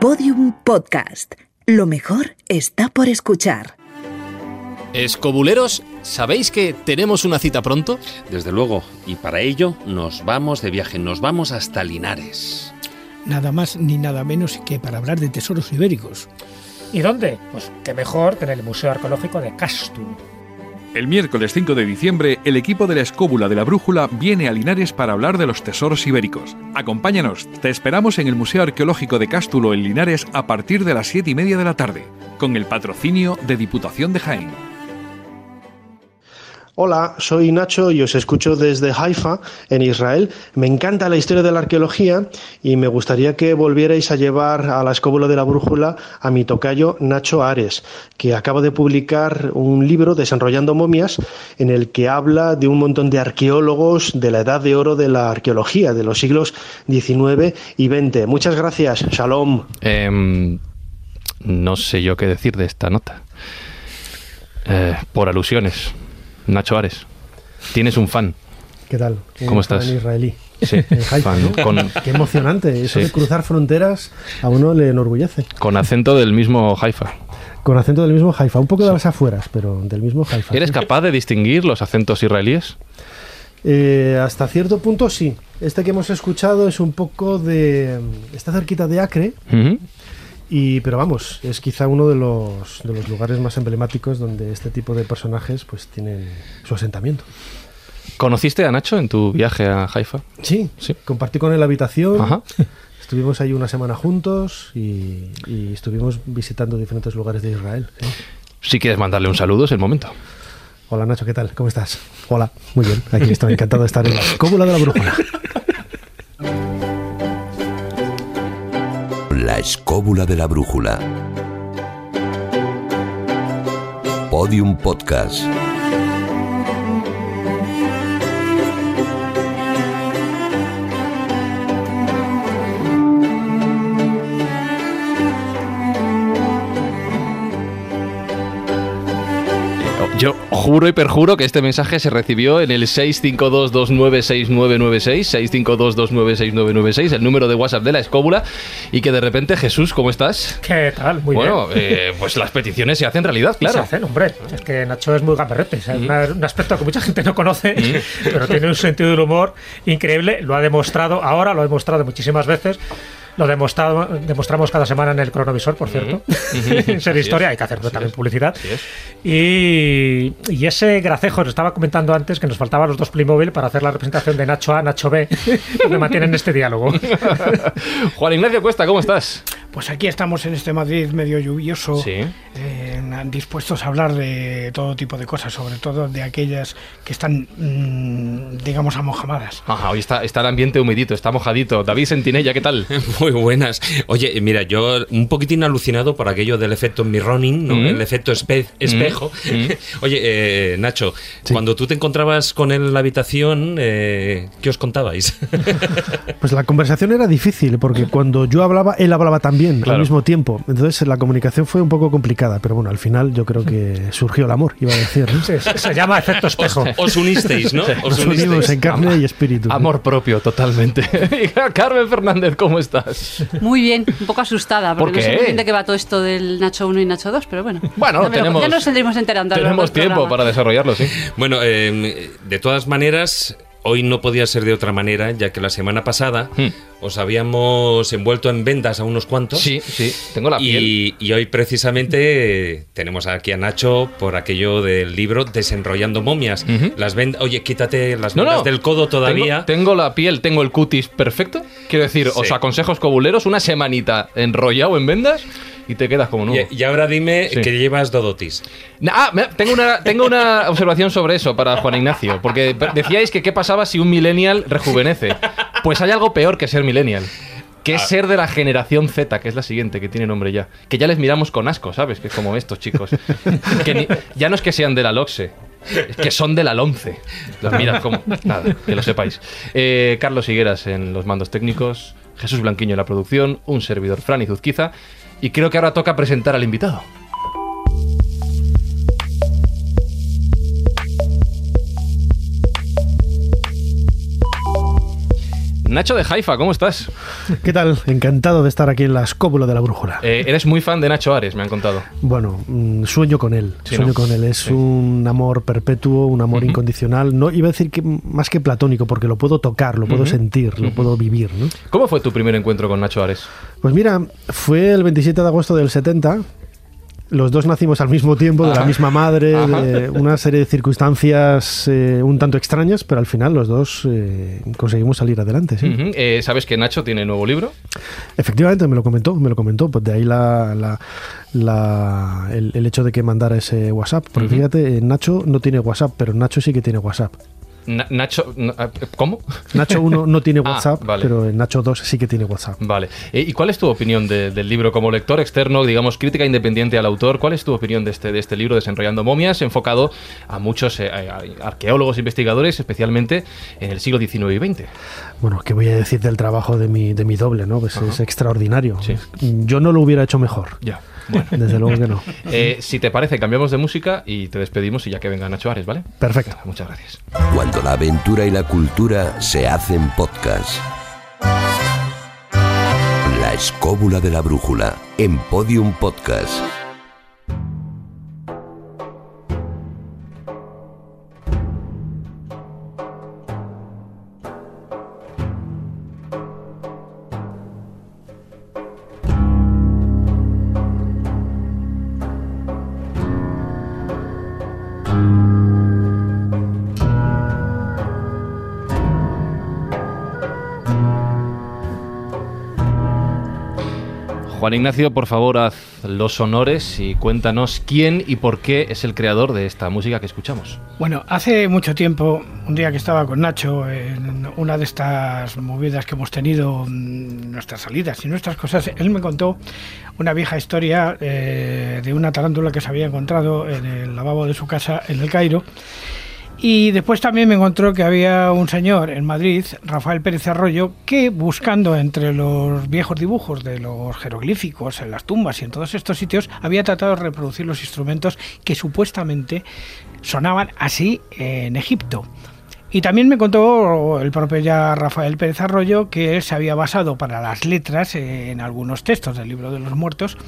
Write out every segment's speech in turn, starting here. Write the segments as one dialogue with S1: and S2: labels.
S1: Podium Podcast. Lo mejor está por escuchar.
S2: Escobuleros, ¿sabéis que tenemos una cita pronto?
S3: Desde luego, y para ello nos vamos de viaje, nos vamos hasta Linares.
S4: Nada más ni nada menos que para hablar de tesoros ibéricos.
S5: ¿Y dónde? Pues qué mejor que en el Museo Arqueológico de Castum.
S6: El miércoles 5 de diciembre, el equipo de la Escóbula de la Brújula viene a Linares para hablar de los tesoros ibéricos. Acompáñanos, te esperamos en el Museo Arqueológico de Cástulo en Linares a partir de las 7 y media de la tarde, con el patrocinio de Diputación de Jaén.
S7: Hola, soy Nacho y os escucho desde Haifa, en Israel. Me encanta la historia de la arqueología y me gustaría que volvierais a llevar a la escóbula de la brújula a mi tocayo Nacho Ares, que acaba de publicar un libro, Desenrollando momias, en el que habla de un montón de arqueólogos de la edad de oro de la arqueología, de los siglos XIX y XX. Muchas gracias, Shalom.
S8: Em, no sé yo qué decir de esta nota. Eh, por alusiones. Nacho Ares. Tienes un fan.
S7: ¿Qué tal?
S8: ¿Cómo estás?
S7: fan israelí.
S8: Sí,
S7: En Haifa,
S8: fan,
S7: ¿no?
S8: con,
S7: Qué emocionante. Eso
S8: Sí.
S7: de cruzar fronteras a uno le enorgullece.
S8: con acento del mismo Haifa.
S7: Con acento del mismo Haifa. Un poco de las afueras, pero del mismo Haifa.
S8: ¿Eres capaz de distinguir los acentos israelíes?
S7: Eh, hasta cierto punto sí. Este que hemos escuchado es un poco de... Está cerquita de Acre. Y, pero vamos, es quizá uno de los, de los lugares más emblemáticos donde este tipo de personajes pues tienen su asentamiento.
S8: ¿Conociste a Nacho en tu viaje a Haifa?
S7: Sí,
S8: Sí.
S7: compartí con él la habitación.
S8: Ajá.
S7: Estuvimos ahí una semana juntos y, y estuvimos visitando diferentes lugares de Israel. sí.
S8: Si quieres mandarle un saludo, es el momento.
S7: Hola Nacho, ¿qué tal? ¿Cómo estás? Hola, muy bien. Aquí estoy encantado de estar en la de la brújula.
S9: La escóbula de la brújula. Podium Podcast.
S8: Yo juro y perjuro que este mensaje se recibió en el 652296996, 652296996, el número de WhatsApp de la escóbula, y que de repente, Jesús, ¿cómo estás?
S5: ¿Qué tal? Muy
S8: bueno,
S5: bien.
S8: eh, pues las peticiones se hacen realidad, claro.
S5: Se hacen, hombre. Es que Nacho es muy gamberrete. es una- un aspecto que mucha gente no conoce, pero tiene un sentido del humor increíble. Lo ha demostrado ahora, lo ha demostrado muchísimas veces. Lo demostramos cada semana en el cronovisor, por cierto. en Ser Historia,
S8: es.
S5: hay que hacer también
S8: es.
S5: publicidad.
S8: Así es.
S5: Y, y ese gracejo, os estaba comentando antes que nos faltaban los dos Playmobil para hacer la representación de Nacho A, Nacho B, donde mantienen este diálogo.
S8: Juan Ignacio Cuesta, ¿cómo estás?
S4: Pues aquí estamos en este Madrid medio lluvioso,
S8: Sí.
S4: eh, dispuestos a hablar de todo tipo de cosas, sobre todo de aquellas que están, mm, digamos, amojamadas.
S8: Ajá, hoy está, está el ambiente humidito, está mojadito. David Sentinella, ¿qué tal?
S3: Muy buenas. Oye, mira, yo un poquitín alucinado por aquello del efecto mirroring, ¿no?
S8: Mm.
S3: el efecto espe- espejo.
S8: Mm.
S3: Oye, eh, Nacho, cuando tú te encontrabas con él en la habitación, eh, ¿qué os contabais?
S7: Pues la conversación era difícil porque cuando yo hablaba, él hablaba también
S8: Claro.
S7: al mismo tiempo. Entonces la comunicación fue un poco complicada, pero bueno, al final yo creo que surgió el amor, iba a decir. ¿no?
S5: Se, se llama efecto espejo.
S3: os unisteis, ¿no? Os
S7: Nos unimos
S3: unisteis.
S7: en carne y espíritu.
S8: Amor propio, totalmente. Carmen Fernández, ¿cómo estás?
S10: Muy bien, un poco asustada,
S8: ¿Por
S10: porque no sé bien de qué va todo esto del Nacho 1 y Nacho 2, pero bueno.
S8: Bueno,
S10: ya, lo-
S8: tenemos-
S10: ya nos tendremos enterando.
S8: Tenemos tiempo
S10: programa.
S8: para desarrollarlo, sí.
S3: Bueno, eh, de todas maneras, hoy no podía ser de otra manera, ya que la semana pasada
S8: Hmm.
S3: Os habíamos envuelto en vendas a unos cuantos.
S8: Sí, sí, tengo la piel.
S3: Y, y hoy precisamente tenemos aquí a Nacho por aquello del libro Desenrollando momias.
S8: Ujú.
S3: Las vendas, oye, quítate las
S8: No,
S3: vendas
S8: no.
S3: del codo todavía.
S8: Tengo, tengo la piel, tengo el cutis perfecto. Quiero decir, os
S3: Sí.
S8: aconsejo escobuleros una semanita enrollado en vendas y te quedas como nuevo.
S3: Y, y ahora dime
S8: Sí.
S3: que llevas Dodotis.
S8: Ah, tengo una, tengo una observación sobre eso para Juan Ignacio, porque decíais que qué pasaba si un millennial rejuvenece. Pues hay algo peor que ser millennial. Que es ser de la generación Z, que es la siguiente, que tiene nombre ya. Que ya les miramos con asco, ¿sabes? Que es como estos chicos. Que ni- ya no es que sean de la LOXE, es que son de la LONCE. Los miras como... Nada, que lo sepáis. Eh, Carlos Higueras en los mandos técnicos, Jesús Blanquiño en la producción, un servidor, Fran Izuzquiza. Y creo que ahora toca presentar al invitado. Nacho de Haifa, ¿cómo estás?
S7: ¿Qué tal? Encantado de estar aquí en la escóbula de la brújula.
S8: Eh, eres muy fan de Nacho Ares, me han contado.
S7: Bueno, mm, sueño con él.
S8: Sí,
S7: sueño
S8: ¿no?
S7: con él. Es
S8: Sí.
S7: un amor perpetuo, un amor incondicional. No iba a decir que más que platónico, porque lo puedo tocar, lo puedo sentir, lo puedo vivir. ¿no?
S8: ¿Cómo fue tu primer encuentro con Nacho Ares?
S7: Pues mira, fue el 27 de agosto del 70. Los dos nacimos al mismo tiempo, de la misma madre, de una serie de circunstancias eh, un tanto extrañas, pero al final los dos eh, conseguimos salir adelante. sí.
S8: Eh, ¿Sabes que Nacho tiene nuevo libro?
S7: Efectivamente, me lo comentó, me lo comentó, pues de ahí la, la- la- el, el hecho de que mandara ese WhatsApp. Porque fíjate, Nacho no tiene WhatsApp, pero Nacho sí que tiene WhatsApp.
S8: Na- Nacho, na- ah, ¿cómo?
S7: Nacho 1 no tiene
S8: Ah,
S7: WhatsApp,
S8: vale.
S7: pero el Nacho 2 sí que tiene WhatsApp.
S8: Vale. Eh, ¿Y cuál es tu opinión de- del libro como lector externo, digamos, crítica independiente al autor? ¿Cuál es tu opinión de este, de este libro, Desenrollando momias, enfocado a muchos eh, a- a arqueólogos, investigadores, especialmente en el siglo XIX y XX?
S7: Bueno, ¿qué voy a decir del trabajo de mi, de mi doble? ¿no? Pues
S8: Ajá.
S7: es extraordinario.
S8: Sí.
S7: Yo no lo hubiera hecho mejor.
S8: Ya. Bueno.
S7: Desde luego que no.
S8: Eh, si te parece, cambiamos de música y te despedimos y ya que venga Nacho Ares, ¿vale?
S7: Perfecto.
S8: Muchas gracias.
S9: La aventura y la cultura se hacen podcast. La escóbula de la brújula en Podium Podcast.
S8: Ignacio, por favor, haz los honores y cuéntanos quién y por qué es el creador de esta música que escuchamos.
S4: Bueno, hace mucho tiempo, un día que estaba con Nacho en una de estas movidas que hemos tenido, mm, nuestras salidas y nuestras cosas, él me contó una vieja historia eh, de una tarántula que se había encontrado en el lavabo de su casa en el Cairo. Y después también me encontró que había un señor en Madrid, Rafael Pérez Arroyo, que buscando entre los viejos dibujos de los jeroglíficos, en las tumbas y en todos estos sitios, había tratado de reproducir los instrumentos que supuestamente sonaban así en Egipto. Y también me contó el propio ya Rafael Pérez Arroyo que él se había basado para las letras en algunos textos del libro de los muertos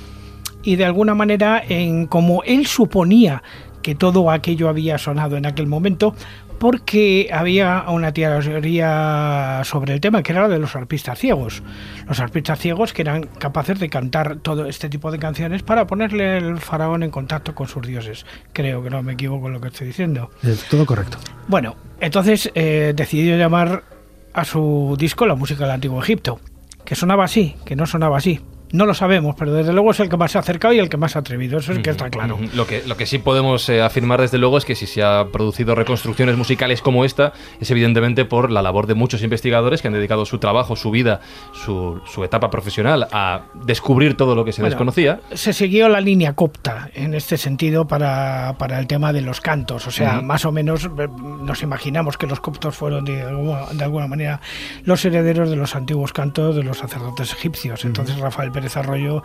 S4: y de alguna manera en como él suponía que todo aquello había sonado en aquel momento porque había una teoría sobre el tema que era la de los arpistas ciegos. Los arpistas ciegos que eran capaces de cantar todo este tipo de canciones para ponerle el faraón en contacto con sus dioses. Creo que no me equivoco en lo que estoy diciendo.
S7: Eh, todo correcto.
S4: Bueno, entonces eh, decidió llamar a su disco La música del antiguo Egipto, que sonaba así, que no sonaba así. No lo sabemos, pero desde luego es el que más se ha acercado y el que más ha atrevido, eso es que está claro.
S8: Lo que, lo que sí podemos eh, afirmar desde luego es que si se ha producido reconstrucciones musicales como esta, es evidentemente por la labor de muchos investigadores que han dedicado su trabajo, su vida, su, su etapa profesional a descubrir todo lo que se
S4: Bueno,
S8: desconocía.
S4: Se siguió la línea copta en este sentido para, para el tema de los cantos. O sea, más o menos eh, nos imaginamos que los coptos fueron de alguna, de alguna manera los herederos de los antiguos cantos de los sacerdotes egipcios. Entonces Rafael Pérez Arroyo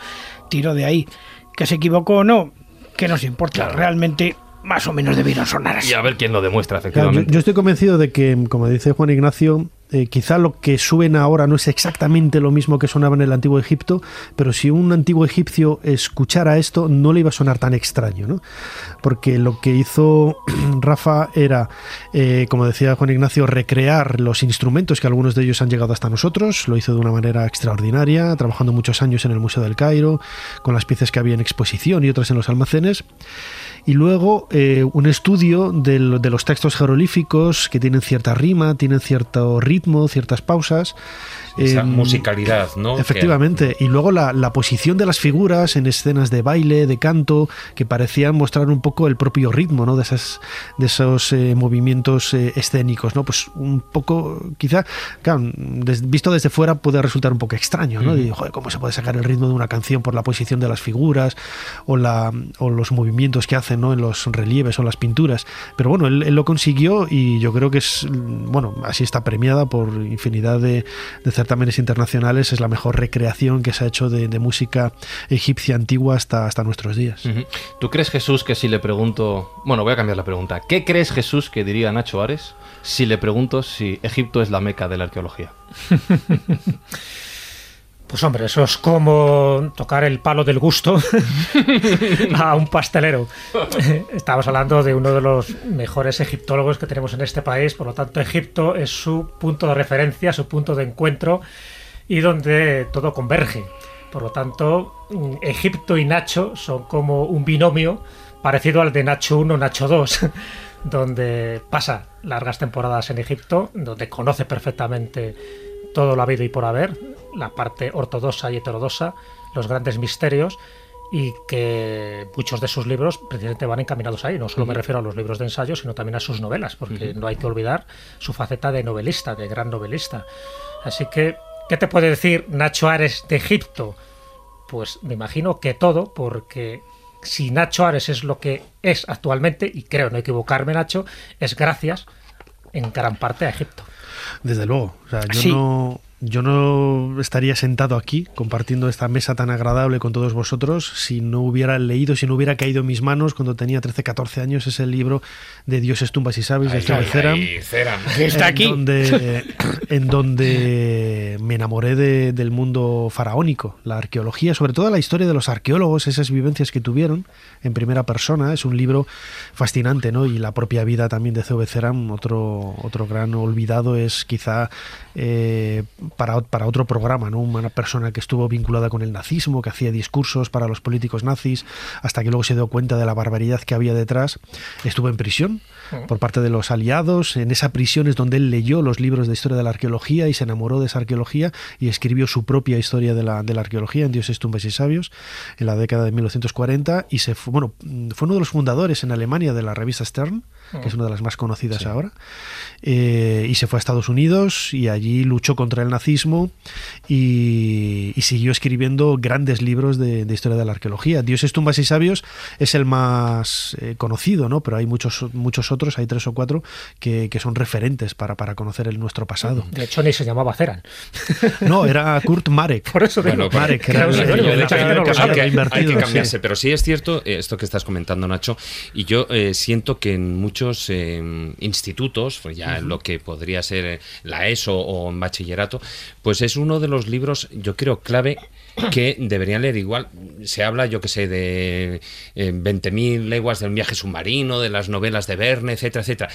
S4: tiró de ahí. Que se equivocó o no, que nos importa. Realmente más o menos debieron sonar así.
S8: Y a ver quién lo demuestra,
S7: Claro, yo,
S8: efectivamente.
S7: yo estoy convencido de que, como dice Juan Ignacio, eh, quizá lo que suena ahora no es exactamente lo mismo que sonaba en el antiguo Egipto, pero si un antiguo egipcio escuchara esto, no le iba a sonar tan extraño, ¿no? Porque lo que hizo Rafa era, eh, como decía Juan Ignacio, recrear los instrumentos que algunos de ellos han llegado hasta nosotros. Lo hizo de una manera extraordinaria, trabajando muchos años en el Museo del Cairo, con las piezas que había en exposición y otras en los almacenes y luego eh, un estudio de los textos jeroglíficos que tienen cierta rima, tienen cierto ritmo, ciertas pausas.
S3: Esa
S7: Em,
S3: musicalidad, ¿no?
S7: Efectivamente, y luego la, la posición de las figuras en escenas de baile, de canto, que parecían mostrar un poco el propio ritmo ¿no? de, esas, de esos eh, movimientos eh, escénicos, ¿no? Pues un poco, quizá, claro, des- visto desde fuera puede resultar un poco extraño, ¿no? Y, joder, ¿cómo se puede sacar el ritmo de una canción por la posición de las figuras o, la, o los movimientos que hacen ¿no? en los relieves o las pinturas? Pero bueno, él, él lo consiguió y yo creo que es, mm, bueno, así está premiada por infinidad de, de certámenes internacionales, es la mejor recreación que se ha hecho de, de música egipcia antigua hasta, hasta nuestros días.
S8: ¿Tú crees, Jesús, que si le pregunto... Bueno, voy a cambiar la pregunta. ¿Qué crees, Jesús, que diría Nacho Ares si le pregunto si Egipto es la meca de la arqueología?
S5: Pues hombre, eso es como tocar el palo del gusto a un pastelero. Estamos hablando de uno de los mejores egiptólogos que tenemos en este país, por lo tanto Egipto es su punto de referencia, su punto de encuentro y donde todo converge. Por lo tanto, mm, Egipto y Nacho son como un binomio parecido al de Nacho 1, Nacho 2, donde pasa largas temporadas en Egipto, donde conoce perfectamente todo lo habido y por haber, la parte ortodoxa y heterodoxa, los grandes misterios, y que muchos de sus libros precisamente van encaminados ahí. No solo me refiero a los libros de ensayo, sino también a sus novelas, porque no hay que olvidar su faceta de novelista, de gran novelista. Así que, ¿qué te puede decir Nacho Ares de Egipto? Pues me imagino que todo, porque si Nacho Ares es lo que es actualmente, y creo no equivocarme, Nacho, es gracias en gran parte a Egipto.
S7: Desde luego. O sea, yo,
S5: Sí.
S7: no, yo no estaría sentado aquí compartiendo esta mesa tan agradable con todos vosotros si no hubiera leído, si no hubiera caído en mis manos cuando tenía 13, 14 años ese libro de Dioses, tumbas y sabes de Ceram.
S4: Está
S7: en
S4: aquí.
S7: Donde, en donde me enamoré de- del mundo faraónico, la arqueología, sobre todo la historia de los arqueólogos, esas vivencias que tuvieron en primera persona. Es un libro fascinante, ¿no? Y la propia vida también de C.V. Ceram, otro, otro gran olvidado, es quizá eh, para, para otro programa, ¿no? Una persona que estuvo vinculada con el nazismo, que hacía discursos para los políticos nazis, hasta que luego se dio cuenta de la barbaridad que había detrás. Estuvo en prisión por parte de los aliados. En esa prisión es donde él leyó los libros de historia de la arqueología y se enamoró de esa arqueología y escribió su propia historia de la, de la arqueología en Dioses, tumbas y sabios en la década de 1940 y se fue, bueno, fue uno de los fundadores en Alemania de la revista Stern, que es una de las más conocidas ahora, eh, y se fue a Estados Unidos y allí luchó contra el nazismo y, y siguió escribiendo grandes libros de, de historia de la arqueología. Dioses, tumbas y sabios es el más eh, conocido, ¿no? Pero hay muchos, muchos otros, hay tres o cuatro que, que son referentes para, para conocer el nuestro pasado.
S5: De hecho, ni se llamaba Ceran.
S7: No, era Kurt Marek.
S5: Por eso digo.
S3: Bueno, pues,
S7: Marek,
S5: era
S7: el-
S3: hay, que, hay que
S7: invertido,
S3: cambiarse,
S7: sí.
S3: pero sí es cierto eh, esto que estás comentando, Nacho, y yo eh, siento que en muchos eh, institutos, pues ya en lo que podría ser la ESO o en bachillerato, pues es uno de los libros, yo creo, clave que deberían leer igual. Se habla, yo que sé, de eh, 20.000 leguas del viaje submarino, de las novelas de Verne, etcétera, etcétera.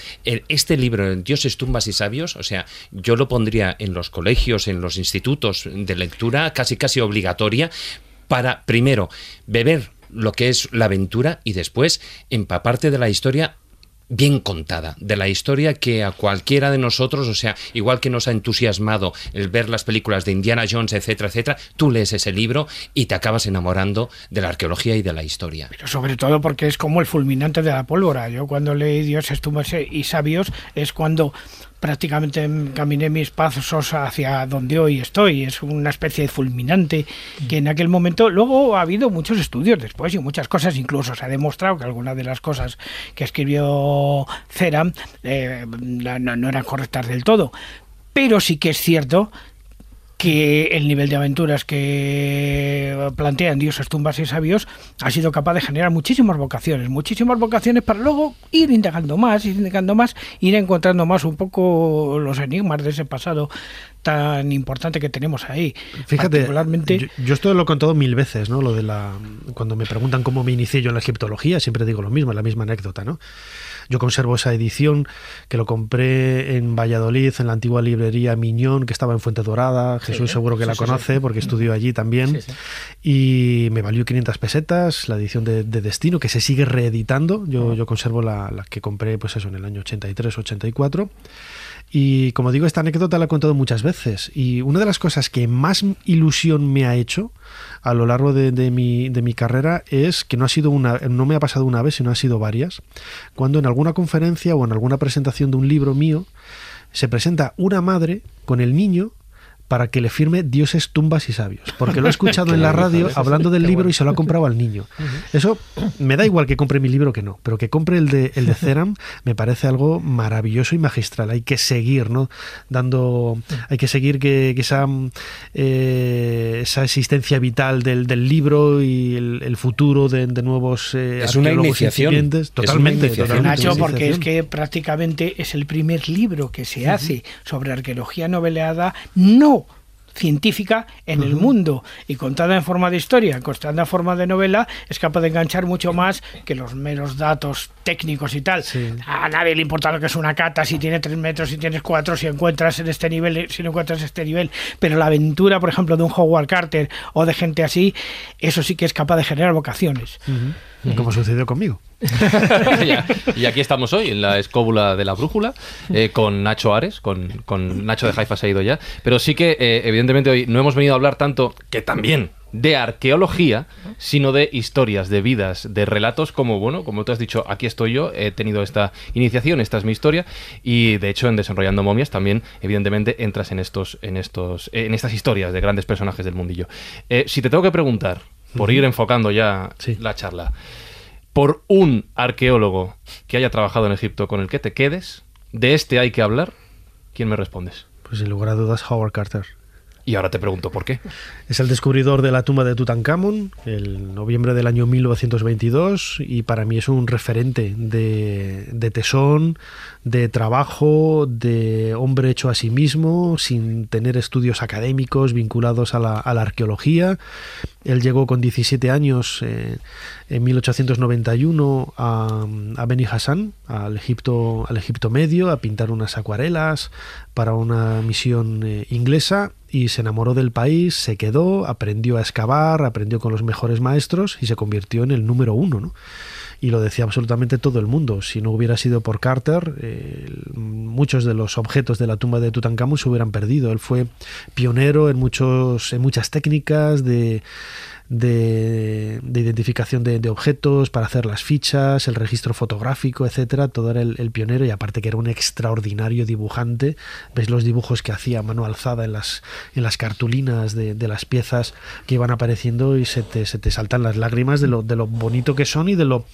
S3: Este libro, Dioses, tumbas y sabios, o sea, yo lo pondría en los colegios, en los institutos de lectura, casi casi obligatoria, para, primero, beber lo que es la aventura y después empaparte de la historia bien contada, de la historia que a cualquiera de nosotros, o sea, igual que nos ha entusiasmado el ver las películas de Indiana Jones, etcétera, etcétera, tú lees ese libro y te acabas enamorando de la arqueología y de la historia.
S4: Pero sobre todo porque es como el fulminante de la pólvora. Yo cuando leí Dioses, tumbas y sabios es cuando prácticamente caminé mis pasos hacia donde hoy estoy. Es una especie de fulminante que en aquel momento, luego ha habido muchos estudios después y muchas cosas, incluso se ha demostrado que algunas de las cosas que escribió Ceram eh, no eran correctas del todo. Pero sí que es cierto que el nivel de aventuras que plantean dioses, tumbas y sabios ha sido capaz de generar muchísimas vocaciones, muchísimas vocaciones para luego ir indagando más, ir indagando más, ir encontrando más un poco los enigmas de ese pasado tan importante que tenemos ahí.
S7: Fíjate,
S4: Particularmente,
S7: yo, yo esto lo he contado mil veces, ¿no? Lo de la cuando me preguntan cómo me inicié yo en la egiptología, siempre digo lo mismo, la misma anécdota, ¿no? Yo conservo esa edición que lo compré en Valladolid, en la antigua librería Miñón, que estaba en Fuente Dorada. Jesús
S5: Sí,
S7: seguro que
S5: sí,
S7: la
S5: sí,
S7: conoce porque estudió allí también. Y me valió 500 pesetas la edición de, de Destino, que se sigue reeditando. Yo, yo conservo la, la que compré, pues eso, en el año 83-84. Y como digo, esta anécdota la he contado muchas veces. Y una de las cosas que más ilusión me ha hecho a lo largo de, de mi, de mi carrera es que no ha sido una, no me ha pasado una vez, sino ha sido varias. Cuando en alguna conferencia o en alguna presentación de un libro mío se presenta una madre con el niño para que le firme Dioses, tumbas y sabios. Porque lo he escuchado en la radio hablando del libro y se lo ha comprado al niño. Eso me da igual que compre mi libro que no, pero que compre el de, el de Ceram me parece algo maravilloso y magistral. Hay que seguir, ¿no? Dando, hay que seguir que, que esa, eh, esa existencia vital del, del libro y el, el futuro de, de nuevos eh,
S3: Es una iniciación.
S7: incipientes.
S3: Es una
S7: Totalmente,
S3: iniciación.
S7: totalmente
S4: Nacho, porque es que prácticamente es el primer libro que se hace sobre arqueología noveleada, no científica en el mundo y contada en forma de historia, contada en forma de novela, es capaz de enganchar mucho más que los meros datos técnicos y tal. A nadie le importa lo que es una cata, si tiene tres metros, si tienes cuatro, si encuentras en este nivel, si no encuentras este nivel. Pero la aventura, por ejemplo, de un Howard Carter o de gente así, eso sí que es capaz de generar vocaciones.
S7: Como sucedió conmigo.
S11: Y aquí estamos hoy, en la escóbula de la brújula, eh, con Nacho Ares, con, con Nacho de Haifa se ha ido ya. Pero sí que, eh, evidentemente, hoy no hemos venido a hablar tanto, que también, de arqueología, sino de historias, de vidas, de relatos, como, bueno, como tú has dicho, aquí estoy yo, he tenido esta iniciación, esta es mi historia, y de hecho en Desenrollando Momias también, evidentemente, entras en estos, en estos, en estas historias de grandes personajes del mundillo. Eh, si te tengo que preguntar, por ir enfocando ya la charla, por un arqueólogo que haya trabajado en Egipto con el que te quedes, de este hay que hablar, ¿quién me respondes?
S7: Pues sin lugar a dudas, Howard Carter.
S11: Y ahora te pregunto por qué.
S7: Es el descubridor de la tumba de Tutankamón, el noviembre del año 1922, y para mí es un referente de, tesón, de trabajo, de hombre hecho a sí mismo, sin tener estudios académicos vinculados a la, a la arqueología. Él llegó con 17 años eh, en 1891 a, a Beni Hassan, al Egipto, al Egipto Medio, a pintar unas acuarelas para una misión eh, inglesa y se enamoró del país, se quedó, aprendió a excavar, aprendió con los mejores maestros y se convirtió en el número uno. ¿no? y lo decía absolutamente todo el mundo. Si no hubiera sido por Carter, muchos de los objetos de la tumba de Tutankamón se hubieran perdido. Él fue pionero en, muchos, en muchas técnicas de, de, de identificación de, de, objetos, para hacer las fichas, el registro fotográfico, etcétera. Todo era el, el, pionero y aparte que era un extraordinario dibujante. Ves los dibujos que hacía a mano alzada en las, en las cartulinas de, de las piezas que iban apareciendo y se te, se te saltan las lágrimas de lo, de lo bonito que son y de lo,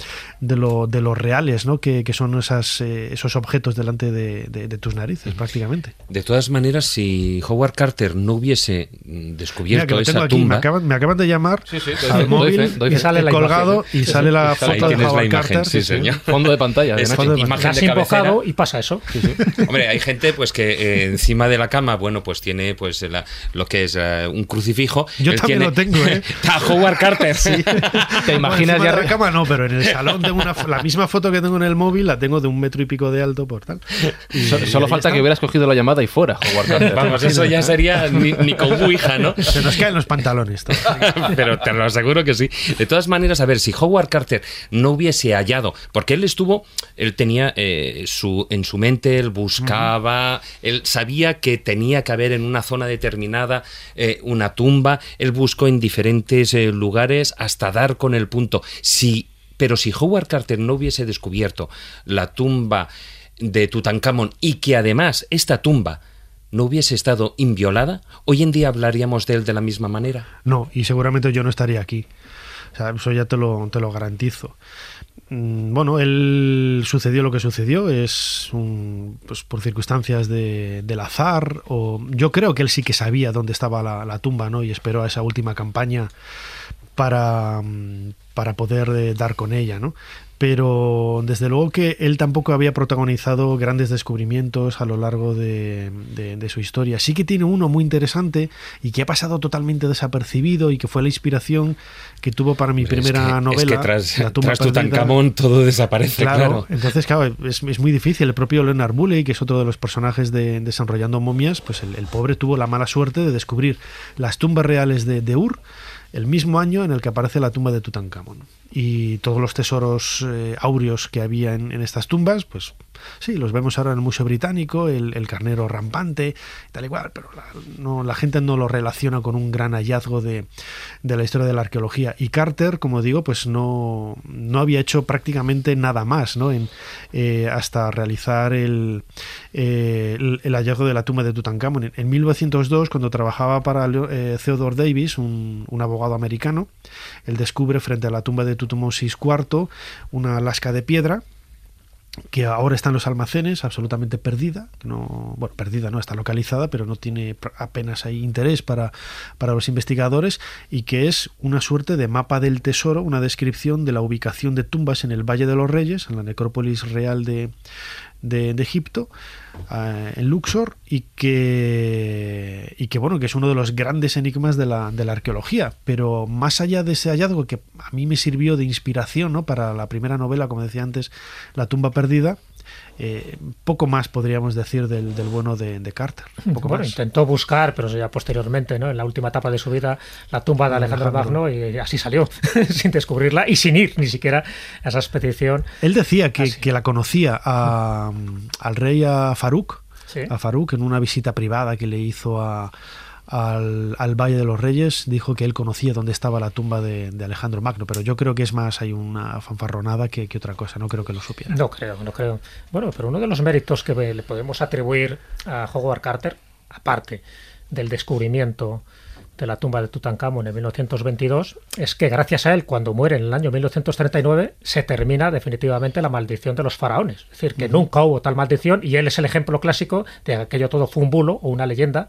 S7: de lo, de los reales ¿no? que, que son esas, eh, esos objetos delante de, de, tus narices prácticamente.
S3: De todas maneras, si Howard Carter no hubiese descubierto
S7: Mira,
S3: esa
S7: aquí,
S3: tumba...
S7: Me acaban, me acaban de llamar
S11: Sí, sí,
S7: al
S11: doy
S7: móvil
S11: fe, doy fe.
S7: y sale la colgado
S5: imagen,
S7: y sale la
S3: Ahí
S7: foto de
S3: tienes la
S7: Howard
S3: imagen,
S7: Carter.
S3: sí, señor.
S11: Fondo de pantalla. de
S3: Es
S11: Nacho.
S3: imagen
S5: Has
S3: de
S5: invocado y pasa eso.
S3: Hombre, hay gente pues que eh, encima de la cama, bueno, pues tiene pues la- lo que es eh, un crucifijo.
S7: Yo
S3: Él
S7: también
S3: tiene-
S7: lo tengo, ¿eh?
S3: Está Howard Carter.
S11: ¿Te imaginas
S7: Bueno,
S11: ya
S7: de la cama no, pero en el salón una, la misma foto que tengo en el móvil, la tengo de un metro y pico de alto por tal. Y-
S11: So-
S7: y
S11: Solo falta
S7: está.
S11: que hubieras cogido la llamada y fuera, Howard Carter.
S3: Vamos, eso ya sería ni, ni con Ouija, ¿no?
S7: Se nos caen los pantalones. todo.
S3: Pero te lo aseguro que sí. De todas maneras, a ver, si Howard Carter no hubiese hallado, porque él estuvo, él tenía eh, su, en su mente, él buscaba, él sabía que tenía que haber en una zona determinada eh, una tumba, él buscó en diferentes eh, lugares hasta dar con el punto. Si, pero si Howard Carter no hubiese descubierto la tumba de Tutankamón y que además esta tumba no hubiese estado inviolada, hoy en día hablaríamos de él de la misma manera.
S7: No, y seguramente yo no estaría aquí. Eso ya te lo, te lo garantizo. Mm, Bueno, él sucedió lo que sucedió, es pues por circunstancias de- del azar, o yo creo que él sí que sabía dónde estaba la, la tumba, ¿no? Y esperó a esa última campaña para, mm, para poder eh, dar con ella, ¿no? Pero desde luego que él tampoco había protagonizado grandes descubrimientos a lo largo de, de- de su historia. Sí que tiene uno muy interesante y que ha pasado totalmente desapercibido y que fue la inspiración que tuvo para mi
S3: Pero es
S7: primera
S3: que-
S7: novela.
S3: Es que tras,
S7: La tumba
S3: tras. Tutankamón todo desaparece,
S7: Claro,
S3: claro.
S7: entonces, claro, es, es muy difícil. El propio Leonard Bulley, que es otro de los personajes de Desenrollando Momias, pues el, el pobre tuvo la mala suerte de descubrir las tumbas reales de, de Ur el mismo año en el que aparece la tumba de Tutankamón. Y todos los tesoros eh, áureos que había en, estas tumbas, pues Sí, los vemos ahora en el Museo Británico, el, carnero rampante, tal igual, pero la, no, la, gente no lo relaciona con un gran hallazgo de, de, la historia de la arqueología. Y Carter, como digo, pues no, no había hecho prácticamente nada más, ¿no? Eh, hasta realizar el, eh, el, el, hallazgo de la tumba de Tutankamón. En, en 1902, cuando trabajaba para eh, Theodore Davis, un, un, abogado americano, él descubre frente a la tumba de Tutmosis IV una lasca de piedra que ahora está en los almacenes absolutamente perdida, no, bueno, perdida no está localizada, pero no tiene apenas interés para, para los investigadores y que es una suerte de mapa del tesoro, una descripción de la ubicación de tumbas en el Valle de los Reyes, en la necrópolis real de, Egipto, en Luxor, y que, y que, bueno, que es uno de los grandes enigmas de la, de la, arqueología. Pero más allá de ese hallazgo que a mí me sirvió de inspiración ¿no? para la primera novela, como decía antes, La tumba perdida, eh, poco más podríamos decir del, del bueno de, de Carter. Poco
S5: bueno,
S7: más.
S5: intentó buscar, pero ya posteriormente, ¿no? en la última etapa de su vida, la tumba de Alejandro, Alejandro. Magno y así salió, sin descubrirla y sin ir ni siquiera a esa expedición.
S7: Él decía que, que la conocía a, al rey a Farouk, ¿Sí? a Farouk en una visita privada que le hizo a, al, al, Valle de los Reyes, dijo que él conocía dónde estaba la tumba de, de, Alejandro Magno, pero yo creo que es más hay una fanfarronada que, que, otra cosa, no creo que lo supiera.
S5: No creo, no creo. Bueno, pero uno de los méritos que le podemos atribuir a Howard Carter, aparte del descubrimiento de la tumba de Tutankamón en 1922 es que gracias a él, cuando muere en el año 1939, se termina definitivamente la maldición de los faraones. Es decir, que uh -huh. nunca hubo tal maldición y él es el ejemplo clásico de que aquello todo fue un bulo o una leyenda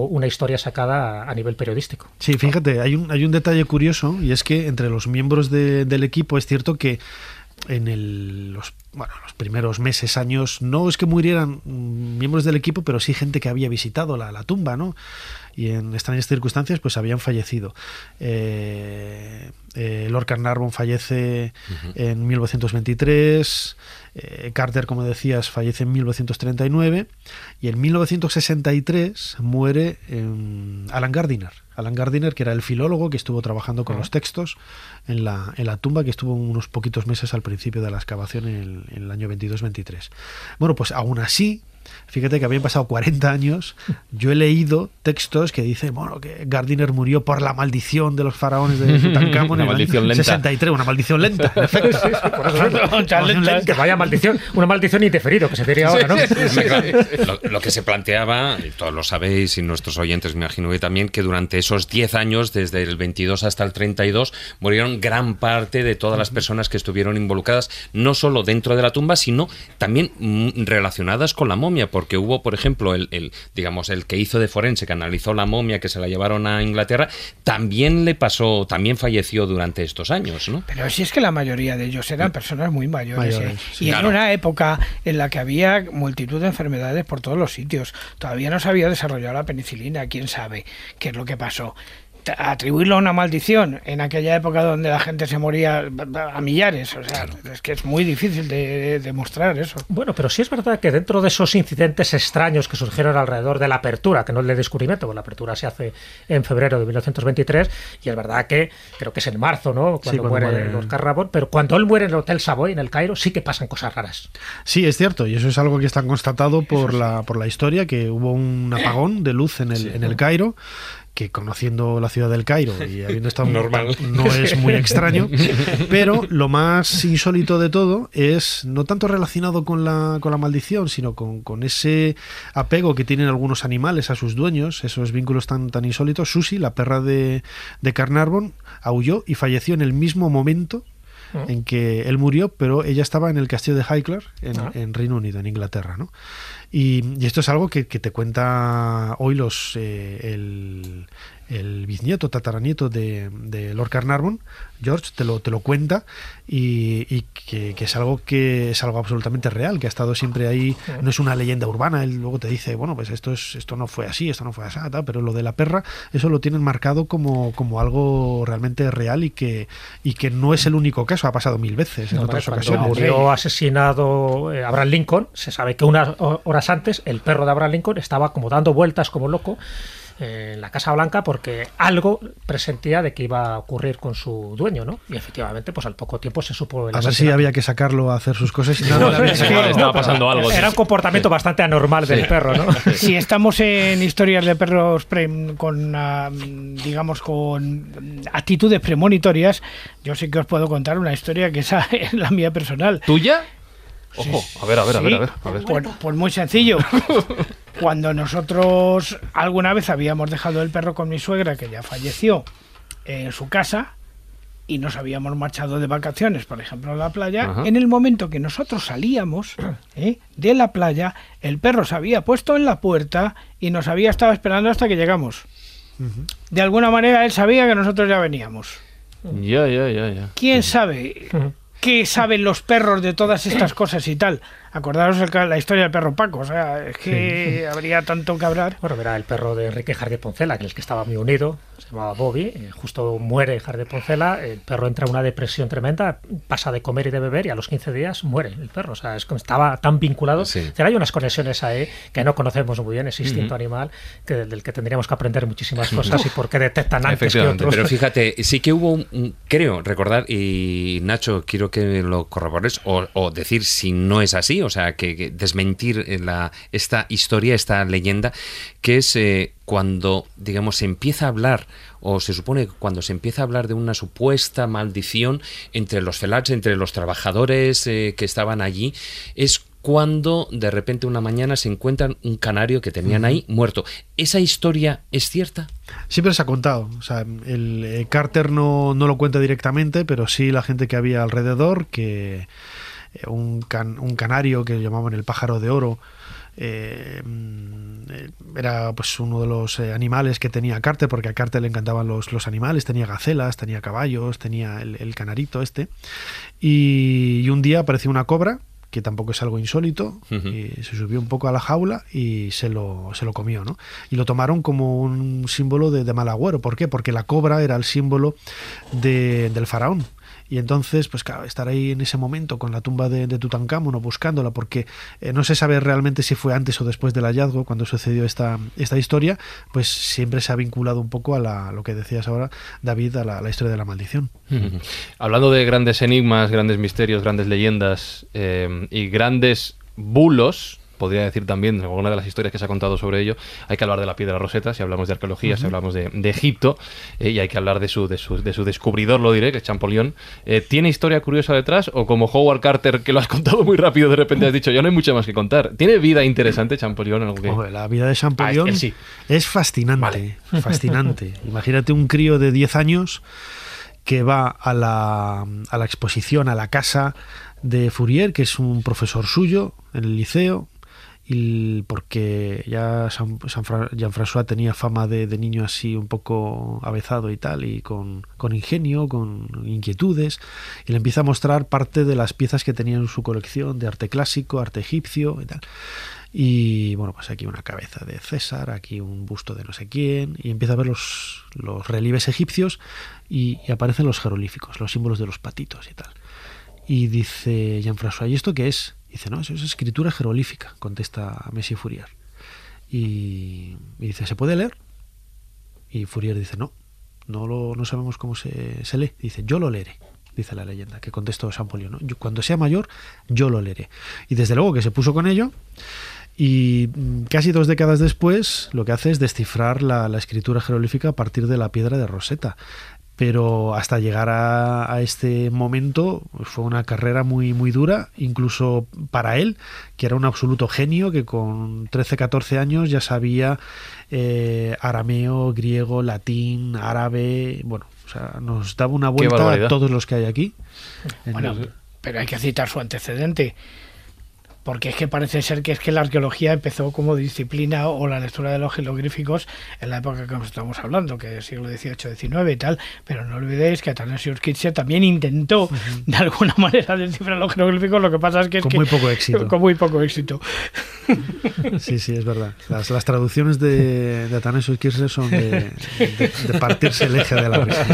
S5: una historia sacada a, nivel periodístico.
S7: Sí, fíjate, hay un, hay un detalle curioso y es que entre los miembros de, del equipo es cierto que en el, los, bueno, los primeros meses, años, no es que murieran miembros del equipo, pero sí gente que había visitado la, la tumba, ¿no? Y en extrañas circunstancias, pues habían fallecido. Eh, eh, Lord Carnarvon fallece uh -huh. en 1923, eh, Carter, como decías, fallece en 1939 y en 1963 muere eh, Alan Gardiner. Alan Gardiner, que era el filólogo que estuvo trabajando con uh -huh. los textos en la, en la, tumba, que estuvo unos poquitos meses al principio de la excavación en el, en el año 22-23. Bueno, pues aún así, fíjate que habían pasado 40 años, yo he leído textos que dicen, bueno, que Gardiner murió por la maldición de los faraones de Tutankamón
S11: en el año
S7: 63, una maldición lenta, en efecto.
S5: Sí, sí, por eso, no, lenta, que vaya maldición, una maldición indeferido, que se diría ahora, ¿no?
S3: lo, lo, que se planteaba, y todos lo sabéis, y nuestros oyentes me imagino que también, que durante esos 10 años, desde el 22 hasta el 32, murieron gran parte de todas las personas que estuvieron involucradas, no solo dentro de la tumba, sino también mm, relacionadas con la momia, porque hubo, por ejemplo, el, el, digamos, el que hizo de forense, que analizó la momia, que se la llevaron a Inglaterra, también le pasó, también falleció durante estos años, ¿no?
S4: Pero si es que la mayoría de ellos eran personas muy mayores, mayores ¿eh? y claro. en una época en la que había multitud de enfermedades por todos los sitios, todavía no se había desarrollado la penicilina, quién sabe qué es lo que pasó atribuirlo a una maldición en aquella época donde la gente se moría a millares. O sea, claro. es que es muy difícil de demostrar eso.
S5: Bueno, pero sí es verdad que dentro de esos incidentes extraños que surgieron alrededor de la apertura, que no es el descubrimiento, porque la apertura se hace en febrero de 1923, y es verdad que creo que es en marzo, ¿no? Cuando, sí, cuando muere, muere los Carrabón, pero cuando él muere en el Hotel Savoy, en el Cairo, sí que pasan cosas raras.
S7: Sí, es cierto, y eso es algo que está constatado por, sí. la, por la historia, que hubo un apagón de luz en el, sí, en el Cairo que conociendo la ciudad del Cairo y habiendo estado
S3: normal.
S7: No es muy extraño pero lo más insólito de todo es no tanto relacionado con la, con la maldición sino con, con ese apego que tienen algunos animales a sus dueños esos vínculos tan, tan insólitos. Susi, la perra de, de Carnarvon aulló y falleció en el mismo momento en que él murió, pero ella estaba en el castillo de Highclere, en, ah. en Reino Unido, en Inglaterra, ¿no? Y, y, esto es algo que, que te cuenta hoy los eh, el, el, bisnieto, tataranieto de, de, Lord Carnarvon, George, te lo, te lo cuenta y, y que, que, es algo que es algo absolutamente real, que ha estado siempre ahí, no es una leyenda urbana, él luego te dice, bueno, pues esto es esto no fue así, esto no fue así, pero lo de la perra, eso lo tienen marcado como, como algo realmente real y que, y que no es el único caso, ha pasado mil veces en
S5: no,
S7: otras ocasiones.
S5: murió asesinado eh, Abraham Lincoln, se sabe que unas horas antes el perro de Abraham Lincoln estaba como dando vueltas como loco en la Casa Blanca porque algo presentía de que iba a ocurrir con su dueño, ¿no? Y efectivamente, pues al poco tiempo se supo el
S7: A ver si había que sacarlo a hacer sus cosas. y no,
S11: estaba pasando algo.
S5: Era un comportamiento bastante anormal del perro, ¿no?
S4: Si estamos en historias de perros pre- con, ah, digamos, con actitudes premonitorias, yo sí que os puedo contar una historia que esa es la mía personal.
S11: ¿Tuya? Ojo, a ver, a ver, a ver, a ver. a ver.
S4: Pues, pues muy sencillo. Cuando nosotros alguna vez habíamos dejado el perro con mi suegra, que ya falleció, en su casa, y nos habíamos marchado de vacaciones, por ejemplo, a la playa,
S11: Ajá.
S4: en el momento que nosotros salíamos ¿eh? de la playa, el perro se había puesto en la puerta y nos había estado esperando hasta que llegamos. De alguna manera él sabía que nosotros ya veníamos.
S11: Ya, ya, ya, ya.
S4: ¿Quién sabe qué saben los perros de todas estas cosas y tal? Acordaros el la historia del perro Paco, o sea, es que habría tanto que hablar.
S5: Bueno, era el perro de Enrique Jardí Poncela, que es el que estaba muy unido, se llamaba Bobby, eh, justo muere Jardí Poncela, el perro entra en una depresión tremenda, pasa de comer y de beber y a los 15 días muere el perro, o sea, es como estaba tan vinculado.
S3: Sí.
S5: O sea, hay unas conexiones ahí que no conocemos muy bien, ese instinto animal, que, del que tendríamos que aprender muchísimas cosas y por qué detectan antes que otros.
S3: Pero fíjate, sí que hubo un, un- creo recordar, y Nacho, quiero que lo corrobores, o, o decir si no es así, o sea, que, que desmentir eh, la, esta historia, esta leyenda, que es eh, cuando, digamos, se empieza a hablar, o se supone que cuando se empieza a hablar de una supuesta maldición entre los felats, entre los trabajadores eh, que estaban allí, es cuando de repente una mañana se encuentran un canario que tenían ahí muerto. ¿Esa historia es cierta?
S7: Siempre se ha contado. O sea, el, eh, Carter no, no lo cuenta directamente, pero sí la gente que había alrededor, que un, can- un canario que llamaban el pájaro de oro. eh, mm, eh, era pues uno de los eh, animales que tenía Carter porque a Carter le encantaban los, los animales tenía gacelas, tenía caballos tenía el, el canarito este y, y un día apareció una cobra que tampoco es algo insólito, y se subió un poco a la jaula y se lo, se lo comió, ¿no? Y lo tomaron como un símbolo de, de mal agüero. ¿Por qué? Porque la cobra era el símbolo de- del faraón. Y entonces, pues claro, estar ahí en ese momento con la tumba de, de Tutankamón o buscándola, porque eh, no se sabe realmente si fue antes o después del hallazgo cuando sucedió esta, esta historia, pues siempre se ha vinculado un poco a la, lo que decías ahora, David, a la, historia de la maldición.
S11: Hablando de grandes enigmas, grandes misterios, grandes leyendas eh, y grandes bulos, podría decir también, en alguna de las historias que se ha contado sobre ello, hay que hablar de la piedra roseta, si hablamos de arqueología, si hablamos de, de Egipto, eh, y hay que hablar de su, de, su, de su descubridor, lo diré, que es Champollion. Eh, ¿Tiene historia curiosa detrás? ¿O como Howard Carter, que lo has contado muy rápido, de repente has dicho, ya no hay mucho más que contar? ¿Tiene vida interesante Champollion? Algo que-
S7: Hombre, la vida de Champollion
S11: Ah, él sí.
S7: es fascinante, fascinante. Imagínate un crío de 10 años que va a la, a la exposición, a la casa de Fourier, que es un profesor suyo en el liceo, y porque ya San- San Fra- Jean-François tenía fama de, de niño así un poco avezado y tal, y con, con ingenio, con inquietudes, y le empieza a mostrar parte de las piezas que tenía en su colección de arte clásico, arte egipcio y tal. Y bueno, pues aquí una cabeza de César, aquí un busto de no sé quién, y empieza a ver los, los relieves egipcios y, y aparecen los jeroglíficos, los símbolos de los patitos y tal. Y dice Jean-François, ¿y esto qué es? Dice, no, eso es escritura jeroglífica, contesta Messi Fourier. Y, y dice, ¿se puede leer? Y Fourier dice, no, no, lo, no sabemos cómo se, se lee. Dice, yo lo leeré, dice la leyenda, que contestó Champollion. ¿no? Cuando sea mayor, yo lo leeré. Y desde luego que se puso con ello. Y mm, casi dos décadas después, lo que hace es descifrar la, la escritura jeroglífica a partir de la piedra de Rosetta. Pero hasta llegar a, a este momento fue una carrera muy, muy dura, incluso para él, que era un absoluto genio, que con 13, 14 años ya sabía eh, arameo, griego, latín, árabe. Bueno, o sea, nos daba una vuelta a todos los que hay aquí.
S4: Bueno, pero hay que citar su antecedente. Porque es que parece ser que es que la arqueología empezó como disciplina o la lectura de los jeroglíficos en la época que estamos hablando, que es siglo XVIII, XIX y tal. Pero no olvidéis que Athanasius Kircher también intentó de alguna manera descifrar los jeroglíficos. Lo que pasa es que es
S7: Con
S4: que-
S7: muy poco éxito.
S4: Con muy poco éxito.
S7: Sí, sí, es verdad. Las, las traducciones de, de Kirchner son de, de- de partirse el eje de la risa.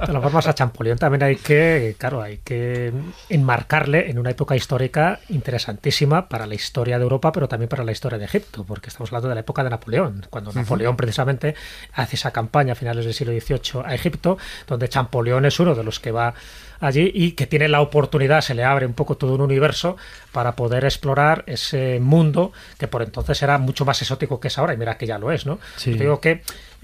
S5: De todas formas, a Champollion también hay que, claro, hay que enmarcarle en una época histórica interesantísima para la historia de Europa, pero también para la historia de Egipto, porque estamos hablando de la época de Napoleón, cuando Napoleón precisamente hace esa campaña a finales del siglo XVIII a Egipto, donde Champollion es uno de los que va allí y que tiene la oportunidad, se le abre un poco todo un universo para poder explorar ese mundo que por entonces era mucho más exótico que es ahora, y mira que ya lo es, ¿no?
S7: Sí.
S5: Yo digo que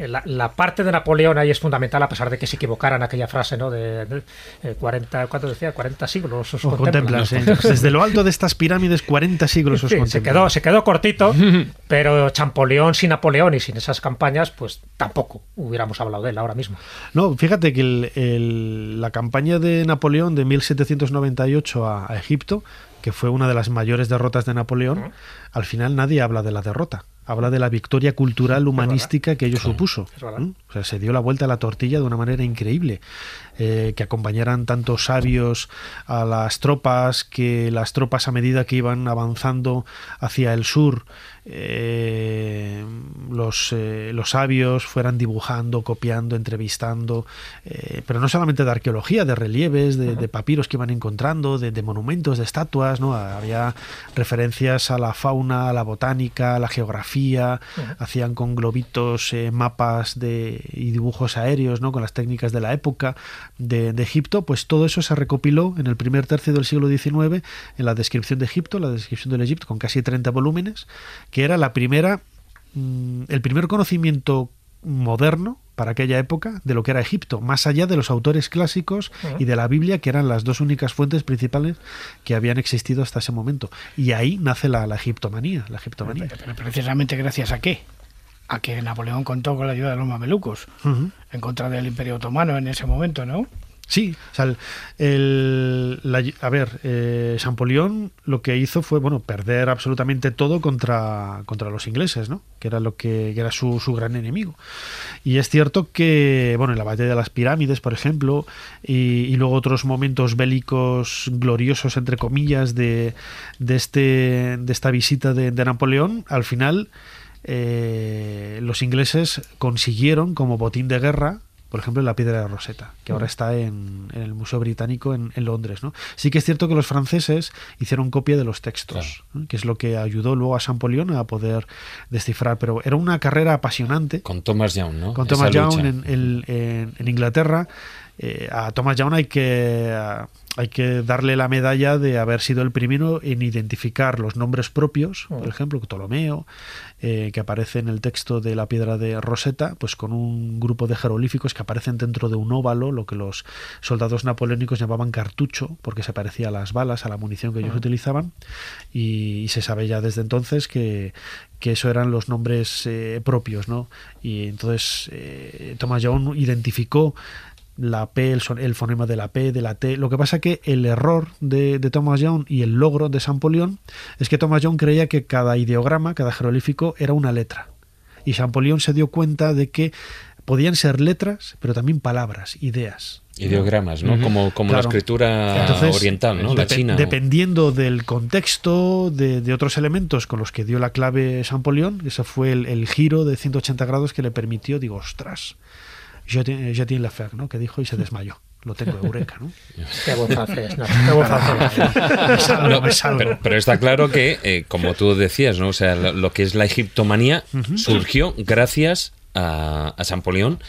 S5: la, la parte de Napoleón ahí es fundamental, a pesar de que se equivocaran aquella frase, ¿no? De, de, eh, 40, ¿cuánto decía? 40 siglos os
S7: Os
S5: contemplan.
S7: contemplan, sí. Desde lo alto de estas pirámides, 40 siglos os
S5: Sí, se
S7: contemplan.
S5: quedó, se quedó cortito, pero Champollion sin Napoleón y sin esas campañas, pues tampoco hubiéramos hablado de él ahora mismo.
S7: No, fíjate que el- el- la campaña de Napoleón de 1798 a, a Egipto, que fue una de las mayores derrotas de Napoleón, al final nadie habla de la derrota. Habla de la victoria cultural humanística que ello supuso. ¿Mm? O sea, se dio la vuelta a la tortilla de una manera increíble. Eh, que acompañaran tantos sabios a las tropas, que las tropas a medida que iban avanzando hacia el sur, eh, los, eh, los sabios fueran dibujando, copiando, entrevistando, eh, pero no solamente de arqueología, de relieves, de, de papiros que iban encontrando, de, de monumentos, de estatuas, ¿no? Había referencias a la fauna, a la botánica, a la geografía, hacían con globitos mapas de, y dibujos aéreos, ¿no? Con las técnicas de la época de, de Egipto, pues todo eso se recopiló en el primer tercio del siglo XIX en la descripción de Egipto, la descripción del Egipto, con casi 30 volúmenes, que era la primera, mm, el primer conocimiento moderno para aquella época de lo que era Egipto, más allá de los autores clásicos y de la Biblia, que eran las dos únicas fuentes principales que habían existido hasta ese momento. Y ahí nace la, la egiptomanía, la egiptomanía.
S4: Pero precisamente gracias a qué? A que Napoleón contó con la ayuda de los mamelucos en contra del Imperio Otomano en ese momento, ¿no?
S7: Sí, el, la- a ver, eh, Champollion lo que hizo fue, bueno, perder absolutamente todo contra, contra los ingleses, ¿no? Que era lo que, era su, su gran enemigo. Y es cierto que, bueno, en la batalla de las pirámides, por ejemplo, y, luego otros momentos bélicos gloriosos, entre comillas, de, de, este, de esta visita de, de Napoleón, al final eh, los ingleses consiguieron como botín de guerra por ejemplo, la piedra de Rosetta, que ahora está en, en el Museo Británico en, en Londres. ¿no? Sí que es cierto que los franceses hicieron copia de los textos, que es lo que ayudó luego a Champollion a poder descifrar, pero era una carrera apasionante.
S3: Con Thomas Young, ¿no?
S7: Con
S3: Esa
S7: Thomas Young
S3: lucha.
S7: en- en Inglaterra. Eh, a Thomas Young hay que, a- hay que darle la medalla de haber sido el primero en identificar los nombres propios, por ejemplo, Ptolomeo, eh, que aparece en el texto de la piedra de Rosetta, pues con un grupo de jeroglíficos que aparecen dentro de un óvalo, lo que los soldados napoleónicos llamaban cartucho, porque se parecía a las balas, a la munición que ellos utilizaban, y, y se sabe ya desde entonces que, que eso eran los nombres eh, propios, ¿no? Y entonces Thomas Young identificó la P, el, son- el fonema de la P, de la T. Lo que pasa que el error de, de Thomas Young y el logro de Champollion es que Thomas Young creía que cada ideograma, cada jeroglífico era una letra. Y Champollion se dio cuenta de que podían ser letras, pero también palabras, ideas.
S3: Ideogramas, ¿no? Como, como
S7: Claro.
S3: la escritura
S7: Entonces,
S3: oriental, ¿no? La
S7: depe-
S3: china.
S7: Dependiendo del contexto, de, de otros elementos con los que dio la clave Champollion, ese fue el, el giro de 180 grados que le permitió, digo, ostras, je tiens je tiens l'affaire, ¿no? Que dijo y se desmayó. Lo tengo, eureka, ¿no?
S5: Qué buen francés, no, qué buen francés.
S3: No,
S7: me salgo.
S3: pero, pero está claro que, eh, como tú decías, ¿no? O sea, lo, lo que es la egiptomanía surgió gracias a, a Champollion.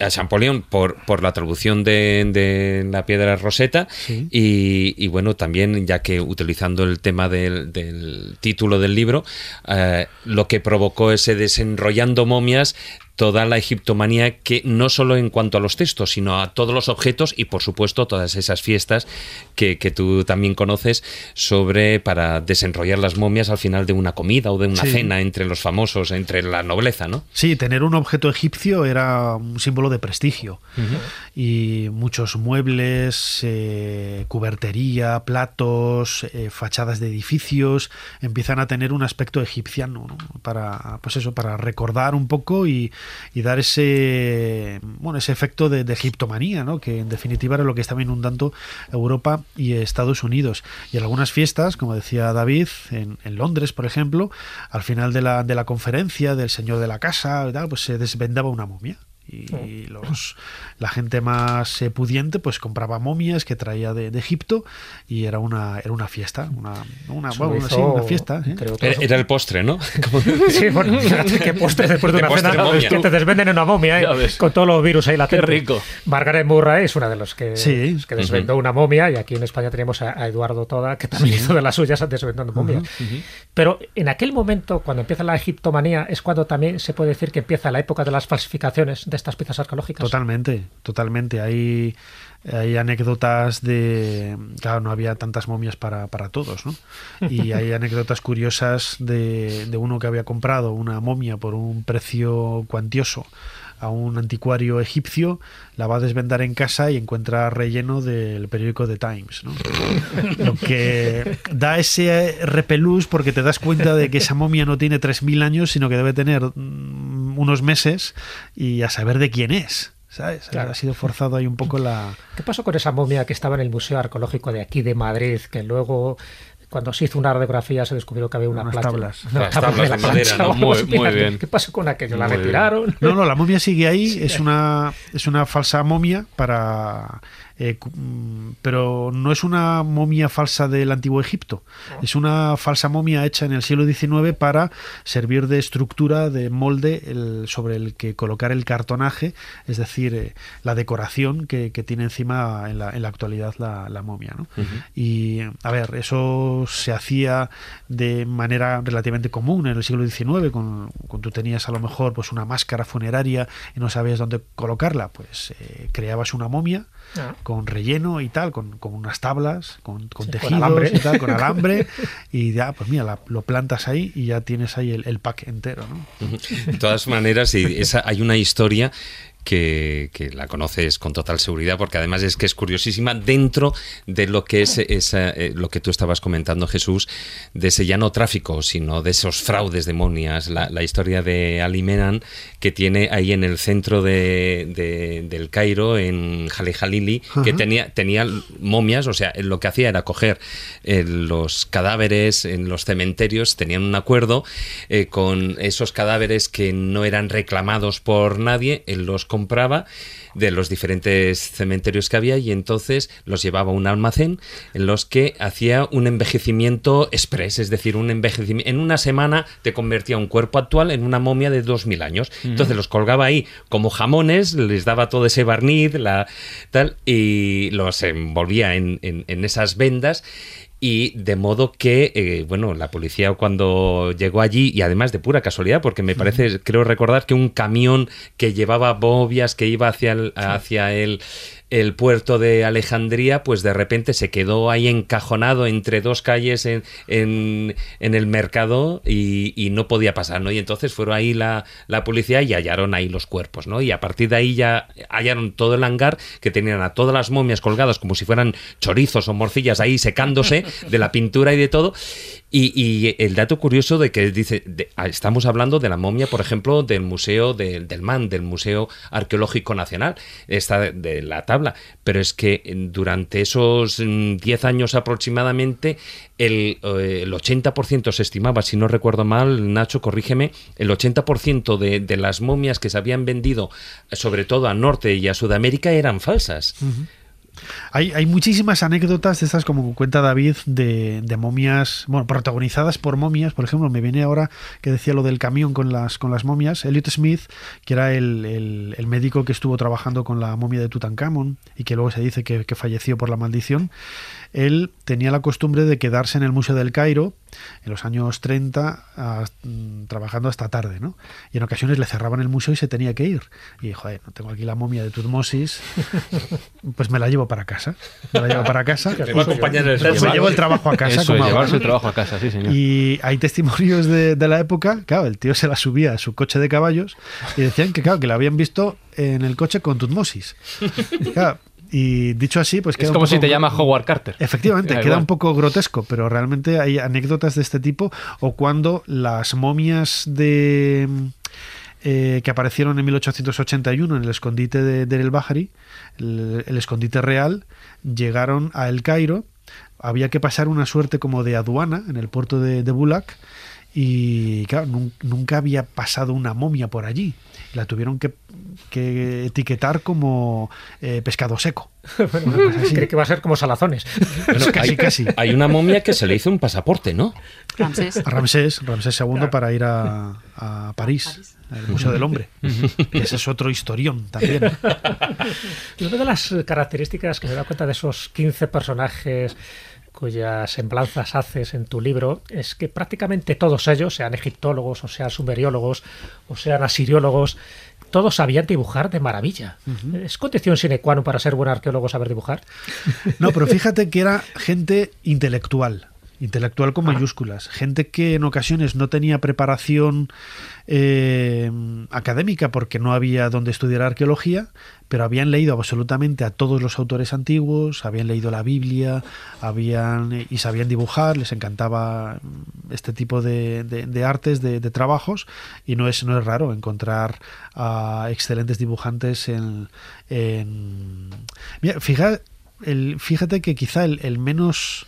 S3: A Champollion por, por la traducción de, de la piedra roseta
S7: Sí.
S3: y, y, bueno, también ya que utilizando el tema del, del título del libro, eh, lo que provocó ese desenrollando momias toda la egiptomanía que no solo en cuanto a los textos, sino a todos los objetos y por supuesto todas esas fiestas que, que tú también conoces sobre para desenrollar las momias al final de una comida o de una
S7: Sí.
S3: cena entre los famosos, entre la nobleza, ¿no?
S7: Sí, tener un objeto egipcio era un símbolo de prestigio. Y muchos muebles, eh, cubertería, platos, eh, fachadas de edificios empiezan a tener un aspecto egipciano, ¿no? Para, pues eso, para recordar un poco y, y dar ese bueno ese efecto de, egiptomanía, ¿no? que en definitiva era lo que estaba inundando Europa y Estados Unidos. Y en algunas fiestas, como decía David, en, en Londres, por ejemplo, al final de la, de la conferencia del señor de la casa, pues se desvendaba una momia y los la gente más eh, pudiente pues compraba momias que traía de, de Egipto y era una era una fiesta una una, bueno,
S5: hizo,
S7: sí, una fiesta ¿eh?
S3: Era, era el postre, ¿no?
S5: Sí, bueno, fíjate qué postre después de una cena que te desvenden en una momia, ¿eh? Con todos los virus ahí latentes.
S11: Qué rico.
S5: Margaret Murray es una de los que,
S7: Sí.
S5: que desvendó una momia y aquí en España tenemos a, a Eduardo Toda que también hizo de las suyas desvendando momias. Pero en aquel momento, cuando empieza la egiptomanía, es cuando también se puede decir que empieza la época de las falsificaciones de estas piezas arqueológicas.
S7: Totalmente, totalmente. Hay, hay anécdotas de. Claro, no había tantas momias para, para todos, ¿no? Y hay anécdotas curiosas de, de uno que había comprado una momia por un precio cuantioso a un anticuario egipcio, la va a desvendar en casa y encuentra relleno del periódico The Times, ¿no? Lo que da ese repelús porque te das cuenta de que esa momia no tiene 3.000 años, sino que debe tener unos meses y a saber de quién es. ¿Sabes?
S5: Claro.
S7: Ha sido forzado ahí un poco la...
S5: ¿Qué pasó con esa momia que estaba en el Museo Arqueológico de aquí de Madrid, que luego cuando se hizo una radiografía se descubrió que había una
S7: Unas
S5: plancha-
S7: tablas.
S3: Las
S5: tabla
S3: tablas
S5: la
S3: de madera,
S5: plancha,
S3: ¿no?
S5: vamos,
S11: Muy- muy
S5: mira,
S11: bien.
S5: ¿Qué pasó con aquello? ¿La
S11: Muy bien.
S5: retiraron?
S7: No, no, la momia sigue ahí, es una, es una falsa momia para... eh, mm, pero no es una momia falsa del antiguo Egipto, es una falsa momia hecha en el siglo XIX para servir de estructura, de molde el- sobre el que colocar el cartonaje, es decir, eh, la decoración que, que tiene encima en la, en la actualidad la, la momia. ¿no? Y, a ver, eso se hacía de manera relativamente común en el siglo XIX, con, con tú tenías a lo mejor pues una máscara funeraria y no sabías dónde colocarla, pues eh, creabas una momia
S5: Ah.
S7: con relleno y tal, con, con unas tablas, con, con
S5: Sí, con
S7: tejidos
S5: alambre.
S7: y tal, con alambre, y ya, pues mira, la- lo plantas ahí y ya tienes ahí el, el pack entero, ¿no?
S3: De todas maneras, y esa, hay una historia que, que la conoces con total seguridad, porque además es que es curiosísima dentro de lo que es esa, eh, lo que tú estabas comentando, Jesús, de ese ya no tráfico, sino de esos fraudes demonias, la, la historia de Ali Menan, que tiene ahí en el centro de, de- del Cairo, en Jalil Jalili, que
S7: Ajá.
S3: tenía, tenía momias, o sea, lo que hacía era coger eh, los cadáveres en los cementerios, tenían un acuerdo eh, con esos cadáveres que no eran reclamados por nadie, él los compraba de los diferentes cementerios que había y entonces los llevaba a un almacén en los que hacía un envejecimiento express, es decir, un envejecimiento en una semana te convertía un cuerpo actual en una momia de 2000 años. Entonces los colgaba ahí como jamones, les daba todo ese barniz, la tal y los envolvía en, en- en esas vendas y de modo que, eh, bueno, la policía cuando llegó allí, y además de pura casualidad, porque me parece, creo recordar que un camión que llevaba bobias, que iba hacia el, hacia el, el puerto de Alejandría, pues de repente se quedó ahí encajonado entre dos calles en, en, en el mercado y, y no podía pasar, ¿no? Y entonces fueron ahí la, la policía y hallaron ahí los cuerpos, ¿no? Y a partir de ahí ya hallaron todo el hangar que tenían a todas las momias colgadas como si fueran chorizos o morcillas ahí secándose de la pintura y de todo. Y, y el dato curioso de que dice, ah, estamos hablando de la momia, por ejemplo, del Museo del, MAN, del Museo Arqueológico Nacional, esta de, la tabla, pero es que mm, durante esos mm, 10 años aproximadamente, el, eh, el 80% se estimaba, si no recuerdo mal, Nacho, corrígeme, el 80% de, de las momias que se habían vendido, sobre todo a Norte y a Sudamérica, eran falsas.
S7: Hay, hay muchísimas anécdotas de estas, como cuenta David, de, de momias, bueno, protagonizadas por momias. Por ejemplo, me viene ahora que decía lo del camión con las, con las momias. Elliot Smith, que era el, el- médico que estuvo trabajando con la momia de Tutankamón y que luego se dice que falleció por la maldición, él tenía la costumbre de quedarse en el Museo del Cairo en los años 30 a- mm, trabajando hasta tarde, ¿no? Y en ocasiones le cerraban el museo y se tenía que ir. Y joder, no tengo aquí la momia de Tutmosis, pues me la llevo para casa. Me la llevo para casa.
S3: Me
S7: llevo el trabajo a casa.
S11: Eso,
S7: como
S11: llevarse el trabajo a casa, sí, señor.
S7: Y hay testimonios de, de la época, claro, el tío se la subía a su coche de caballos y decían que, claro, que la habían visto en el coche con Tutmosis. Claro, y dicho así, pues
S11: Es
S7: queda un
S11: como si te llama Howard Carter.
S7: Efectivamente,
S11: Da
S7: queda
S11: igual.
S7: un poco grotesco, pero realmente hay anécdotas de este tipo o cuando las momias de eh, que aparecieron en 1881 en el escondite de, de El Bahari, el, el escondite real, llegaron a El Cairo. Había que pasar una suerte como de aduana en el puerto de, de Bulak y claro, nun- nunca había pasado una momia por allí. La tuvieron que, que etiquetar como eh, pescado seco.
S5: Bueno, creo que va a ser como salazones.
S3: Bueno,
S7: casi,
S3: hay,
S7: casi.
S3: hay una momia que se le hizo un pasaporte, ¿no?
S10: Ramsés.
S7: A Ramsés, Ramsés II para ir a, a París, al Museo del Hombre. Ese es otro historión también.
S5: Una de las características que me da cuenta de esos 15 personajes cuyas semblanzas haces en tu libro es que prácticamente todos ellos, sean egiptólogos, o sean sumeriólogos, o sean asiriólogos, todos sabían dibujar de maravilla. ¿Es condición sine qua non para ser buen arqueólogo saber dibujar?
S7: No, pero fíjate que era gente intelectual. Intelectual con mayúsculas. Gente que en ocasiones no tenía preparación eh, académica porque no había donde estudiar arqueología, pero habían leído absolutamente a todos los autores antiguos, habían leído la Biblia, habían y sabían dibujar, les encantaba este tipo de, de- artes, de, trabajos, y no es, no es raro encontrar a excelentes dibujantes en... en- Mira, fija- el- fíjate que quizá el menos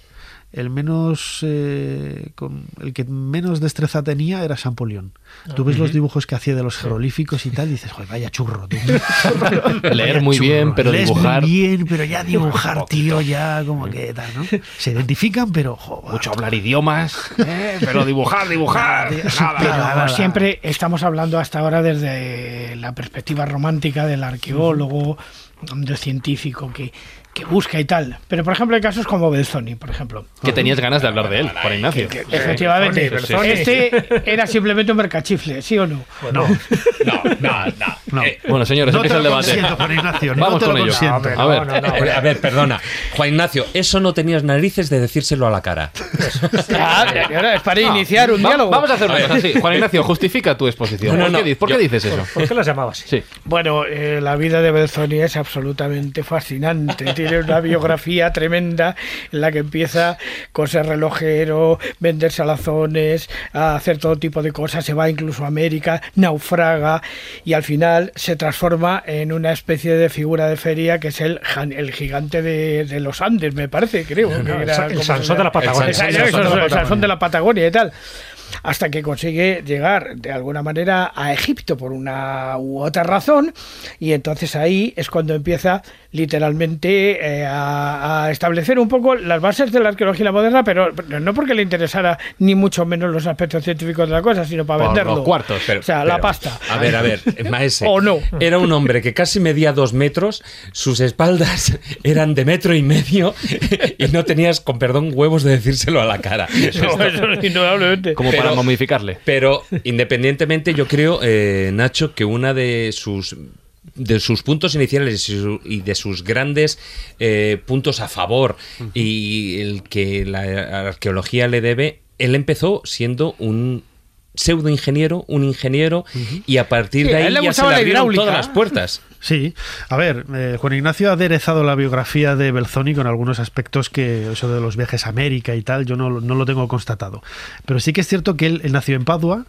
S7: el menos eh, con el que menos destreza tenía era Champollion. Tú ves los dibujos que hacía de los jeroglíficos y tal, y dices, joder, vaya churro, tú.
S11: Leer muy
S7: churro.
S11: bien, pero
S7: Lees
S11: dibujar-
S7: muy bien, pero ya dibujar, tío, ya como que tal, ¿no? Se identifican, pero joder.
S11: Mucho hablar idiomas, ¿eh? pero dibujar, dibujar. nada.
S4: Pero
S7: Nada, nada.
S4: siempre estamos hablando hasta ahora desde la perspectiva romántica del arqueólogo, del científico que, que busca y tal. Pero, por ejemplo, hay casos como Belzoni, por ejemplo.
S11: Que tenías ganas de hablar de él, Juan Ignacio.
S4: Efectivamente,
S5: Belzoni, Belzoni.
S4: este era simplemente un mercachifle, ¿sí o no?
S7: No,
S3: No, no, no.
S7: no.
S11: Bueno, señores,
S7: no
S11: empieza el
S7: lo
S11: debate.
S7: Juan Ignacio, no
S11: Vamos
S7: te
S11: con
S7: lo
S11: ello. A ver.
S5: no, no, no.
S3: Eh, A ver, perdona. Juan Ignacio, eso no tenías narices de decírselo a la cara.
S4: Claro, es para iniciar un
S11: Va-
S4: diálogo.
S11: Vamos a hacer una cosa así. Juan Ignacio, justifica tu exposición.
S3: No, no,
S11: ¿Por, qué, por qué
S3: yo-
S11: dices eso?
S5: ¿Por qué las llamabas así?
S11: Sí.
S4: Bueno, eh, la vida de Belzoni es absolutamente fascinante. Tiene una biografía tremenda en la que empieza con ser relojero, vender salazones, a hacer todo tipo de cosas. Se va incluso a América, naufraga y al final se transforma en una especie de figura de feria que es el, el gigante de, de los Andes, me parece, creo. que
S5: No,
S4: era
S5: el Sansón de la. Patagonia.
S4: El Sansón
S5: El
S4: de la Patagonia y tal hasta que consigue llegar de alguna manera a Egipto por una u otra razón y entonces ahí es cuando empieza literalmente eh, a, a establecer un poco las bases de la arqueología moderna pero no porque le interesara ni mucho menos los aspectos científicos de la cosa sino para
S11: Por
S4: venderlo
S11: los cuartos.
S3: Pero-
S4: o sea la
S3: pero,
S4: pasta
S3: A ver, a ver, maese.
S4: O no.
S3: Era un hombre que casi medía dos metros, sus espaldas eran de metro y medio y no tenías, con perdón, huevos de decírselo a la cara.
S4: No, eso es indudablemente
S11: Como para
S3: Pero-
S11: momificarle.
S3: Pero independientemente, yo creo, eh, Nacho, que una de sus de sus puntos iniciales y de sus grandes eh, puntos a favor y el que la arqueología le debe, él empezó siendo un pseudo ingeniero, un ingeniero y a partir
S4: Sí,
S3: de ahí
S4: le
S3: ya se le abrieron todas las puertas.
S7: Sí, a ver, eh, Juan Ignacio ha aderezado la biografía de Belzoni con algunos aspectos que eso de los viajes a América y tal, yo no, lo- tengo constatado. Pero sí que es cierto que él nació en Padua,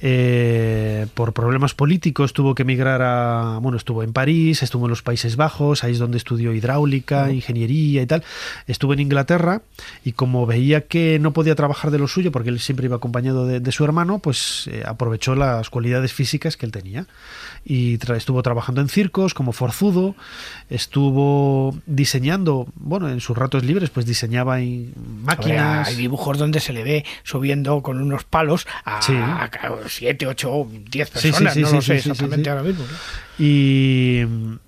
S7: eh, por problemas políticos tuvo que emigrar a, bueno, estuvo en París, estuvo en los Países Bajos, ahí es donde estudió hidráulica, ingeniería y tal, estuvo en Inglaterra y como veía que no podía trabajar de lo suyo, porque él siempre iba acompañado de, de su hermano, pues eh, aprovechó las cualidades físicas que él tenía y tra- estuvo trabajando en circos como forzudo, estuvo diseñando, bueno, en sus ratos libres pues diseñaba máquinas.
S4: hay dibujos donde se le ve subiendo con unos palos a,
S7: Sí.
S4: a 7, 8, 10
S7: Sí, sí,
S4: personas,
S7: sí,
S4: no
S7: sí,
S4: lo
S7: sí,
S4: sé exactamente ahora mismo. ¿no?
S7: Y,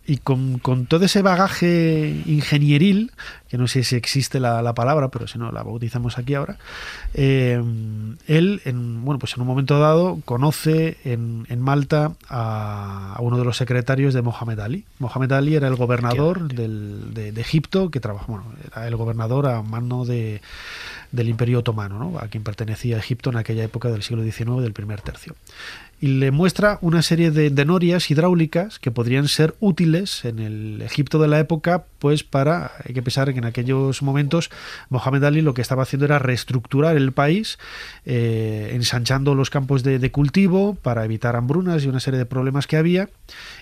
S7: y con, con todo ese bagaje ingenieril, que no sé si existe la, la palabra, pero si no la bautizamos aquí ahora, eh, él, en, bueno, pues en un momento dado, conoce en, en Malta a, a uno de los secretarios de Mohamed Ali. Mohamed Ali era el gobernador del- de, de Egipto, que trabajó, bueno, era el gobernador a mano de, del Imperio Otomano, ¿no? a quien pertenecía Egipto en aquella época del siglo XIX, del primer tercio. y le muestra una serie de, de norias hidráulicas que podrían ser útiles en el Egipto de la época, pues para, hay que pensar que en aquellos momentos Mohamed Ali lo que estaba haciendo era reestructurar el país, eh, ensanchando los campos de cultivo para evitar hambrunas y una serie de problemas que había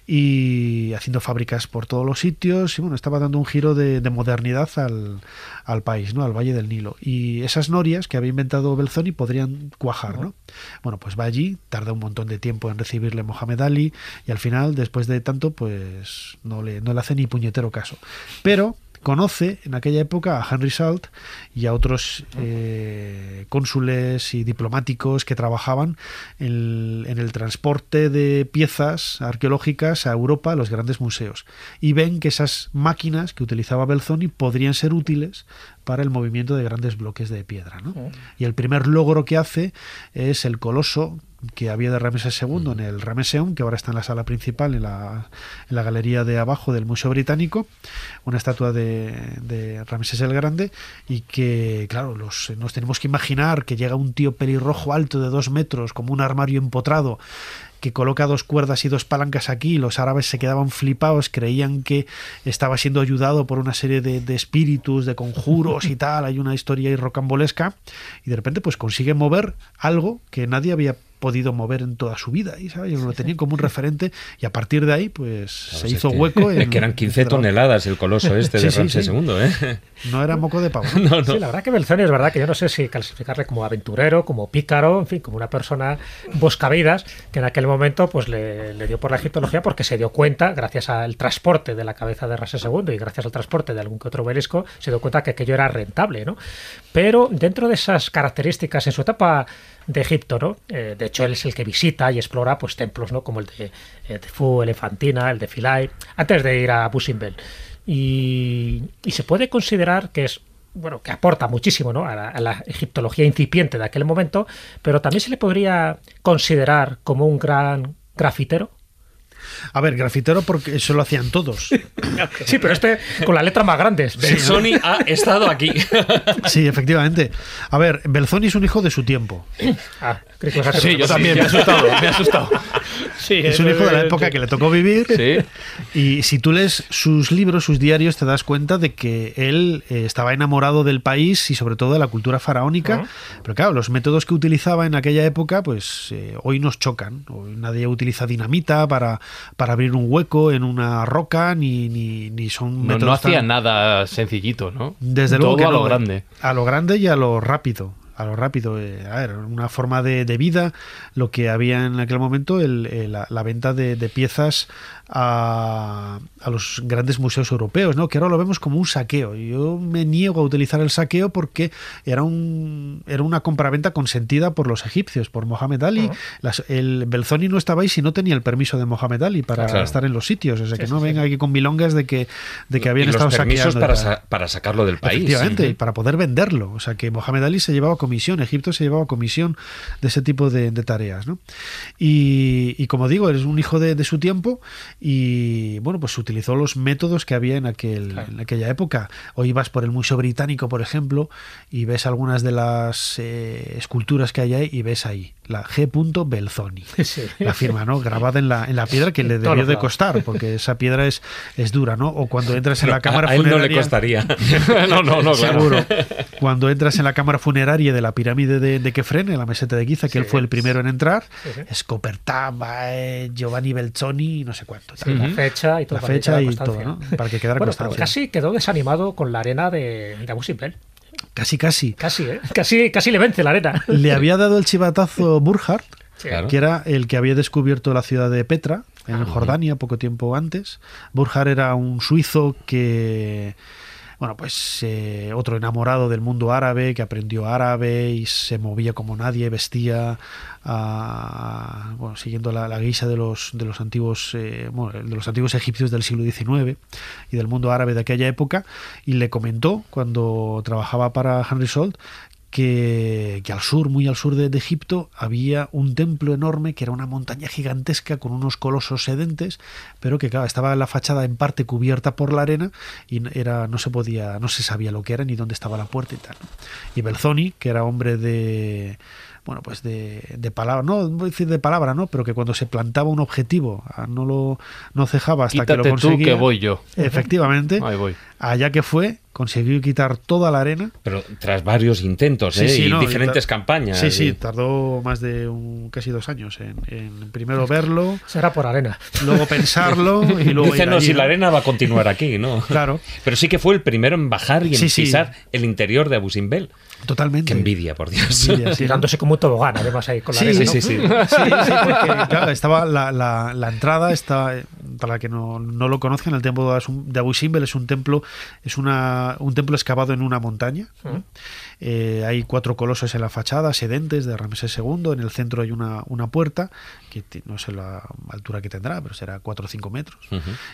S7: y haciendo fábricas por todos los sitios y bueno, estaba dando un giro de, de modernidad al, al país, ¿no? al Valle del Nilo. Y esas norias que había inventado Belzoni podrían cuajar, ¿no? Bueno, pues va allí, tarda un montón de tiempo en recibirle Mohamed Ali y al final, después de tanto, pues no le, no le hace ni puñetero caso. Pero conoce en aquella época a Henry Salt y a otros eh, cónsules y diplomáticos que trabajaban en, en el transporte de piezas arqueológicas a Europa, a los grandes museos. Y ven que esas máquinas que utilizaba Belzoni podrían ser útiles para el movimiento de grandes bloques de piedra. ¿no? Y el primer logro que hace es el coloso que había de Rameses II en el Rameseum, que ahora está en la sala principal, en la, en la galería de abajo del Museo Británico, una estatua de, de Rameses el Grande, y que, claro, los, nos tenemos que imaginar que llega un tío pelirrojo alto de dos metros, como un armario empotrado, que coloca dos cuerdas y dos palancas aquí, los árabes se quedaban flipados, creían que estaba siendo ayudado por una serie de, de espíritus, de conjuros y tal, hay una historia ahí rocambolesca, y de repente pues consigue mover algo que nadie había podido mover en toda su vida y ¿sabes? lo tenían como un referente y a partir de ahí pues se hizo
S3: que,
S7: hueco en,
S3: es que eran 15 toneladas el coloso este
S7: Sí,
S3: de
S7: sí,
S3: Ramsés
S7: sí.
S3: II ¿eh?
S7: no era moco de pavo
S3: no, no.
S5: Sí, la verdad que Belzoni es verdad que yo no sé si clasificarle como aventurero, como pícaro, en fin, como una persona buscavidas que en aquel momento pues le, le dio por la egiptología porque se dio cuenta, gracias al transporte de la cabeza de Ramsés II y gracias al transporte de algún que otro obelisco, se dio cuenta que aquello era rentable, ¿no? Pero dentro de esas características en su etapa de Egipto, ¿no? Eh, de hecho, él es el que visita y explora pues templos, ¿no? Como el de, eh, Tefú, Elefantina, el de Philae, antes de ir a Busimbel. Y, y se puede considerar que es bueno, que aporta muchísimo ¿no? a, la, a, la, egiptología incipiente de aquel momento, pero también se le podría considerar como un gran grafitero.
S7: A ver, grafitero porque eso lo hacían todos.
S5: sí, pero este con las letras más grandes.
S3: Belzoni ha estado aquí.
S7: sí, efectivamente. A ver, Belzoni es un hijo de su tiempo.
S5: Ah,
S11: sí, yo también, me ha asustado, me ha asustado.
S7: Sí, es un hijo de la época que le tocó vivir.
S11: Sí.
S7: Y si tú lees sus libros, sus diarios, te das cuenta de que él eh, estaba enamorado del país y sobre todo de la cultura faraónica. Uh -huh. Pero claro, los métodos que utilizaba en aquella época, pues eh, hoy nos chocan. Hoy nadie utiliza dinamita para, para abrir un hueco en una roca, ni, ni, ni son
S11: no, no hacía tan... nada sencillito, ¿no?
S7: Desde luego
S11: Todo
S7: que
S11: a lo
S7: no,
S11: grande.
S7: A lo grande y a lo rápido a lo rápido. Eh, a ver, una forma de, de, vida, lo que había en aquel momento, el, el, la, la, venta de, de piezas a, a, los grandes museos europeos, ¿no? que ahora lo vemos como un saqueo. Yo me niego a utilizar el saqueo porque era, un, era una compraventa consentida por los egipcios, por Mohamed Ali. Uh -huh. Las, el Belzoni no estaba ahí si no tenía el permiso de Mohamed Ali para claro. estar en los sitios. O sea, que sí, no sí, venga aquí con milongas de que, de que habían
S3: y
S7: estado
S3: los permisos
S7: saqueando.
S3: Para, sa para sacarlo del país.
S7: Efectivamente, y para poder venderlo. O sea, que Mohamed Ali se llevaba comisión, Egipto se llevaba comisión de ese tipo de, de tareas. ¿no? Y, y, como digo, eres un hijo de, de, su tiempo y bueno, pues utilizó los métodos que había en, aquel, claro. en aquella época. Hoy vas por el Museo Británico, por ejemplo, y ves algunas de las eh, esculturas que hay ahí y ves ahí la G. Belzoni, sí. la firma, ¿no? Grabada en la, en la piedra que le debió de costar, porque esa piedra es, es dura, ¿no? O cuando entras en la cámara
S3: a, a
S7: funeraria.
S3: no le costaría.
S11: no, no, no, claro.
S7: Seguro. Cuando entras en la cámara funeraria de la pirámide de, de Kefren, en la meseta de Giza, que sí, él fue el primero en entrar, sí, eh, Giovanni Belzoni, no sé cuánto.
S5: La fecha y todo.
S7: La fecha y todo, ¿no? Para que quedara
S5: bueno,
S7: constancia.
S5: casi quedó desanimado con la arena de, de Abu Simbel.
S7: Casi, casi.
S5: Casi, ¿eh? Casi, casi le vence la arena.
S7: Le había dado el chivatazo Burkhardt,
S5: Sí.
S7: que era el que había descubierto la ciudad de Petra, en
S5: Ah.
S7: Jordania, poco tiempo antes. Burkhardt era un suizo que bueno, pues eh, otro enamorado del mundo árabe, que aprendió árabe y se movía como nadie, vestía ah, bueno, siguiendo la, guisa de los, de los antiguos eh, bueno, de los antiguos egipcios del siglo XIX y del mundo árabe de aquella época, y le comentó cuando trabajaba para Henry Salt que, al sur, muy al sur de, de, Egipto, había un templo enorme que era una montaña gigantesca con unos colosos sedentes, pero que claro, estaba la fachada en parte cubierta por la arena y era, no se podía, no se sabía lo que era ni dónde estaba la puerta y tal. Y Belzoni, que era hombre de bueno, pues de, de palabra, no voy a decir de palabra, ¿no? Pero que cuando se plantaba un objetivo, ah, no lo no cejaba hasta que lo
S8: Quítate tú,
S7: conseguía.
S8: que voy yo.
S7: Efectivamente.
S8: Ahí voy.
S7: Allá que fue, consiguió quitar toda la arena.
S3: Pero tras varios intentos
S7: Sí,
S3: ¿eh?
S7: sí,
S3: y
S7: no,
S3: diferentes
S7: y
S3: campañas.
S7: Sí, sí,
S3: y-
S7: tardó más de un, casi dos años en, en primero verlo,
S5: Será por arena.
S7: luego pensarlo y luego
S3: Dice,
S7: ir
S3: no, si la arena va a continuar aquí, ¿no?
S7: Claro.
S3: Pero sí que fue el primero en bajar y en
S7: Sí, sí.
S3: pisar el interior de Abu Simbel.
S7: Totalmente.
S3: Qué envidia, por Dios.
S7: Envidia, sí.
S5: Tirándose como un tobogán, además, ahí con la
S7: Sí,
S5: arena.
S7: sí,
S5: ¿no?
S3: sí, sí.
S7: Sí, sí, porque claro, estaba la, la- la entrada está para la que no, no lo conozcan el templo de Abu- de Abu Simbel es un templo es una un templo excavado en una montaña ¿no? Eh, hay cuatro colosos en la fachada sedentes de Ramsés II en el centro hay una, una puerta que no sé la altura que tendrá pero será 4 o 5 metros.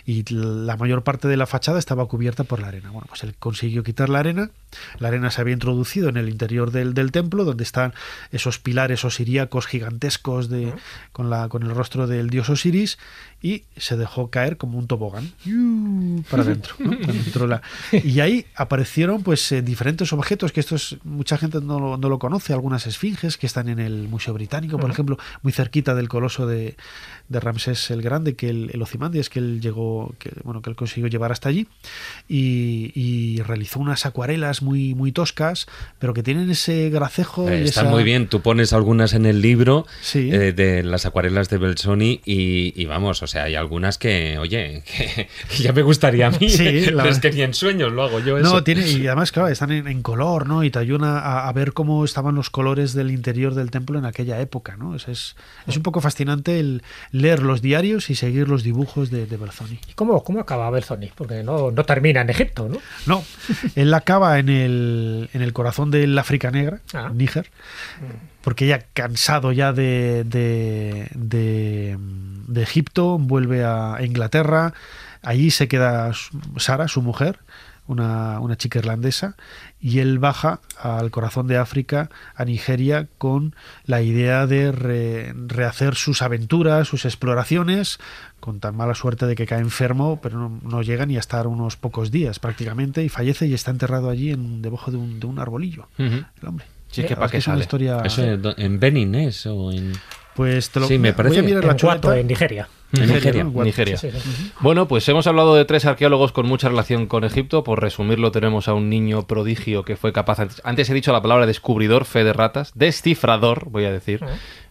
S7: Y la mayor parte de la fachada estaba cubierta por la arena. Bueno, pues él consiguió quitar la arena. La arena se había introducido en el interior del, del templo, donde están esos pilares osiríacos gigantescos de, con, la, con el rostro del dios Osiris, y se dejó caer como un tobogán para adentro. Y ahí aparecieron pues eh, diferentes objetos que esto es, mucha gente no lo, no lo conoce, algunas esfinges que están en el Museo Británico, por ejemplo, muy cerquita del coloso de, de Ramsés el Grande, que el, el Ozymandias, que él llegó, que, bueno, que él consiguió llevar hasta allí, y, y realizó unas acuarelas muy, muy toscas, pero que tienen ese gracejo.
S3: Eh,
S7: y
S3: Están
S7: esa-
S3: muy bien, tú pones algunas en el libro
S7: Sí.
S3: eh, de las acuarelas de Belsoni y, y vamos, o sea, hay algunas que, oye, que, que ya me gustaría a mí,
S7: Sí, la
S3: pero es que ni en sueños lo hago yo eso.
S7: No, tiene, y además, claro, están en, en color, ¿no? Y te ayuda a, a ver cómo estaban los colores del interior del templo en aquella época, ¿no? Es, es, es un poco fascinante el leer los diarios y seguir los dibujos de, de Berzoni.
S5: ¿Y cómo, cómo acaba Belzoni? Porque no, no termina en Egipto, ¿no?
S7: No, él acaba en el, en el corazón del África Negra,
S5: Ah.
S7: Níger, porque ya cansado ya de, de, de, de Egipto, vuelve a Inglaterra, allí se queda Sara, su mujer, una, una chica irlandesa, y él baja al corazón de África, a Nigeria, con la idea de re- rehacer sus aventuras, sus exploraciones, con tan mala suerte de que cae enfermo, pero no, no llega ni a estar unos pocos días prácticamente, y fallece y está enterrado allí en, debajo de un, de un arbolillo, el hombre.
S8: Sí, es que
S7: una historia...
S3: Eso en, en Benin es o en...
S7: Pues te lo
S3: Sí, me
S7: voy
S3: parece.
S7: a mirar la
S5: En Nigeria.
S3: En Nigeria.
S7: ¿no? Guato.
S8: Nigeria.
S5: Sí, sí.
S8: Bueno, pues hemos hablado de tres arqueólogos con mucha relación con Egipto. Por resumirlo, tenemos a un niño prodigio que fue capaz. Antes, antes he dicho la palabra descubridor, fe de ratas, descifrador, voy a decir,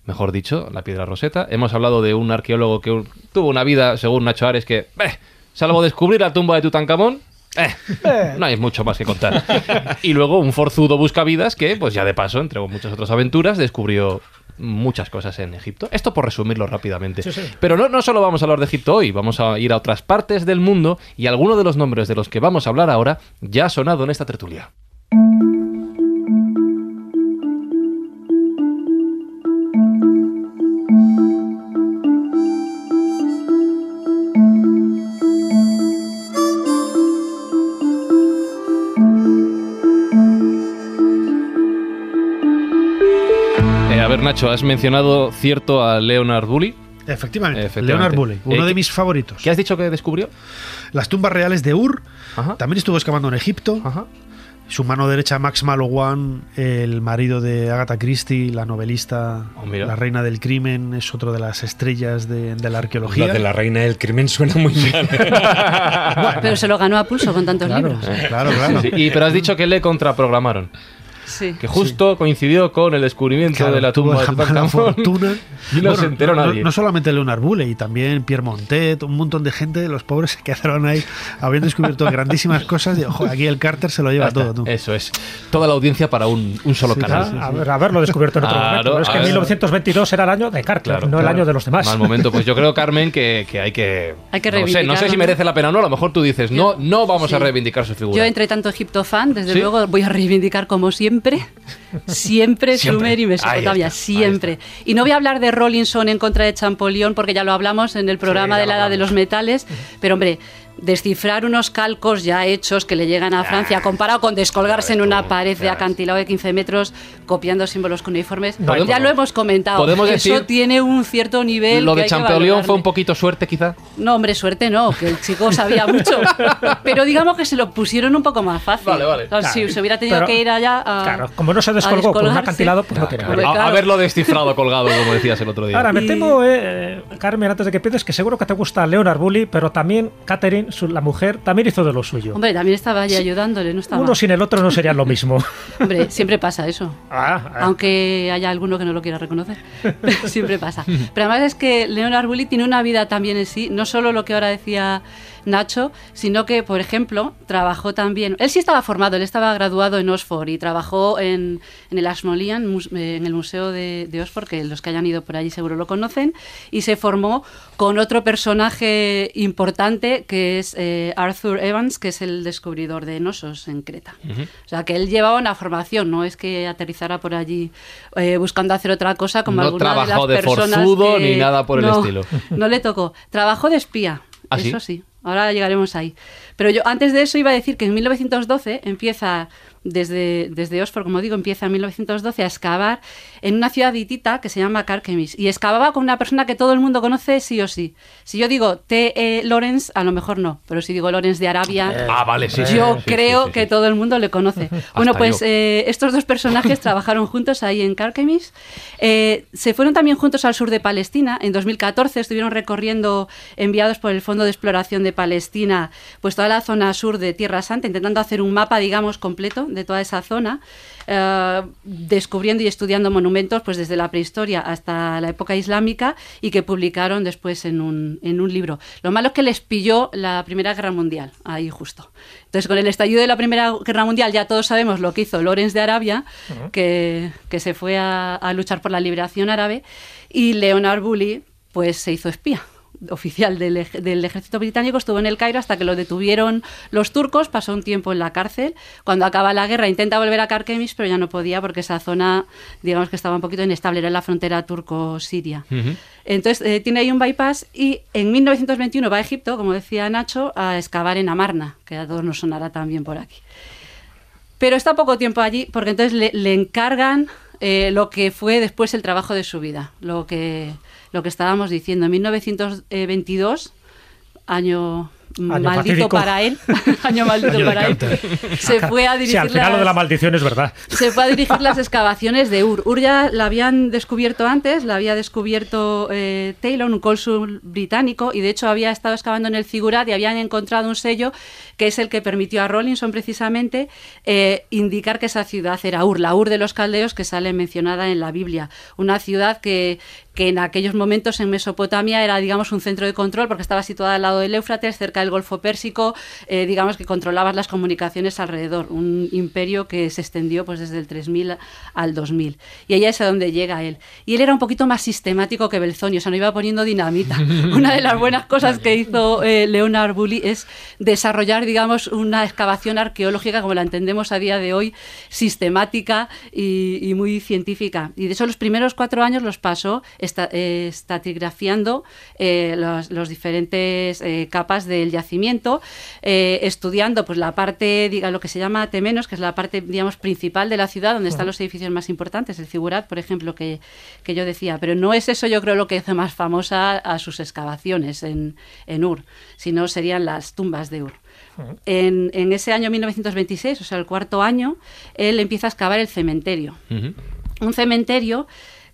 S8: mejor dicho, la piedra roseta. Hemos hablado de un arqueólogo que tuvo una vida, según Nacho Ares, que, eh, salvo descubrir la tumba de Tutankamón. eh, no hay mucho más que contar. Y luego un forzudo buscavidas que, pues ya de paso, entre muchas otras aventuras, descubrió muchas cosas en Egipto. Esto por resumirlo rápidamente.
S5: Sí, sí.
S8: Pero no, no solo vamos a hablar de Egipto hoy, vamos a ir a otras partes del mundo y alguno de los nombres de los que vamos a hablar ahora ya ha sonado en esta tertulia. Ver, Nacho, has mencionado cierto a Leonard Bully.
S7: Efectivamente,
S8: Efectivamente.
S7: Leonard Bulley, uno
S8: Eh,
S7: de
S8: ¿qué-
S7: mis favoritos.
S8: ¿Qué has dicho que descubrió?
S7: Las tumbas reales de Ur,
S8: Ajá.
S7: también estuvo excavando en Egipto.
S8: Ajá.
S7: Su mano derecha, Max Malowan, el marido de Agatha Christie, la novelista,
S8: Oh,
S7: la reina del crimen, es otro de las estrellas de, de la
S3: Lo
S7: arqueología.
S3: de la reina del crimen suena muy mal.
S10: Pero se lo ganó a pulso con tantos
S7: Claro,
S10: libros.
S7: claro, claro.
S8: Sí, y, pero has dicho que le contraprogramaron.
S10: Sí.
S8: Que justo coincidió con el descubrimiento
S7: Claro,
S8: de la tumba de Tutankamón. no se enteró
S7: no,
S8: nadie.
S7: No solamente Leonard Bulley, también Pierre Montet, un montón de gente, los pobres se quedaron ahí, habían descubierto grandísimas cosas y ojo, aquí el Carter se lo lleva todo. tú.
S8: Eso es. Toda la audiencia para un, un solo
S7: Sí,
S8: canal.
S5: A ver, haberlo descubierto en otro
S8: Claro,
S5: momento. Pero es que
S8: ver.
S5: 1922 era el año de Carter,
S8: Claro,
S5: no el año de los demás.
S8: Mal momento. Pues yo creo, Carmen, que, que hay que.
S10: Hay que
S8: no sé, no sé si merece la pena o no. A lo mejor tú dices, no, no vamos a reivindicar su figura.
S10: Yo, entre tanto Egipto fan, desde
S8: ¿Sí?
S10: luego voy a reivindicar como siempre, siempre,
S8: Siempre.
S10: Sumer y Mesopotamia, siempre. Y no voy a hablar de Rollinson en contra de Champollion, porque ya lo hablamos en el programa
S8: Sí,
S10: de la Edad de los Metales, pero hombre, descifrar unos calcos ya hechos que le llegan a Francia, comparado con descolgarse en una pared de acantilado de 15 metros copiando símbolos cuneiformes.
S11: Podemos-
S10: ya lo hemos comentado.
S11: podemos
S10: Eso
S11: decir-
S10: tiene un cierto nivel.
S11: Lo de
S10: valorarle.
S11: fue un poquito suerte, quizá.
S10: No, hombre, suerte no, que el chico sabía mucho. Pero digamos que se lo pusieron un poco más fácil.
S11: Vale, vale.
S10: Claro, si se hubiera tenido
S5: Pero-
S10: que ir allá a.
S5: Claro, como no se descolgó con un acantilado, pues no tiene nada.
S10: Hombre,
S11: A-
S10: claro.
S11: Haberlo descifrado colgado, como decías el otro día.
S5: Ahora, me
S10: Y-
S5: temo, eh, Carmen, antes de que empieces, que seguro que te gusta Leonard Bully, pero también Catherine, la mujer, también hizo de lo suyo.
S10: Hombre, también estaba allí ayudándole, no estaba.
S5: Uno sin el otro no serían lo mismo.
S10: Hombre, siempre pasa eso.
S5: Ah, ah.
S10: Aunque haya alguno que no lo quiera reconocer. Siempre pasa. Pero además es que Leonard Bully tiene una vida también en sí, no solo lo que ahora decía Nacho, sino que, por ejemplo, trabajó también. Él sí estaba formado, él estaba graduado en Oxford y trabajó en, en el Ashmolean, eh, en el Museo de, de Oxford, que los que hayan ido por allí seguro lo conocen, y se formó con otro personaje importante que es eh, Arthur Evans, que es el descubridor de Nosos en Creta. O sea, que él llevaba una formación, no es que aterrizara por allí eh, buscando hacer otra cosa como
S11: No
S10: alguna de las
S11: de
S10: personas
S11: forzudo
S10: que-
S11: ni nada por el
S10: No,
S11: estilo.
S10: No le tocó. Trabajó de espía,
S11: ¿Ah, sí?
S10: eso sí. Ahora llegaremos ahí. Pero yo antes de eso iba a decir que en 1912 empieza, desde, desde Oxford, como digo, empieza en 1912 a excavar en una ciudad hitita que se llama Carchemish. Y excavaba con una persona que todo el mundo conoce sí o sí. Si yo digo T. E. Lawrence, a lo mejor no. Pero si digo Lawrence de Arabia,
S11: Ah, vale, sí.
S10: yo
S11: sí,
S10: creo
S11: sí, sí.
S10: que todo el mundo le conoce. bueno, pues eh, estos dos personajes trabajaron juntos ahí en Carchemish. Eh, se fueron también juntos al sur de Palestina. En 2014 estuvieron recorriendo, enviados por el Fondo de Exploración de Palestina, pues toda la zona sur de Tierra Santa, intentando hacer un mapa, digamos, completo de toda esa zona, eh, descubriendo y estudiando monumentos pues desde la prehistoria hasta la época islámica y que publicaron después en un, en un libro. Lo malo es que les pilló la Primera Guerra Mundial, ahí justo. Entonces, con el estallido de la Primera Guerra Mundial ya todos sabemos lo que hizo Lorenz de Arabia, que, que se fue a, a luchar por la liberación árabe, y Leonard Bully pues se hizo espía oficial del, ej- del ejército británico, estuvo en el Cairo hasta que lo detuvieron los turcos, pasó un tiempo en la cárcel. Cuando acaba la guerra intenta volver a Karkemis, pero ya no podía porque esa zona, digamos que estaba un poquito inestable, era la frontera turco-siria. Entonces eh, tiene ahí un bypass y en 1921 va a Egipto, como decía Nacho, a excavar en Amarna, que a todos nos sonará también por aquí. Pero está poco tiempo allí porque entonces le, le encargan eh, lo que fue después el trabajo de su vida, lo que, lo que estábamos diciendo. En 1922, año,
S5: Año
S10: maldito para él, año maldito
S7: Año
S10: para él, se fue a dirigir
S5: Sí, al final lo de la
S10: las-
S5: maldición es verdad.
S10: se fue a dirigir las excavaciones de Ur. Ur ya la habían descubierto antes, la había descubierto eh, Taylor, un cónsul británico, y de hecho había estado excavando en el Figurat y habían encontrado un sello que es el que permitió a Rollinson precisamente eh, indicar que esa ciudad era Ur, la Ur de los caldeos que sale mencionada en la Biblia. Una ciudad que, que en aquellos momentos en Mesopotamia era, digamos, un centro de control porque estaba situada al lado del Éufrates, cerca del Golfo Pérsico, eh, digamos que controlabas las comunicaciones alrededor, un imperio que se extendió pues desde el 3000 al 2000. Y allá es a donde llega él. Y él era un poquito más sistemático que Belzoni, o sea, no iba poniendo dinamita. Una de las buenas cosas que hizo eh, Leonard Bully es desarrollar, digamos, una excavación arqueológica como la entendemos a día de hoy, sistemática y, y muy científica. Y de eso los primeros cuatro años los pasó esta- eh, eh, los, los diferentes eh, capas del yacimiento, eh, estudiando pues la parte, diga, lo que se llama Temenos, que es la parte, digamos, principal de la ciudad, donde están los edificios más importantes, el Figurat, por ejemplo, que, que yo decía. Pero no es eso, yo creo, lo que hace más famosa a sus excavaciones en, en Ur, sino serían las tumbas de Ur. En, en ese año 1926, o sea, el cuarto año, él empieza a excavar el cementerio. Un cementerio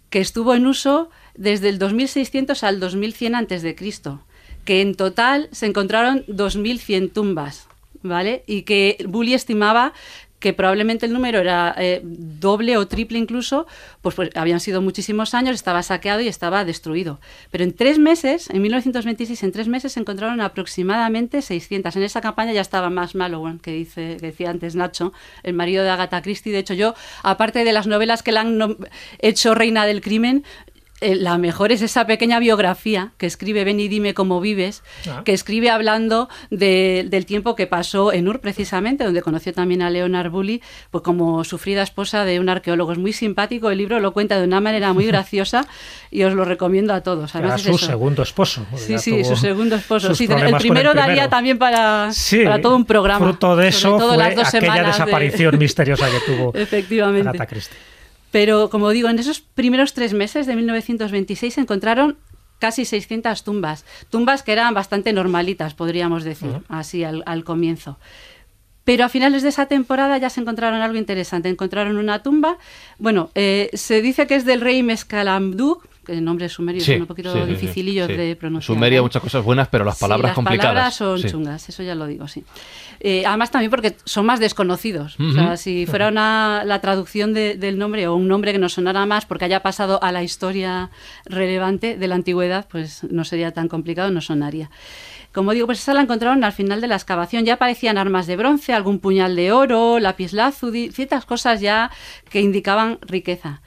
S10: que estuvo en uso desde el 2600 al 2100 antes de Cristo, que en total se encontraron 2100 tumbas, ¿vale? Y que Bully estimaba que probablemente el número era eh, doble o triple incluso, pues, pues habían sido muchísimos años, estaba saqueado y estaba destruido. Pero en tres meses, en 1926, en tres meses se encontraron aproximadamente 600. En esa campaña ya estaba más Mallowan, que, dice, que decía antes Nacho, el marido de Agatha Christie. De hecho, yo, aparte de las novelas que le han hecho Reina del Crimen, eh, la mejor es esa pequeña biografía que escribe Ven y dime cómo vives,
S5: Ah.
S10: que escribe hablando de- del tiempo que pasó en Ur, precisamente, donde conoció también a Leonard Bully, pues como sufrida esposa de un arqueólogo. Es muy simpático, el libro lo cuenta de una manera muy graciosa y os lo recomiendo a todos.
S5: Era
S10: Además, es
S5: su segundo esposo.
S10: Sí, sí, su segundo esposo. Sí, el
S5: problemas con
S10: primero daría
S5: primero.
S10: también para,
S5: Sí,
S10: para todo un programa.
S5: Fruto de eso
S10: todo
S5: fue
S10: las dos
S5: aquella
S10: semanas de-
S5: desaparición misteriosa que tuvo
S10: Efectivamente.
S5: Agatha Christie.
S10: Pero, como digo, en esos primeros tres meses de 1926 se encontraron casi 600 tumbas. Tumbas que eran bastante normalitas, podríamos decir, así al, al comienzo. Pero a finales de esa temporada ya se encontraron algo interesante. Encontraron una tumba. Bueno, eh, se dice que es del rey Mescalamduk, que el nombre sumerio
S11: Sí,
S10: son un poquito
S11: sí,
S10: dificilillos de pronunciar.
S11: Sumeria
S10: ¿eh?
S11: muchas cosas buenas, pero las palabras
S10: las
S11: complicadas.
S10: palabras son chungas, eso ya lo digo, sí. Eh, además también porque son más desconocidos. O sea, si fuera una, la traducción de- del nombre o un nombre que nos sonara más porque haya pasado a la historia relevante de la antigüedad, pues no sería tan complicado, no sonaría. Como digo, pues esa la encontraron al final de la excavación. Ya aparecían armas de bronce, algún puñal de oro, lapislázuli, ciertas cosas ya que indicaban riqueza.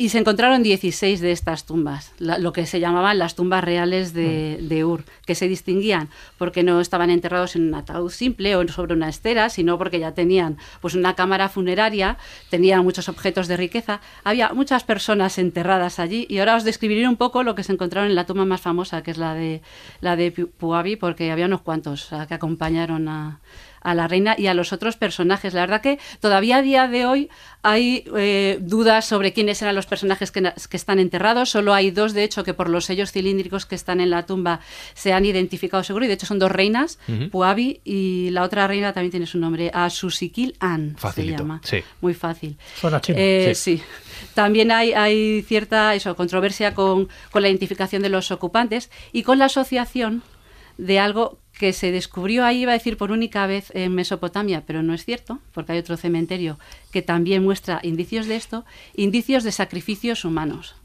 S10: Y se encontraron 16 de estas tumbas, la- lo que se llamaban las tumbas reales de, de Ur, que se distinguían porque no estaban enterrados en un ataúd simple o sobre una estera, sino porque ya tenían pues una cámara funeraria, tenían muchos objetos de riqueza, había muchas personas enterradas allí y ahora os describiré un poco lo que se encontraron en la tumba más famosa, que es la de la de Pu- Puabi, porque había unos cuantos que acompañaron a, a la reina y a los otros personajes. La verdad que todavía a día de hoy hay eh, dudas sobre quiénes eran los personajes que, están enterrados. Solo hay dos, de hecho, que por los sellos cilíndricos que están en la tumba se han identificado seguro. Y de hecho son dos reinas. Puabi y la otra reina también tiene su nombre, Asusikil An se
S11: Facilito,
S10: llama.
S11: sí.
S10: Muy fácil.
S5: Suena chino.
S10: Eh,
S11: Sí.
S10: sí. También hay, hay cierta eso, controversia con, con la identificación de los ocupantes y con la asociación de algo que se descubrió ahí, iba a decir por única vez en Mesopotamia, pero no es cierto, porque hay otro cementerio que también muestra indicios de esto, indicios de sacrificios humanos.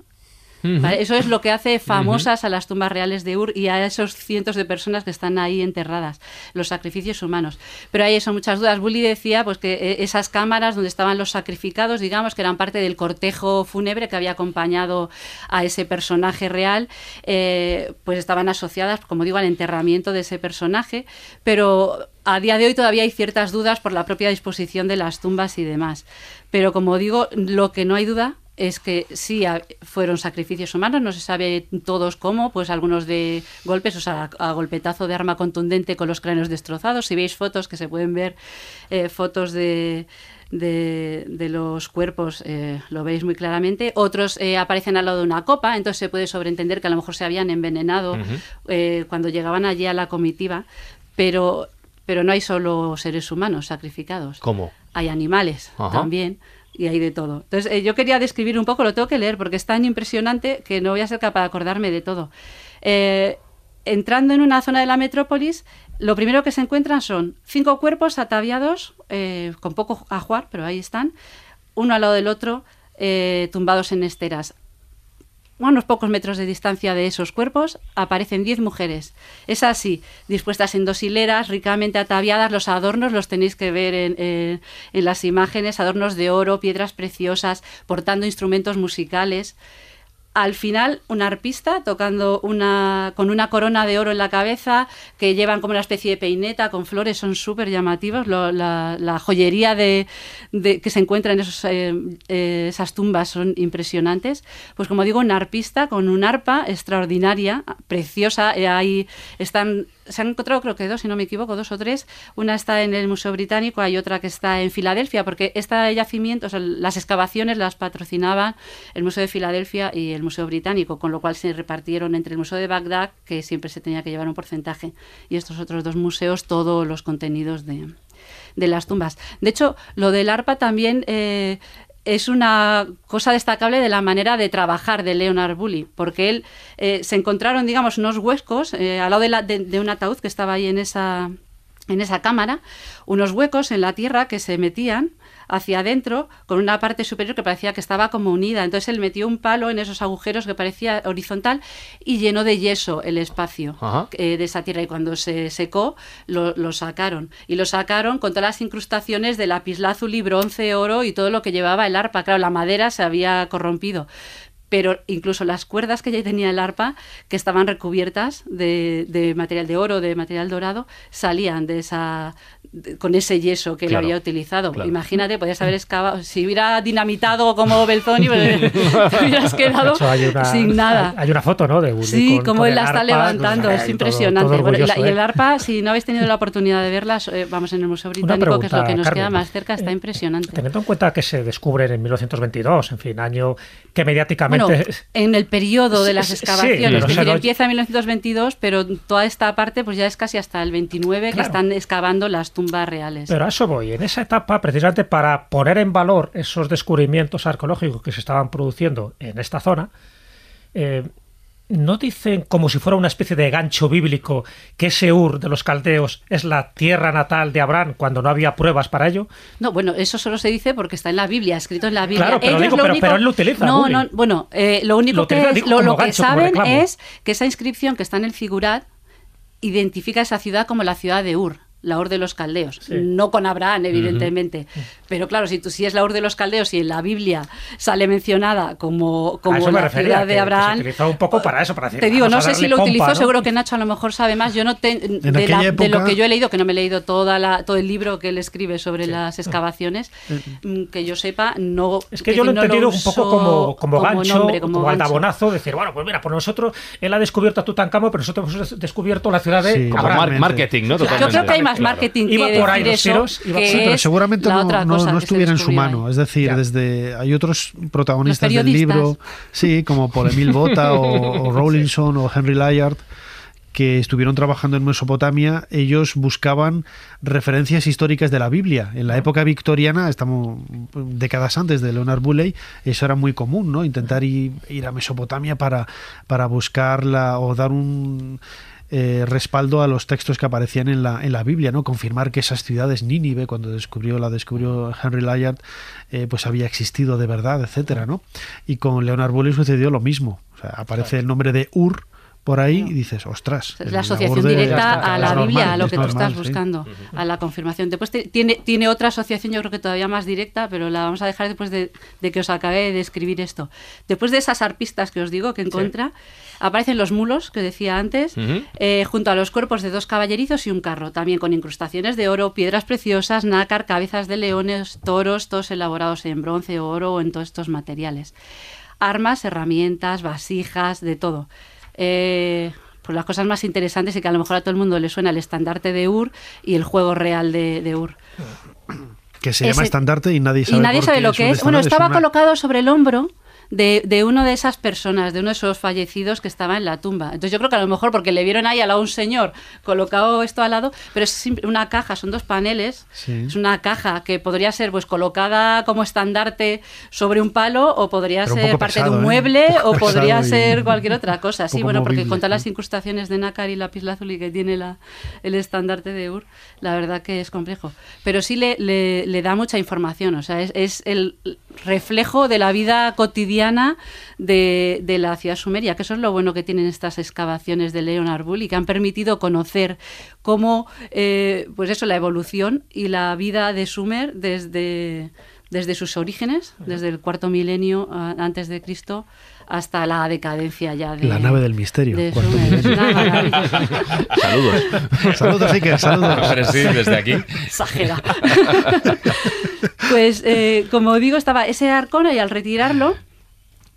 S10: ¿Vale? Eso es lo que hace famosas a las tumbas reales de Ur y a esos cientos de personas que están ahí enterradas, los sacrificios humanos. Pero hay eso, muchas dudas. Bully decía pues, que eh, esas cámaras donde estaban los sacrificados, digamos, que eran parte del cortejo fúnebre que había acompañado a ese personaje real, eh, pues estaban asociadas, como digo, al enterramiento de ese personaje, pero a día de hoy todavía hay ciertas dudas por la propia disposición de las tumbas y demás. Pero como digo, lo que no hay duda es que sí fueron sacrificios humanos, no se sabe todos cómo, pues algunos de golpes, o sea, a, golpetazo de arma contundente con los cráneos destrozados. Si veis fotos, que se pueden ver eh, fotos de, de, de los cuerpos, eh, lo veis muy claramente. Otros eh, aparecen al lado de una copa, entonces se puede sobreentender que a lo mejor se habían envenenado eh, cuando llegaban allí a la comitiva, pero, pero no hay solo seres humanos sacrificados
S11: ¿Cómo?
S10: hay animales
S11: Ajá.
S10: también y hay de todo. Entonces, eh, yo quería describir un poco, lo tengo que leer porque es tan impresionante que no voy a ser capaz de acordarme de todo. Eh, entrando en una zona de la metrópolis, lo primero que se encuentran son cinco cuerpos ataviados, eh, con poco ajuar, pero ahí están, uno al lado del otro, tumbados en esteras. A unos pocos metros de distancia de esos cuerpos aparecen 10 mujeres. Es así, dispuestas en dos hileras, ricamente ataviadas. Los adornos los tenéis que ver en, en- en las imágenes, adornos de oro, piedras preciosas, portando instrumentos musicales. Al final, una arpista tocando una, con una corona de oro en la cabeza, que llevan como una especie de peineta con flores, son súper llamativos. La, joyería de, que se encuentra en esos, eh, eh, esas tumbas son impresionantes. Pues como digo, una arpista con un arpa extraordinaria, preciosa. eh, ahí están, se han encontrado creo que dos, si no me equivoco, dos o tres. Una está en el Museo Británico, hay otra que está en Filadelfia, porque este yacimiento, o las excavaciones las patrocinaban el Museo de Filadelfia y el Museo Británico, con lo cual se repartieron entre el Museo de Bagdad, que siempre se tenía que llevar un porcentaje, y estos otros dos museos todos los contenidos de, de las tumbas. De hecho, lo del arpa también eh, es una cosa destacable de la manera de trabajar de Leonard Bully, porque él eh, se encontraron, digamos, unos huescos eh, al lado de, la- de un ataúd que estaba ahí en esa, en esa cámara, unos huecos en la tierra que se metían hacia adentro con una parte superior que parecía que estaba como unida. Entonces él metió un palo en esos agujeros que parecía horizontal y llenó de yeso el espacio eh, de esa tierra y cuando se secó lo, lo sacaron y lo sacaron con todas las incrustaciones de lapislázuli, bronce, oro y todo lo que llevaba el arpa. Claro, la madera se había corrompido. Pero incluso las cuerdas que ya tenía el arpa, que estaban recubiertas de, de material de oro, de material dorado, salían de esa de- con ese yeso que
S11: Claro,
S10: lo había utilizado.
S11: claro.
S10: Imagínate, podías haber excavado, si hubiera dinamitado como Belzoni, pues, te hubieras quedado
S5: hecho, una,
S10: sin nada.
S5: Hay, hay una foto, ¿no? De
S10: Sí,
S5: con-
S10: como
S5: con
S10: él la está
S5: arpa,
S10: levantando,
S5: pues,
S10: es
S5: todo-
S10: impresionante.
S5: todo
S10: Bueno, y, la-
S5: orgulloso,
S10: y el
S5: ¿eh?
S10: arpa, si no habéis tenido la oportunidad de verla, eh, vamos en el Museo Británico, que es lo que nos
S5: Carmen.
S10: queda más cerca, está impresionante.
S5: Teniendo en cuenta que se descubren en 1922, en fin, año que mediáticamente...
S10: Bueno, en el periodo de las
S5: Sí, sí,
S10: excavaciones, es decir,
S5: lo-
S10: empieza en 1922, pero toda esta parte pues ya es casi hasta el 29 que están excavando las tumbas reales.
S5: Pero a eso voy. En esa etapa, precisamente para poner en valor esos descubrimientos arqueológicos que se estaban produciendo en esta zona, eh, ¿no dicen como si fuera una especie de gancho bíblico que ese Ur de los caldeos es la tierra natal de Abraham cuando no había pruebas para ello?
S10: No, bueno, eso solo se dice porque está en la Biblia, escrito en la Biblia.
S5: Claro, pero
S10: Ellos
S5: digo,
S10: lo
S5: pero-
S10: único-
S5: pero él lo utiliza,
S10: No, no, bueno, eh, lo único
S5: Lo
S10: que
S5: utiliza,
S10: es,
S5: digo,
S10: lo, que saben es que esa inscripción que está en el figurat identifica esa ciudad como la ciudad de Ur. La Ur de los Caldeos,
S5: Sí.
S10: no con Abraham, evidentemente. Pero claro, si tú si es la Ur de los Caldeos y en la Biblia sale mencionada como, como la
S5: refería,
S10: ciudad
S5: que-
S10: de
S5: que
S10: Abraham,
S5: se utilizó un poco para eso, para decir,
S10: te digo, no sé si lo
S5: pompa,
S10: utilizó,
S5: ¿no?
S10: seguro que Nacho a lo mejor sabe más. Yo no te, de, la- de lo que yo he leído, que no me he leído toda la, todo el libro que él escribe sobre las excavaciones, mm, que yo sepa, no.
S5: Es que yo lo he entendido un poco como, como, gancho,
S10: nombre,
S5: como,
S10: como gancho.
S5: aldabonazo, decir, bueno, pues mira, pues nosotros, él ha descubierto a Tutankamón, pero nosotros hemos descubierto la ciudad de
S7: Sí,
S11: Como mar- marketing, ¿no?
S10: Yo
S11: Totalmente.
S10: creo que hay más
S11: Claro.
S10: marketing
S5: Iba
S10: que
S5: por ahí
S10: decir
S5: los
S10: eso,
S5: tiros, iba-
S10: que
S7: Sí, pero seguramente no, no- estuviera en su mano.
S10: ahí.
S7: Es decir,
S5: Ya.
S7: desde hay otros protagonistas del libro, sí, como Paul Emil Bota o, o Rawlinson o Henry Layard, que estuvieron trabajando en Mesopotamia, ellos buscaban referencias históricas de la Biblia. En la época victoriana, estamos décadas antes de Leonard Bulley, eso era muy común, ¿no? Intentar ir, ir a Mesopotamia para, para buscarla o dar un eh, respaldo a los textos que aparecían en la, en la Biblia, ¿no? Confirmar que esas ciudades, Nínive, cuando descubrió, la descubrió Henry Layard, eh, pues había existido de verdad, etcétera, ¿no? Y con Leonard Bulley sucedió lo mismo. O sea, aparece el nombre de Ur por ahí y dices, ostras.
S10: Es la asociación directa a la
S5: normal,
S10: Biblia, a lo que tú estás
S7: sí.
S10: buscando, a la confirmación. Después te- tiene, tiene otra asociación, yo creo que todavía más directa, pero la vamos a dejar después de, de que os acabe de escribir esto. Después de esas arpistas que os digo que encuentra, aparecen los mulos, que decía antes, eh, junto a los cuerpos de dos caballerizos y un carro, también con incrustaciones de oro, piedras preciosas, nácar, cabezas de leones, toros, todos elaborados en bronce o oro o en todos estos materiales. Armas, herramientas, vasijas, de todo. Eh, pues las cosas más interesantes y que a lo mejor a todo el mundo le suena el estandarte de Ur y el juego real de, de Ur.
S7: Que se llama
S10: Ese-
S7: estandarte y nadie sabe
S10: Y nadie
S7: por
S10: sabe
S7: qué
S10: lo que es. Bueno, estaba
S7: una-
S10: colocado sobre el hombro de, de una de esas personas, de uno de esos fallecidos que estaba en la tumba. Entonces yo creo que a lo mejor porque le vieron ahí lado un señor colocado esto al lado, pero es una caja, son dos paneles,
S7: Sí.
S10: es una caja que podría ser pues colocada como estandarte sobre un palo o podría
S7: Pero
S10: ser parte
S7: pesado,
S10: de un
S7: ¿eh?
S10: mueble
S7: Un
S10: o podría
S7: y-
S10: ser cualquier otra cosa. Sí, bueno, porque con todas las incrustaciones de nácar y lapislázuli que tiene la, el estandarte de Ur, la verdad que es complejo. Pero sí le, le- le da mucha información, o sea, es, es el reflejo de la vida cotidiana de, de la ciudad sumeria, que eso es lo bueno que tienen estas excavaciones de Leonard Bull y que han permitido conocer cómo, eh, pues eso, la evolución y la vida de Sumer desde, desde sus orígenes, desde el cuarto milenio antes de Cristo hasta la decadencia ya de
S7: La nave del misterio.
S10: de.
S11: Saludos.
S7: saludos, Iker, saludos.
S3: Pero sí, desde aquí.
S10: Exagera. pues, eh, como digo, estaba ese arcón y al retirarlo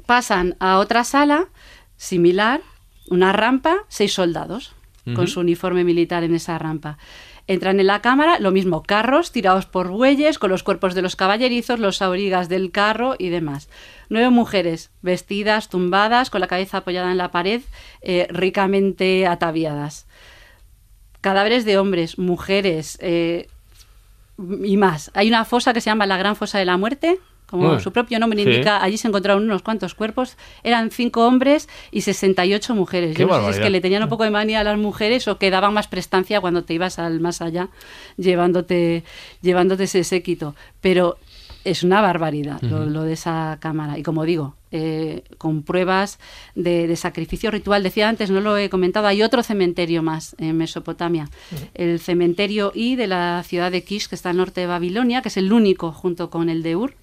S10: pasan a otra sala similar, una rampa, seis soldados con su uniforme militar en esa rampa. Entran en la cámara, lo mismo, carros tirados por bueyes, con los cuerpos de los caballerizos, los aurigas del carro y demás. Nueve mujeres vestidas, tumbadas, con la cabeza apoyada en la pared, eh, ricamente ataviadas. Cadáveres de hombres, mujeres eh, y más. Hay una fosa que se llama la Gran Fosa de la Muerte. Como
S11: Bueno,
S10: su propio nombre
S11: sí.
S10: indica, allí se encontraron unos cuantos cuerpos. Eran cinco hombres y 68 mujeres.
S11: Qué
S10: Yo no sé si es que le tenían un poco de manía a las mujeres o que daban más prestancia cuando te ibas al más allá llevándote, llevándote ese séquito. Pero es una barbaridad lo, lo de esa cámara. Y como digo, eh, con pruebas de, de sacrificio ritual. Decía antes, no lo he comentado, hay otro cementerio más en Mesopotamia. El cementerio I de la ciudad de Kish, que está al norte de Babilonia, que es el único junto con el de Ur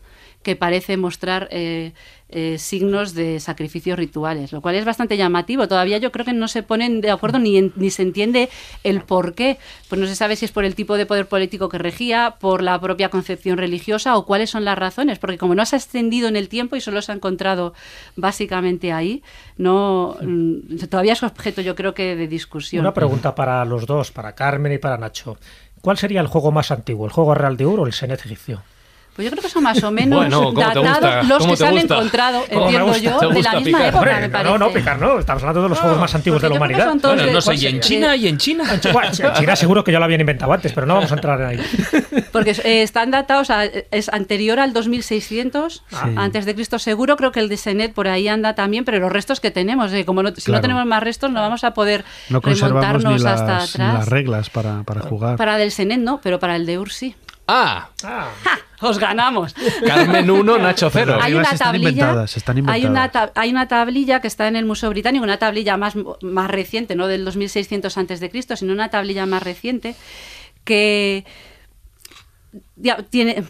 S10: que parece mostrar eh, eh, signos de sacrificios rituales, lo cual es bastante llamativo. Todavía yo creo que no se ponen de acuerdo ni, en- ni se entiende el por qué. Pues no se sabe si es por el tipo de poder político que regía, por la propia concepción religiosa o cuáles son las razones, porque como no se ha extendido en el tiempo y solo se ha encontrado básicamente ahí, no mm, todavía es objeto yo creo que de discusión.
S5: Una pregunta para los dos, para Carmen y para Nacho. ¿Cuál sería el juego más antiguo, el juego real de Ur o el Senet egipcio?
S10: Pues yo creo que son más o menos
S5: Bueno, ¿cómo te
S10: datados los
S5: ¿Cómo
S10: que se han encontrado,
S5: ¿Cómo me
S10: entiendo
S5: gusta?
S10: yo,
S5: ¿Te
S10: de la misma
S5: picar?
S10: época,
S5: Hombre,
S10: me
S5: no,
S10: parece.
S5: no, picar no. Estamos hablando de los juegos más antiguos de la humanidad.
S3: Bueno, no sé, y
S10: ¿cuál
S3: en China, y en China.
S5: En China seguro que ya lo habían inventado antes, pero no vamos a entrar ahí.
S10: Porque eh, están datados, a- es anterior al 2600
S5: Sí.
S10: antes de Cristo seguro, creo que el de Senet por ahí anda también, pero los restos que tenemos, eh, como no, si no tenemos más restos no vamos a poder
S7: No ni
S10: remontarnos
S7: las,
S10: hasta
S7: ni
S10: atrás.
S7: las reglas para, para jugar.
S10: Para del Senet no, pero para el de Ur sí.
S8: Ah,
S10: ¡Ja! Os ganamos.
S8: Carmen 1, Nacho 0.
S10: Hay una tablilla,
S7: están
S10: hay una, ta- hay una tablilla que está en el Museo Británico, una tablilla más, más reciente, no del 2600 antes de Cristo, sino una tablilla más reciente que ya, tiene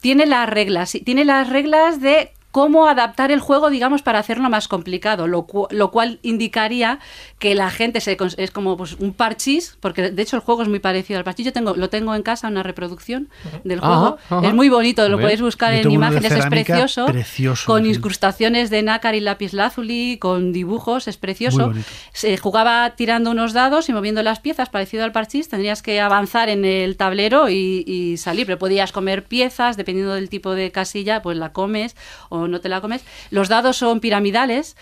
S10: tiene las reglas, tiene las reglas de cómo adaptar el juego, digamos, para hacerlo más complicado, lo, cu- lo cual indicaría que la gente se, es como pues, un parchís, porque de hecho el juego es muy parecido al parchís. Yo tengo, lo tengo en casa, una reproducción del juego.
S7: ajá.
S10: Es muy bonito, lo podéis buscar en imágenes, es precioso.
S7: precioso,
S10: con incrustaciones de nácar y lapislázuli, con dibujos, es precioso. Se jugaba tirando unos dados y moviendo las piezas, parecido al parchís. Tendrías que avanzar en el tablero y, y salir, pero podías comer piezas, dependiendo del tipo de casilla, pues la comes o no te la comes. Los dados son piramidales,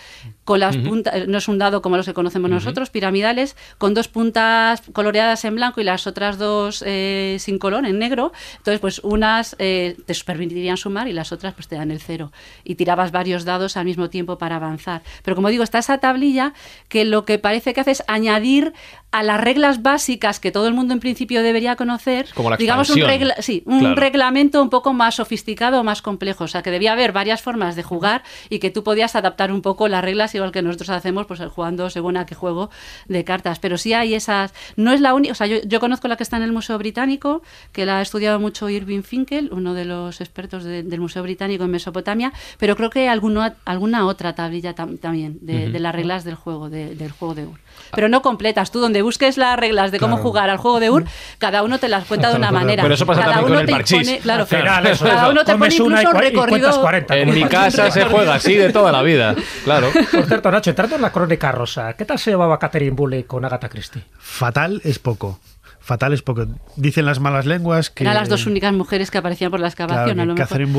S10: con las puntas, no es un dado como los que conocemos nosotros, piramidales, con dos puntas coloreadas en blanco y las otras dos eh, sin color, en negro. Entonces, pues unas eh, te permitirían sumar y las otras pues te dan el cero. Y tirabas varios dados al mismo tiempo para avanzar. Pero como digo, está esa tablilla que lo que parece que hace es añadir a las reglas básicas que todo el mundo en principio debería conocer,
S8: Como la
S10: digamos un, regla- sí, un
S8: Claro.
S10: reglamento un poco más sofisticado o más complejo. O sea, que debía haber varias formas de jugar y que tú podías adaptar un poco las reglas igual que nosotros hacemos, pues jugando según a qué juego de cartas. Pero sí hay esas. No es la única. O sea, yo, yo conozco la que está en el Museo Británico, que la ha estudiado mucho Irving Finkel, uno de los expertos de- del Museo Británico en Mesopotamia, pero creo que hay alguno- alguna otra tablilla tam- también de, de las reglas del juego, de- del juego de Ur. Pero no completas. Tú donde busques las reglas de cómo
S8: Claro.
S10: jugar al juego de Ur, cada uno te las cuenta de una manera.
S8: Pero eso pasa
S10: cada
S8: también
S10: uno
S8: con el
S10: te
S8: parchís.
S10: impone- claro,
S8: final, eso,
S10: cada
S8: eso.
S10: uno te pone
S5: Comes una y
S10: incluso un recorrido.
S5: 40,
S8: En mi
S5: el
S8: casa se juega así de toda la vida. Claro.
S5: Por cierto, Nacho, entrando en la crónica rosa, ¿qué tal se llevaba Catherine Bully con Agatha Christie?
S7: Fatal es poco. Fatal es poco. Dicen las malas lenguas que.
S10: Eran las dos únicas mujeres que aparecían por la
S7: claro,
S10: excavación,
S7: que
S10: a lo mejor.
S7: Catherine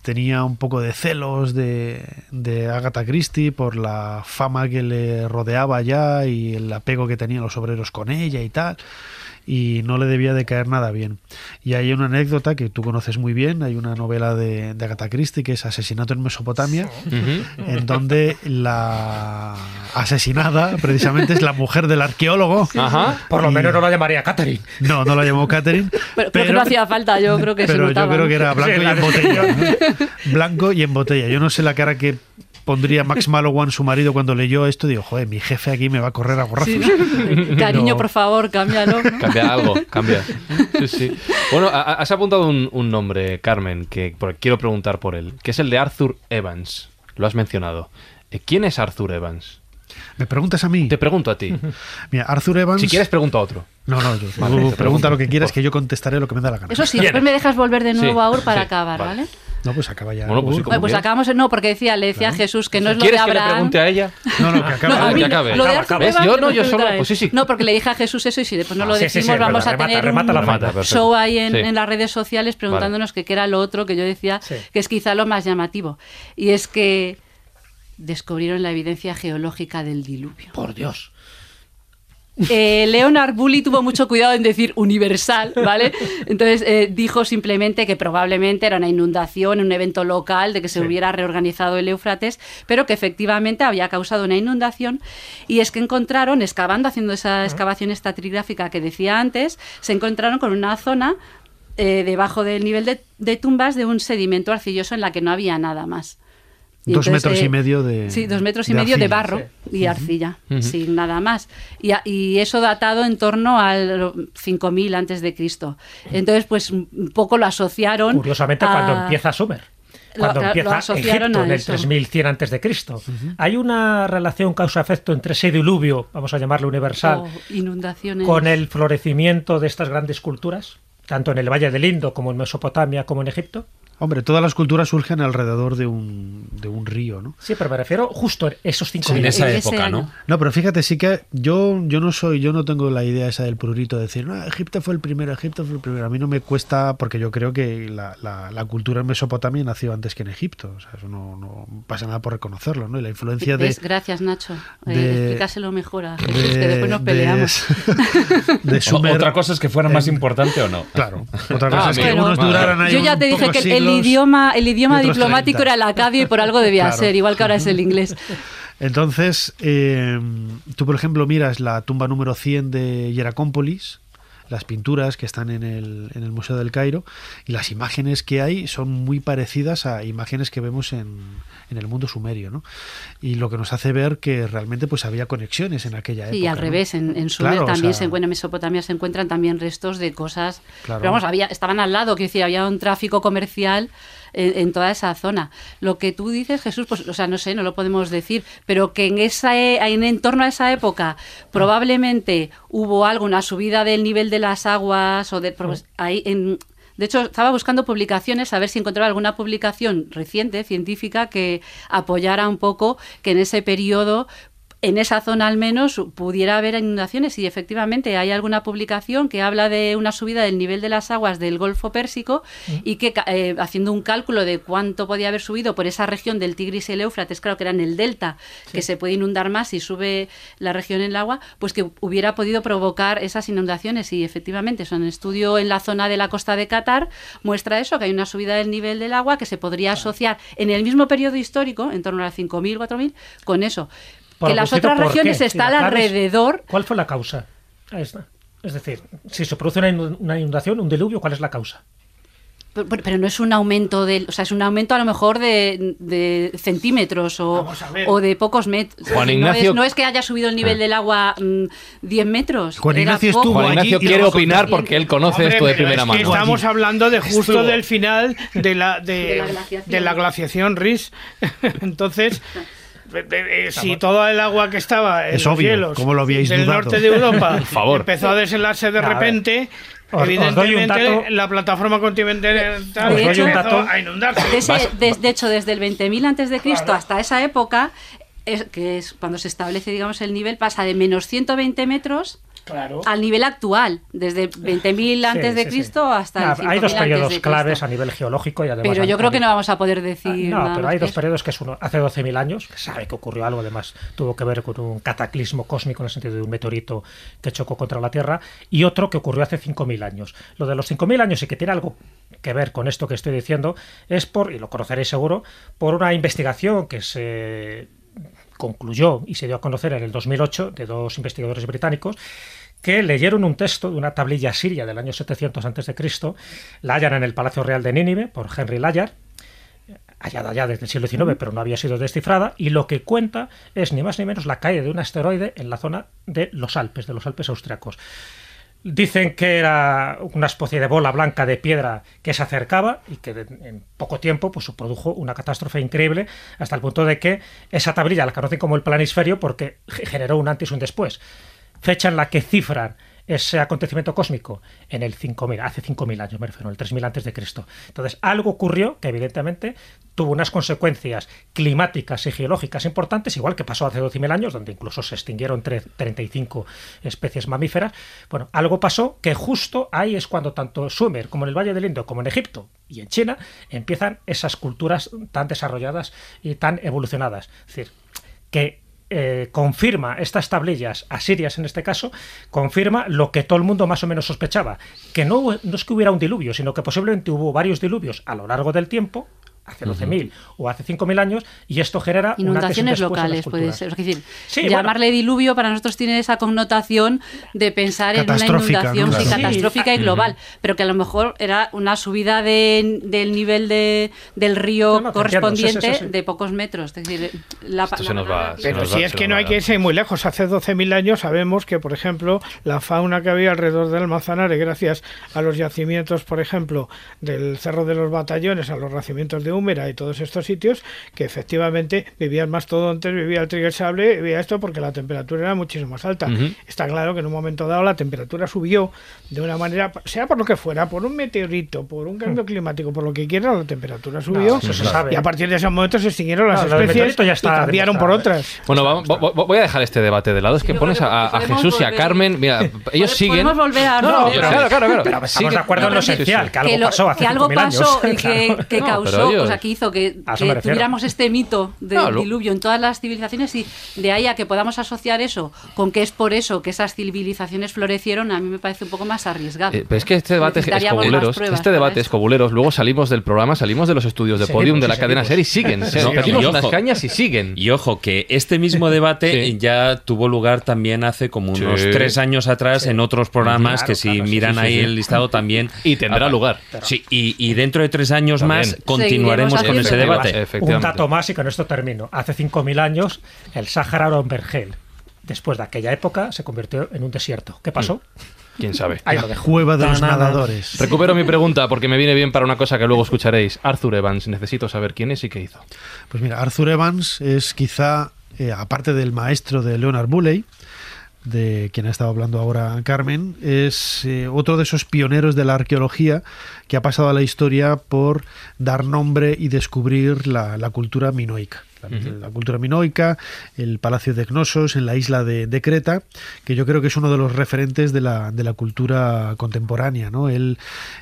S7: Tenía un poco de celos de, de Agatha Christie por la fama que le rodeaba ya y el apego que tenían los obreros con ella y tal y no le debía de caer nada bien. Y hay una anécdota que tú conoces muy bien, hay una novela de, de Agatha Christie que es Asesinato en Mesopotamia, en donde la asesinada precisamente es la mujer del arqueólogo.
S5: Por lo
S7: Y-
S5: menos no la llamaría Catherine.
S7: No, no la llamó Catherine.
S10: Pero, creo que no hacía falta, yo creo que se
S7: pero yo creo que era blanco
S5: Sí,
S7: y en botella. ¿no? Blanco y en botella. Yo no sé la cara que pondría Max Malowan, su marido, cuando leyó esto. Digo, joder, mi jefe aquí me va a correr a.
S10: Sí, ¿no? Cariño, por favor, cámbialo. ¿no?
S8: Cambia algo, cambia. Sí, sí. Bueno, a- a- has apuntado un, un nombre, Carmen, que por- quiero preguntar por él, que es el de Arthur Evans. Lo has mencionado. Eh, ¿Quién es Arthur Evans?
S7: ¿Me preguntas a mí?
S8: Te pregunto a ti.
S7: Mira, Arthur Evans.
S8: Si quieres, pregunto a otro.
S7: No, no, yo,
S8: Vale,
S7: pregunta lo que quieras, que yo contestaré lo que me da la gana.
S10: Eso sí, después me dejas volver de nuevo
S7: Sí,
S10: a Ur para
S7: sí,
S10: acabar,
S7: vale.
S10: ¿vale?
S7: No, pues acaba ya.
S8: Bueno, pues sí,
S10: pues acabamos, no, porque decía, le decía a Jesús que no es lo de
S8: ¿Quieres que le pregunte a ella?
S7: No, no, que acabe.
S10: No, mí
S8: que acabe.
S10: lo de. Evans
S8: Yo no, yo solo. Pues sí, sí.
S10: No, porque le dije a Jesús eso y si después no lo
S5: sí, sí,
S10: decimos,
S5: sí,
S10: vamos
S5: remata,
S10: a tener
S5: remata
S10: un
S5: la frase.
S8: perfecto.
S10: show ahí en,
S8: Sí.
S10: en las redes sociales preguntándonos que qué era lo otro que yo decía
S5: Sí.
S10: que es quizá lo más llamativo. Y es que descubrieron la evidencia geológica del diluvio.
S5: Por Dios.
S10: Eh, Leonard Bully tuvo mucho cuidado en decir universal, ¿vale? Entonces eh, dijo simplemente que probablemente era una inundación, un evento local de que se
S12: Sí.
S10: hubiera reorganizado el Éufrates, pero que efectivamente había causado una inundación. Y es que encontraron, excavando, haciendo esa excavación estratigráfica que decía antes, se encontraron con una zona eh, debajo del nivel de, de tumbas de un sedimento arcilloso en la que no había nada más. Y
S7: Dos
S10: entonces,
S7: metros
S10: eh,
S7: y medio de.
S10: Sí, dos metros y
S7: de
S10: medio de barro y arcilla, sin nada más. Y, eso datado en torno al 5000 antes de Cristo. Entonces, pues un poco lo asociaron.
S5: Curiosamente,
S10: a-
S5: cuando empieza Summer. cuando
S10: lo
S5: empieza
S10: asociaron
S5: Egipto
S10: a
S5: en el
S10: eso.
S5: 3100 antes de Cristo. Hay una relación causa-efecto entre ese diluvio, vamos a llamarlo universal, con el florecimiento de estas grandes culturas, tanto en el Valle del Indo como en Mesopotamia como en Egipto.
S7: Hombre, todas las culturas surgen alrededor de un, de un río, ¿no?
S5: Sí, pero me refiero justo en esos cinco
S3: Sí, en esa
S10: En
S3: época. ¿no?
S7: No, pero fíjate, sí que yo, yo no soy, yo no tengo la idea esa del prurito de decir, no, Egipto fue el primero, Egipto fue el primero. A mí no me cuesta, porque yo creo que la, la- la cultura en Mesopotamia nació antes que en Egipto. O sea, eso no, no pasa nada por reconocerlo, ¿no? Y la influencia de.
S10: Gracias, Nacho. Eh,
S7: de-
S10: explícaselo mejor a Jesús,
S7: de-
S10: que después nos peleamos.
S7: de
S3: O-
S7: Sumer.
S3: Otra cosa es que fuera más importante o no.
S7: Claro, otra cosa
S8: Ah,
S7: es que unos duraran ahí
S10: Yo ya
S7: un
S10: te dije
S7: pocos
S10: que el
S7: siglos
S10: idioma, el idioma diplomático
S7: 30.
S10: era el acadio y por algo debía
S7: Claro.
S10: ser, igual que ahora es el inglés.
S7: Entonces, eh, tú por ejemplo miras la tumba número 100 de Hieracómpolis, las pinturas que están en el, en el Museo del Cairo, y las imágenes que hay son muy parecidas a imágenes que vemos en, en el mundo sumerio, ¿no? Y lo que nos hace ver que realmente pues había conexiones en aquella época.
S10: Sí, y al
S7: ¿no?
S10: revés, en, en Sumer
S7: Claro, o
S10: también
S7: sea,
S10: se encuentra, en Mesopotamia se encuentran también restos de cosas.
S7: Claro.
S10: Pero vamos, había, estaban al lado, quiero decir, había un tráfico comercial en, en toda esa zona. Lo que tú dices, Jesús, pues, o sea, no sé, no lo podemos decir, pero que en esa e- en, en torno a esa época probablemente hubo algo, una subida del nivel de las aguas o de pues, ahí en de hecho, estaba buscando publicaciones a ver si encontraba alguna publicación reciente, científica, que apoyara un poco que en ese periodo en esa zona al menos pudiera haber inundaciones. Y efectivamente hay alguna publicación que habla de una subida del nivel de las aguas del Golfo Pérsico y que eh, haciendo un cálculo de cuánto podía haber subido por esa región del Tigris y el Éufrates, claro que era en el delta, que se puede inundar más si sube la región en el agua, pues que hubiera podido provocar esas inundaciones. Y efectivamente son un estudio en la zona de la costa de Qatar muestra eso, que hay una subida del nivel del agua que se podría asociar en el mismo periodo histórico, en torno a 5.000, 4.000, con eso
S5: Por
S10: que las otras
S5: ¿por
S10: regiones
S5: qué? Si
S10: están
S5: la clave es-
S10: alrededor.
S5: ¿Cuál fue la causa? Está. Es decir, si se produce una inun- una inundación, un diluvio, ¿cuál es la causa?
S10: Pero, pero no es un aumento del, o sea, es un aumento a lo mejor de, de centímetros o, o de pocos metros.
S8: Juan
S10: no,
S8: Ignacio-
S10: es, no es que haya subido el nivel del agua mm, 10 metros.
S7: Juan Ignacio estuvo
S8: Juan Ignacio
S7: allí
S8: quiere opinar porque él conoce
S4: Hombre,
S8: esto de primera
S4: es que
S8: mano.
S4: Estamos hablando de justo
S5: Estuvo.
S4: del final de la, de,
S10: De la glaciación.
S4: de la glaciación Ris. Entonces, si todo el agua que estaba en
S7: Es
S4: los
S7: obvio,
S4: hielos
S7: ¿cómo lo habíais
S4: del
S7: dudado?
S4: norte de Europa
S8: Por favor.
S4: empezó a deshelarse de repente,
S5: os-
S4: evidentemente la plataforma continental
S10: De
S5: hecho-
S4: a inundarse.
S10: De, ese- de- de hecho, desde el 20.000 antes de Cristo hasta esa época, es, que es cuando se establece, digamos, el nivel, pasa de menos 120 metros
S4: Claro.
S10: al nivel actual, desde 20.000 antes
S5: Sí,
S10: de
S5: sí, sí.
S10: Cristo hasta 5.000
S5: hay dos periodos claves
S10: Cristo.
S5: a nivel geológico y además.
S10: Pero yo creo que no vamos a poder
S5: Ah,
S10: decir
S5: No,
S10: nada
S5: pero hay dos periodos que es uno hace 12.000 años, que sabe que ocurrió algo, además tuvo que ver con un cataclismo cósmico en el sentido de un meteorito que chocó contra la Tierra, y otro que ocurrió hace 5.000 años. Lo de los 5.000 años y que tiene algo que ver con esto que estoy diciendo es por, y lo conoceréis seguro, por una investigación que se concluyó y se dio a conocer en el 2008 de dos investigadores británicos que leyeron un texto de una tablilla siria del año 700 a.C., la hallan en el Palacio Real de Nínive por Henry Layard, hallada ya desde el siglo XIX, pero no había sido descifrada, y lo que cuenta es ni más ni menos la caída de un asteroide en la zona de los Alpes, de los Alpes austriacos. Dicen que era una especie de bola blanca de piedra que se acercaba y que en poco tiempo pues, produjo una catástrofe increíble hasta el punto de que esa tablilla la conocen como el planisferio porque ge- generó un antes y un después. Fecha en la que cifran ese acontecimiento cósmico en el 5000, hace 5000 años, me refiero, el 3000 antes de Cristo. Entonces, algo ocurrió que evidentemente tuvo unas consecuencias climáticas y geológicas importantes, igual que pasó hace 12.000 años, donde incluso se extinguieron tre- 35 especies mamíferas. Bueno, algo pasó que justo ahí es cuando tanto Sumer como en el Valle del Indo, como en Egipto y en China, empiezan esas culturas tan desarrolladas y tan evolucionadas. Es decir, que eh, confirma estas tablillas asirias en este caso, confirma lo que todo el mundo más o menos sospechaba, que no, no es que hubiera un diluvio, sino que posiblemente hubo varios diluvios a lo largo del tiempo, hace 12.000 o hace 5.000 años, y esto genera un
S10: Inundaciones locales, puede ser. Es decir,
S5: Sí, bueno.
S10: llamarle diluvio para nosotros tiene esa connotación de pensar en una inundación
S7: ¿no?
S10: sí,
S7: Claro.
S10: catastrófica y global, pero que a lo mejor era una subida de- del nivel de, del río
S5: No, no,
S10: correspondiente
S5: sí, sí, sí, sí.
S10: de pocos metros. Es decir, la,
S8: Esto
S10: la
S8: se nos va- se
S4: Pero
S8: nos
S4: si
S8: va-
S4: es que no hay que irse muy lejos. Hace 12.000 años sabemos que, por ejemplo, la fauna que había alrededor del Manzanares, gracias a los yacimientos, por ejemplo, del Cerro de los Batallones, a los yacimientos de de Húmera y todos estos sitios que efectivamente vivían más todo antes, vivía el trigger sable, vivía esto porque la temperatura era muchísimo más alta. Está claro que en un momento dado la temperatura subió de una manera, sea por lo que fuera, por un meteorito, por un cambio climático, por lo que quiera, la temperatura subió.
S5: eso se sabe.
S4: Y a partir de ese momento se extinguieron las
S5: No,
S4: especies
S5: ya está
S4: y cambiaron por otras.
S8: Bueno, vamos- vo- vo- voy a dejar este debate de lado. Es que pones
S10: que
S8: a, Jesús y a Carmen. Mira, ellos siguen.
S10: Podemos volver a...
S8: No,
S10: no,
S8: pero claro, claro, claro.
S5: Pero estamos de acuerdo en lo
S8: Sí, sí, sí.
S5: esencial, que algo pasó hace
S10: que algo
S5: 5.000
S10: pasó
S5: años.
S10: y que, causó, sea, que hizo que, tuviéramos este mito del
S8: No, lo-
S10: diluvio en todas las civilizaciones y de ahí a que podamos asociar eso con que es por eso que esas civilizaciones florecieron, a mí me parece un poco más arriesgado.
S8: Eh, pero es que este debate es
S10: Necesitaríamos más
S8: cobuleros.
S10: pruebas
S8: Este debate
S10: eso.
S8: es cobuleros. Luego salimos del programa, salimos de los estudios de
S5: Sí,
S8: podium de la
S5: sí,
S8: cadena
S5: sí.
S8: ser y siguen. Se-
S3: No,
S8: pedimos
S3: y
S8: unas
S3: ojo.
S8: cañas y siguen.
S3: Y ojo, que este mismo debate
S8: Sí.
S3: ya tuvo lugar también hace como unos
S8: Sí.
S3: tres años atrás en otros programas
S5: Claro,
S3: que si
S5: claro,
S3: miran
S8: sí,
S3: ahí
S8: sí.
S3: el listado también...
S8: Y tendrá lugar.
S3: Sí, y, y dentro de tres años
S8: También.
S3: más continuaremos con ese debate.
S5: Un dato más y con esto termino. Hace 5.000 años, el Sáhara era un vergel. Después de aquella época, se convirtió en un desierto. ¿Qué pasó?
S8: ¿Quién sabe?
S5: Ahí lo dejo.
S7: Cueva de los nadadores.
S8: Recupero mi pregunta porque me viene bien para una cosa que luego escucharéis. Arthur Evans, necesito saber quién es y qué hizo.
S7: Pues mira, Arthur Evans es quizá, eh, aparte del maestro de Leonard Bulley, de quien ha estado hablando ahora Carmen, es eh, otro de esos pioneros de la arqueología que ha pasado a la historia por dar nombre y descubrir la, la cultura minoica. La, la cultura minoica, el palacio de Cnosos en la isla de, de Creta, que yo creo que es uno de los referentes de la, de la cultura contemporánea. ¿no? Él,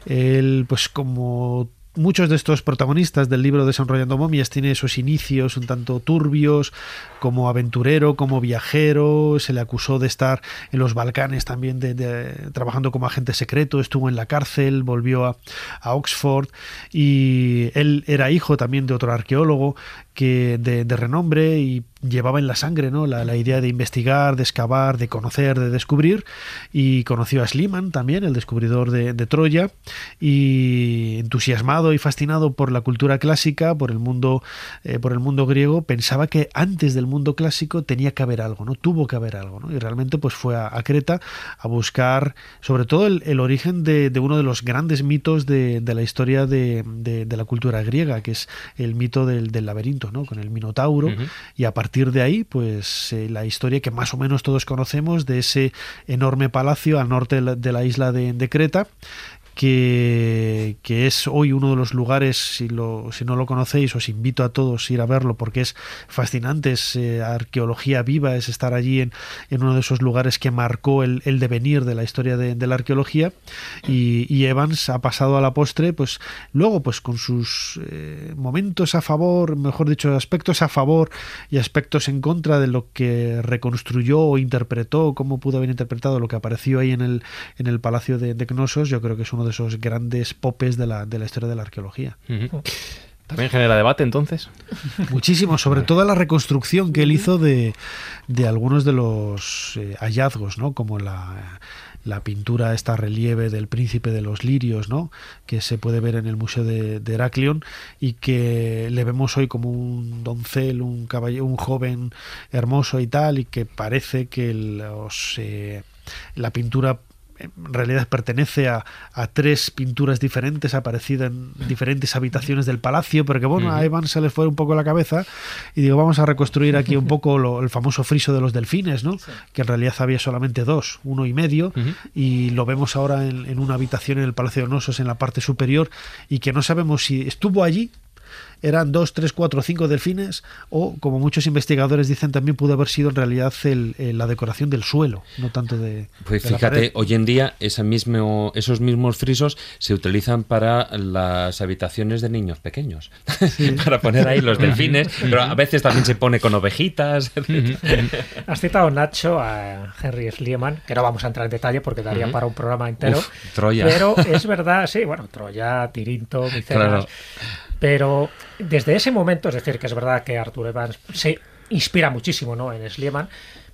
S7: él, pues como muchos de estos protagonistas del libro Desenrollando momias tiene esos inicios un tanto turbios, como aventurero, como viajero, se le acusó de estar en los Balcanes también de, trabajando como agente secreto, estuvo en la cárcel, volvió a, a Oxford y él era hijo también de otro arqueólogo que de, de renombre y llevaba en la sangre ¿no? la, la idea de investigar, de excavar, de conocer, de descubrir y conoció a Schliemann también, el descubridor de, de Troya y entusiasmado y fascinado por la cultura clásica, por el mundo, eh, por el mundo griego, pensaba que antes del mundo clásico tenía que haber algo, ¿no? Tuvo que haber algo, ¿no? Y realmente pues fue a, a Creta a buscar sobre todo el, el origen de, de uno de los grandes mitos de, de la historia de, la cultura griega, que es el mito del, del laberinto, ¿no? Con el Minotauro y a partir de ahí, pues eh, la historia que más o menos todos conocemos de ese enorme palacio al norte de la, de la isla de, de Creta, que, es hoy uno de los lugares, si, lo, si no lo conocéis, os invito a todos a ir a verlo porque es fascinante, es eh, arqueología viva, es estar allí en, uno de esos lugares que marcó el, devenir de la historia de, la arqueología. Y, y Evans ha pasado a la postre, pues luego pues con sus eh, momentos a favor, mejor dicho, aspectos a favor y aspectos en contra de lo que reconstruyó o interpretó, cómo pudo haber interpretado lo que apareció ahí en el, en el Palacio de, de Cnosos, yo creo que es uno de esos grandes popes de la, de la historia de la arqueología.
S8: Ujú. ¿También genera debate entonces?
S7: Muchísimo, sobre todo la reconstrucción que él hizo de, de algunos de los eh, hallazgos, ¿no? Como la, la pintura, esta relieve del príncipe de los lirios, ¿no? Que se puede ver en el Museo de, de Heraclión y que le vemos hoy como un doncel, un caballero, un joven hermoso y tal, y que parece que los, eh, la pintura en realidad pertenece a, a tres pinturas diferentes, aparecidas en diferentes habitaciones del palacio, pero que bueno, a Evan se le fue un poco la cabeza y digo, vamos a reconstruir aquí un poco lo- el famoso friso de los delfines, ¿no? Que en realidad había solamente dos, uno y medio, y lo vemos ahora en, en una habitación en el Palacio de Nosos en la parte superior y que no sabemos si estuvo allí eran dos, tres, cuatro, cinco delfines o, como muchos investigadores dicen, también pudo haber sido en realidad el- el- la decoración del suelo, no tanto de...
S3: Pues
S7: de la
S3: fíjate,
S7: pared.
S3: hoy en día esa mismo, esos mismos frisos se utilizan para las habitaciones de niños pequeños, para poner ahí los delfines, pero a veces también se pone con ovejitas.
S5: Has citado, Nacho, a Henry Schliemann, que no vamos a entrar en detalle porque daría
S3: Ujú.
S5: para un programa entero.
S3: Uf, Troya.
S5: Pero es verdad, sí, bueno, Troya, Tirinto, Micenas.
S3: Claro.
S5: Pero desde ese momento, es decir, que es verdad que Arthur Evans se inspira muchísimo ¿no? en Schliemann,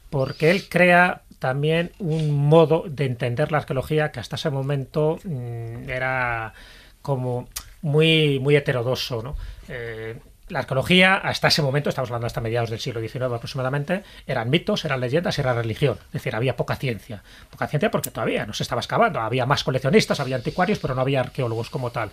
S5: porque él crea también un modo de entender la arqueología que hasta ese momento mm, era como muy, muy heterodoso. ¿no? Eh, la arqueología, hasta ese momento, estamos hablando hasta mediados del siglo XIX aproximadamente, eran mitos, eran leyendas, era religión. Es decir, había poca ciencia. Poca ciencia porque todavía no se estaba excavando. Había más coleccionistas, había anticuarios, pero no había arqueólogos como tal.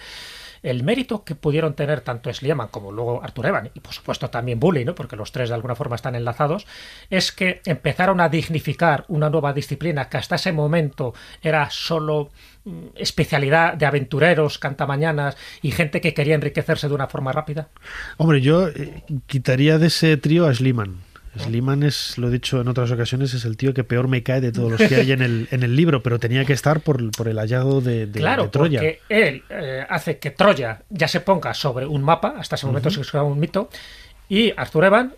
S5: El mérito que pudieron tener tanto Schliemann como luego Arthur Evan, y por supuesto también Bully, ¿no? porque los tres de alguna forma están enlazados, es que empezaron a dignificar una nueva disciplina que hasta ese momento era solo mm, especialidad de aventureros, cantamañanas y gente que quería enriquecerse de una forma rápida?
S7: Hombre, yo eh, quitaría de ese trío a Schliemann. Sliman es, lo he dicho en otras ocasiones, es el tío que peor me cae de todos los que hay en el, en el libro, pero tenía que estar por, por el hallazgo de, de,
S5: claro,
S7: de Troya.
S5: Porque él eh, hace que Troya ya se ponga sobre un mapa, hasta ese momento uh -huh. se un mito, y Arthur Evan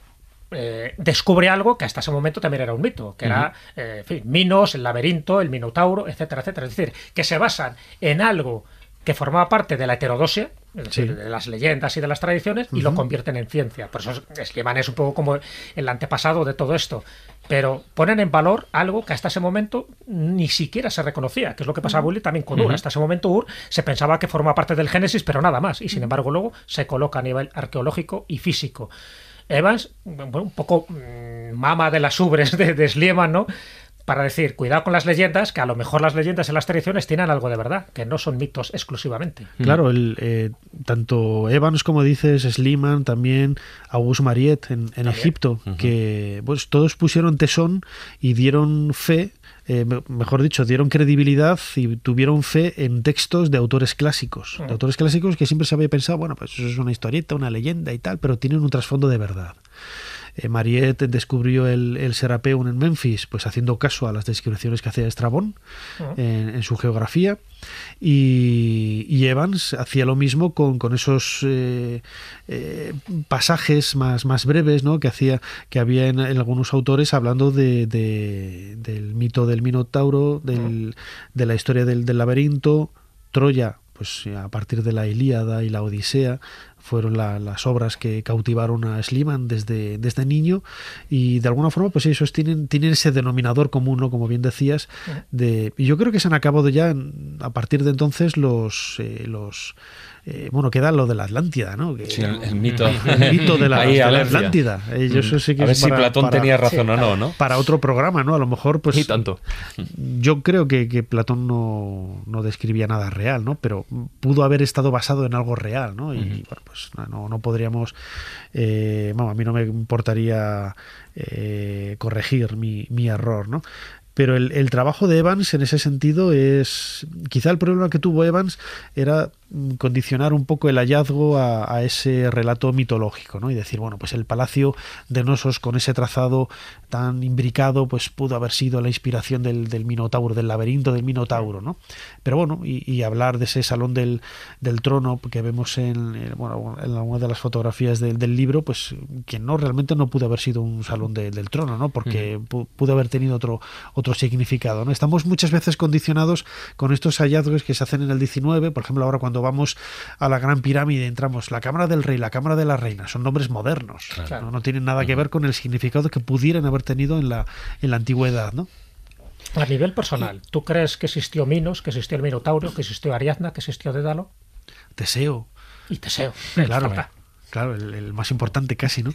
S5: eh, descubre algo que hasta ese momento también era un mito, que uh -huh. era, eh, en fin, Minos, el laberinto, el Minotauro, etcétera, etcétera. Es decir, que se basan en algo que formaba parte de la heterodosia, es decir, sí. de las leyendas y de las tradiciones, uh -huh. y lo convierten en ciencia. Por eso Schliemann es un poco como el antepasado de todo esto. Pero ponen en valor algo que hasta ese momento ni siquiera se reconocía, que es lo que pasaba uh -huh. también con Ur. Uh -huh. Hasta ese momento Ur se pensaba que formaba parte del Génesis, pero nada más. Y sin embargo luego se coloca a nivel arqueológico y físico. Evans, bueno, un poco mmm, mama de las ubres de, de Schliemann, ¿no? Para decir, cuidado con las leyendas, que a lo mejor las leyendas en las tradiciones tienen algo de verdad, que no son mitos exclusivamente.
S7: Claro, el, eh, tanto Evans como dices, Sliman, también Auguste Mariette en, en Egipto, uh -huh. que pues, todos pusieron tesón y dieron fe eh, mejor dicho, dieron credibilidad y tuvieron fe en textos de autores clásicos. De autores clásicos que siempre se había pensado, bueno, pues eso es una historieta, una leyenda y tal, pero tienen un trasfondo de verdad. Eh, Mariette descubrió el, el, Serapeum en Memphis, pues haciendo caso a las descripciones que hacía Estrabón uh -huh. en, en, su geografía. Y, y, Evans hacía lo mismo con, con esos eh, eh, pasajes más, más breves ¿no? que, hacía, que había en, en algunos autores hablando de, de, del mito del Minotauro, del, uh -huh. de la historia del, del laberinto, Troya, pues a partir de la Ilíada y la Odisea, fueron la, las obras que cautivaron a Schliemann desde, desde niño y de alguna forma pues ellos tienen, tienen ese denominador común, ¿no? como bien decías, de, y yo creo que se han acabado ya a partir de entonces los, eh, los eh, bueno, queda lo de la Atlántida, ¿no? Que,
S3: sí, el, el, mito.
S7: El mito de la, Ahí, de la Atlántida. Eh, yo eso sí que
S3: a ver si para, Platón
S7: para,
S3: tenía razón sí, o no, ¿no?
S7: Para otro programa, ¿no? A lo mejor, pues.
S8: Y tanto.
S7: Yo creo que, que Platón no, no, describía nada real, ¿no? Pero pudo haber estado basado en algo real, ¿no? Y uh -huh. bueno, pues no, no podríamos. Eh, bueno, a mí no me importaría eh, corregir mi, mi error, ¿no? Pero el, el, trabajo de Evans en ese sentido es. Quizá el problema que tuvo Evans era condicionar un poco el hallazgo a, a, ese relato mitológico, ¿no? Y decir, bueno, pues el palacio de Nosos con ese trazado tan imbricado, pues pudo haber sido la inspiración del, del Minotauro, del laberinto del Minotauro, ¿no? Pero bueno, y, y hablar de ese salón del, del, trono que vemos en, eh, bueno, en alguna de las fotografías del, del libro, pues que no realmente no pudo haber sido un salón de, del trono, ¿no? Porque mm. pudo haber tenido otro, otro significado, ¿no? Estamos muchas veces condicionados con estos hallazgos que se hacen en el 19, por ejemplo, ahora cuando vamos a la Gran Pirámide, entramos la Cámara del Rey, la Cámara de la Reina, son nombres modernos, claro. ¿no? no, tienen nada que ver con el significado que pudieran haber tenido en la, en la antigüedad, ¿no?
S5: A nivel personal, ¿tú crees que existió Minos, que existió el Minotauro, que existió Ariadna, que existió Dédalo?
S7: Teseo.
S5: Y Teseo.
S7: Claro, claro, el, el, más importante casi, ¿no?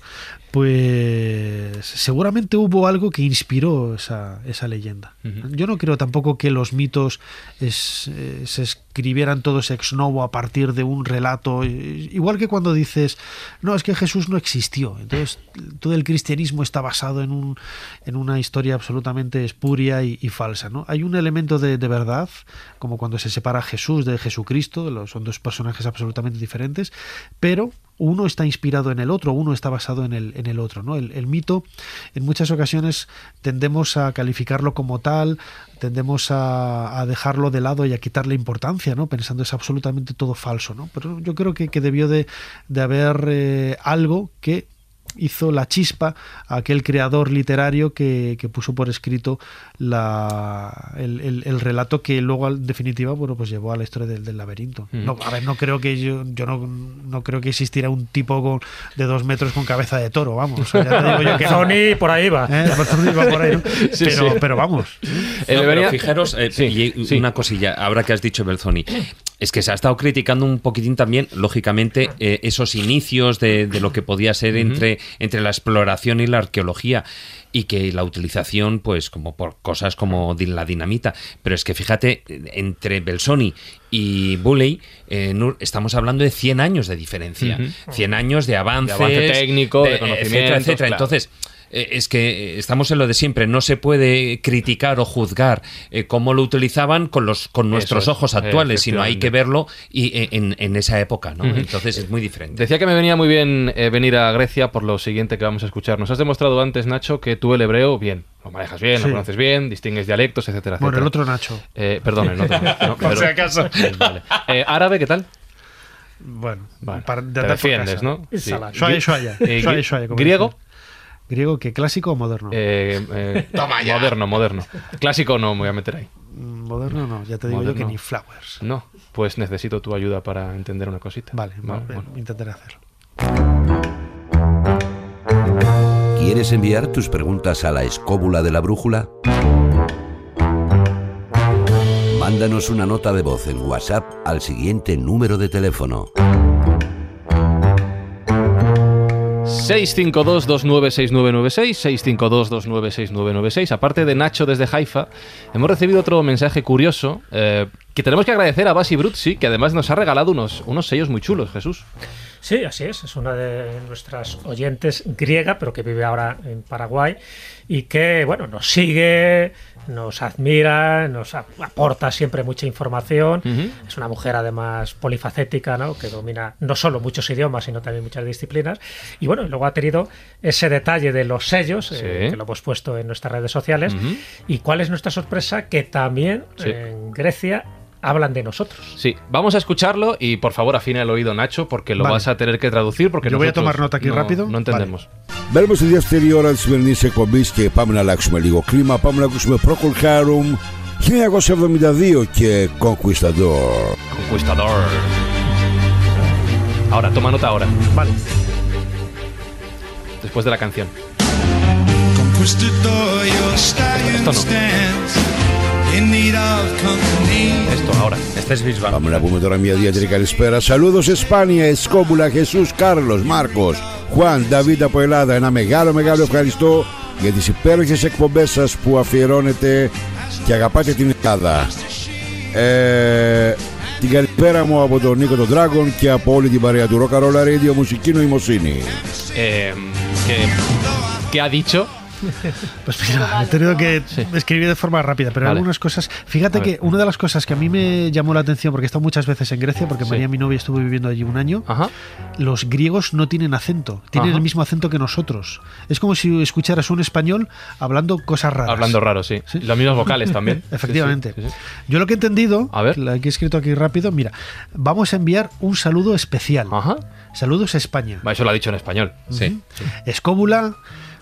S7: Pues seguramente hubo algo que inspiró esa, esa leyenda. Uh -huh. Yo no creo tampoco que los mitos es, eh, se escribieran todos ex novo a partir de un relato, igual que cuando dices, no, es que Jesús no existió, entonces todo el cristianismo está basado en, un, en una historia absolutamente espuria y, y falsa, ¿no? Hay un elemento de, de, verdad, como cuando se separa Jesús de Jesucristo, son dos personajes absolutamente diferentes, pero uno está inspirado en el otro, uno está basado en el, otro. ¿no? El, el, mito, en muchas ocasiones, tendemos a calificarlo como tal, tendemos a, a, dejarlo de lado y a quitarle importancia, ¿no? pensando es absolutamente todo falso. ¿no? Pero yo creo que, debió de, de haber eh, algo que hizo la chispa a aquel creador literario que, que puso por escrito la, el, el, el, relato que luego en definitiva bueno pues llevó a la historia del, del laberinto mm. no, a ver no creo que yo, yo no, no creo que existiera un tipo con, de dos metros con cabeza de toro vamos ya te digo yo
S5: que Sony por ahí va,
S7: ¿Eh? va por ahí, ¿no? sí, pero, sí. pero, vamos
S3: no, pero fijaros eh, sí, y una cosilla ahora que has dicho Belzoni Es que se ha estado criticando un poquitín también, lógicamente, eh, esos inicios de, de lo que podía ser entre, entre la exploración y la arqueología y que la utilización, pues, como por cosas como la dinamita. Pero es que fíjate, entre Belsoni y Bulley, eh, estamos hablando de 100 años de diferencia.
S8: Ujú.
S3: 100 años de avance,
S8: avance técnico, de conocimientos,
S3: etcétera, etcétera.
S8: claro.
S3: Entonces, es que eh, estamos en lo de siempre. No se puede criticar o juzgar eh, cómo lo utilizaban con los con nuestros
S8: Eso
S3: ojos actuales, sino hay que verlo y, eh, en, en esa época, ¿no? Entonces es muy diferente.
S8: Decía que me venía muy bien eh, venir a Grecia por lo siguiente que vamos a escuchar. Nos has demostrado antes, Nacho, que tú el hebreo, bien, lo manejas bien,
S7: Sí.
S8: lo conoces bien, distingues dialectos, etcétera,
S7: Bueno, el
S8: etcétera.
S7: otro Nacho.
S8: Eh, perdón, el otro. no,
S7: Por si acaso.
S8: Eh, vale. Eh, ¿Árabe qué tal?
S7: Bueno, para, de
S8: Te defiendes,
S7: casa.
S8: ¿no? Sí. Eh,
S7: como
S8: ¿Griego?
S7: ¿Griego que clásico o moderno?
S8: Eh, eh, Moderno, moderno. Clásico no me voy a meter ahí.
S7: Mm, Moderno no, ya te digo yo que ni flowers.
S8: No, pues necesito tu ayuda para entender una cosita.
S7: Vale,
S8: Vale,
S7: bueno. intentaré hacerlo.
S9: ¿Quieres enviar tus preguntas a la escóbula de la brújula? Mándanos una nota de voz en WhatsApp al siguiente número de teléfono.
S8: 652-296996, 652-296996. Aparte de Nacho desde Haifa, hemos recibido otro mensaje curioso eh, que tenemos que agradecer a Basi Bruzzi, que además nos ha regalado unos, unos sellos muy chulos, Jesús.
S5: Sí, así es. Es una de nuestras oyentes griega, pero que vive ahora en Paraguay y que, bueno, nos sigue, nos admira, nos aporta siempre mucha información. Es una mujer además polifacética, ¿no? Que domina no solo muchos idiomas, sino también muchas disciplinas. Y bueno, luego ha tenido ese detalle de los sellos, eh, que lo hemos puesto en nuestras redes sociales. ¿Y cuál es nuestra sorpresa? Que también
S8: Sí.
S5: en Grecia hablan de nosotros.
S8: Sí, vamos a escucharlo y por favor afina el oído, Nacho, porque lo
S7: Vale.
S8: vas a tener que traducir. Porque
S7: Yo voy a
S8: nosotros
S7: tomar nota aquí
S8: no-
S7: rápido.
S8: No entendemos.
S12: Μπαίνουμε στη δεύτερη ώρα της σημερινής εκπομπής και πάμε να αλλάξουμε λίγο κλίμα. Πάμε να ακούσουμε Procol Harum 1972 και Conquistador.
S8: Conquistador. Ahora, toma nota ahora.
S7: Vale.
S8: Después de la canción.
S13: Conquistador, your stallion
S8: Esto no.
S13: stands
S8: Esto, ahora.
S3: Este es Bisbal.
S12: Πάμε να πούμε τώρα μια ιδιαίτερη καλησπέρα. Σαλούδος Εσπάνια, Εσκόμπουλα, Χεσούς, Κάρλος, Μάρκος, Χουάν, Νταβίτ από Ελλάδα. Ένα μεγάλο μεγάλο ευχαριστώ για τις υπέροχες εκπομπές σας που αφιερώνετε και αγαπάτε την Ελλάδα. Ε, την καλησπέρα μου από τον Νίκο τον Dragon και από όλη την παρέα του Rock and Roll Radio Μουσική Νοημοσύνη.
S8: Eh, que, que ha dicho;
S7: Pues mira, he tenido que escribir de forma rápida, pero
S8: Vale.
S7: algunas cosas. Fíjate que una de las cosas que a mí me llamó la atención, porque he estado muchas veces en Grecia, porque
S8: Sí.
S7: María, mi novia, estuvo viviendo allí un año,
S8: Ajá.
S7: los griegos no tienen acento, tienen
S8: Ajá.
S7: el mismo acento que nosotros. Es como si escucharas un español hablando cosas raras.
S8: Hablando raro, sí. Los mismos vocales también.
S7: Efectivamente.
S8: Sí, sí, sí, sí.
S7: Yo lo que he entendido,
S8: A ver.
S7: la que he escrito aquí rápido, mira, vamos a enviar un saludo especial.
S8: Ajá.
S7: Saludos a España.
S8: Eso lo ha dicho en español.
S3: Sí.
S7: Escóbula,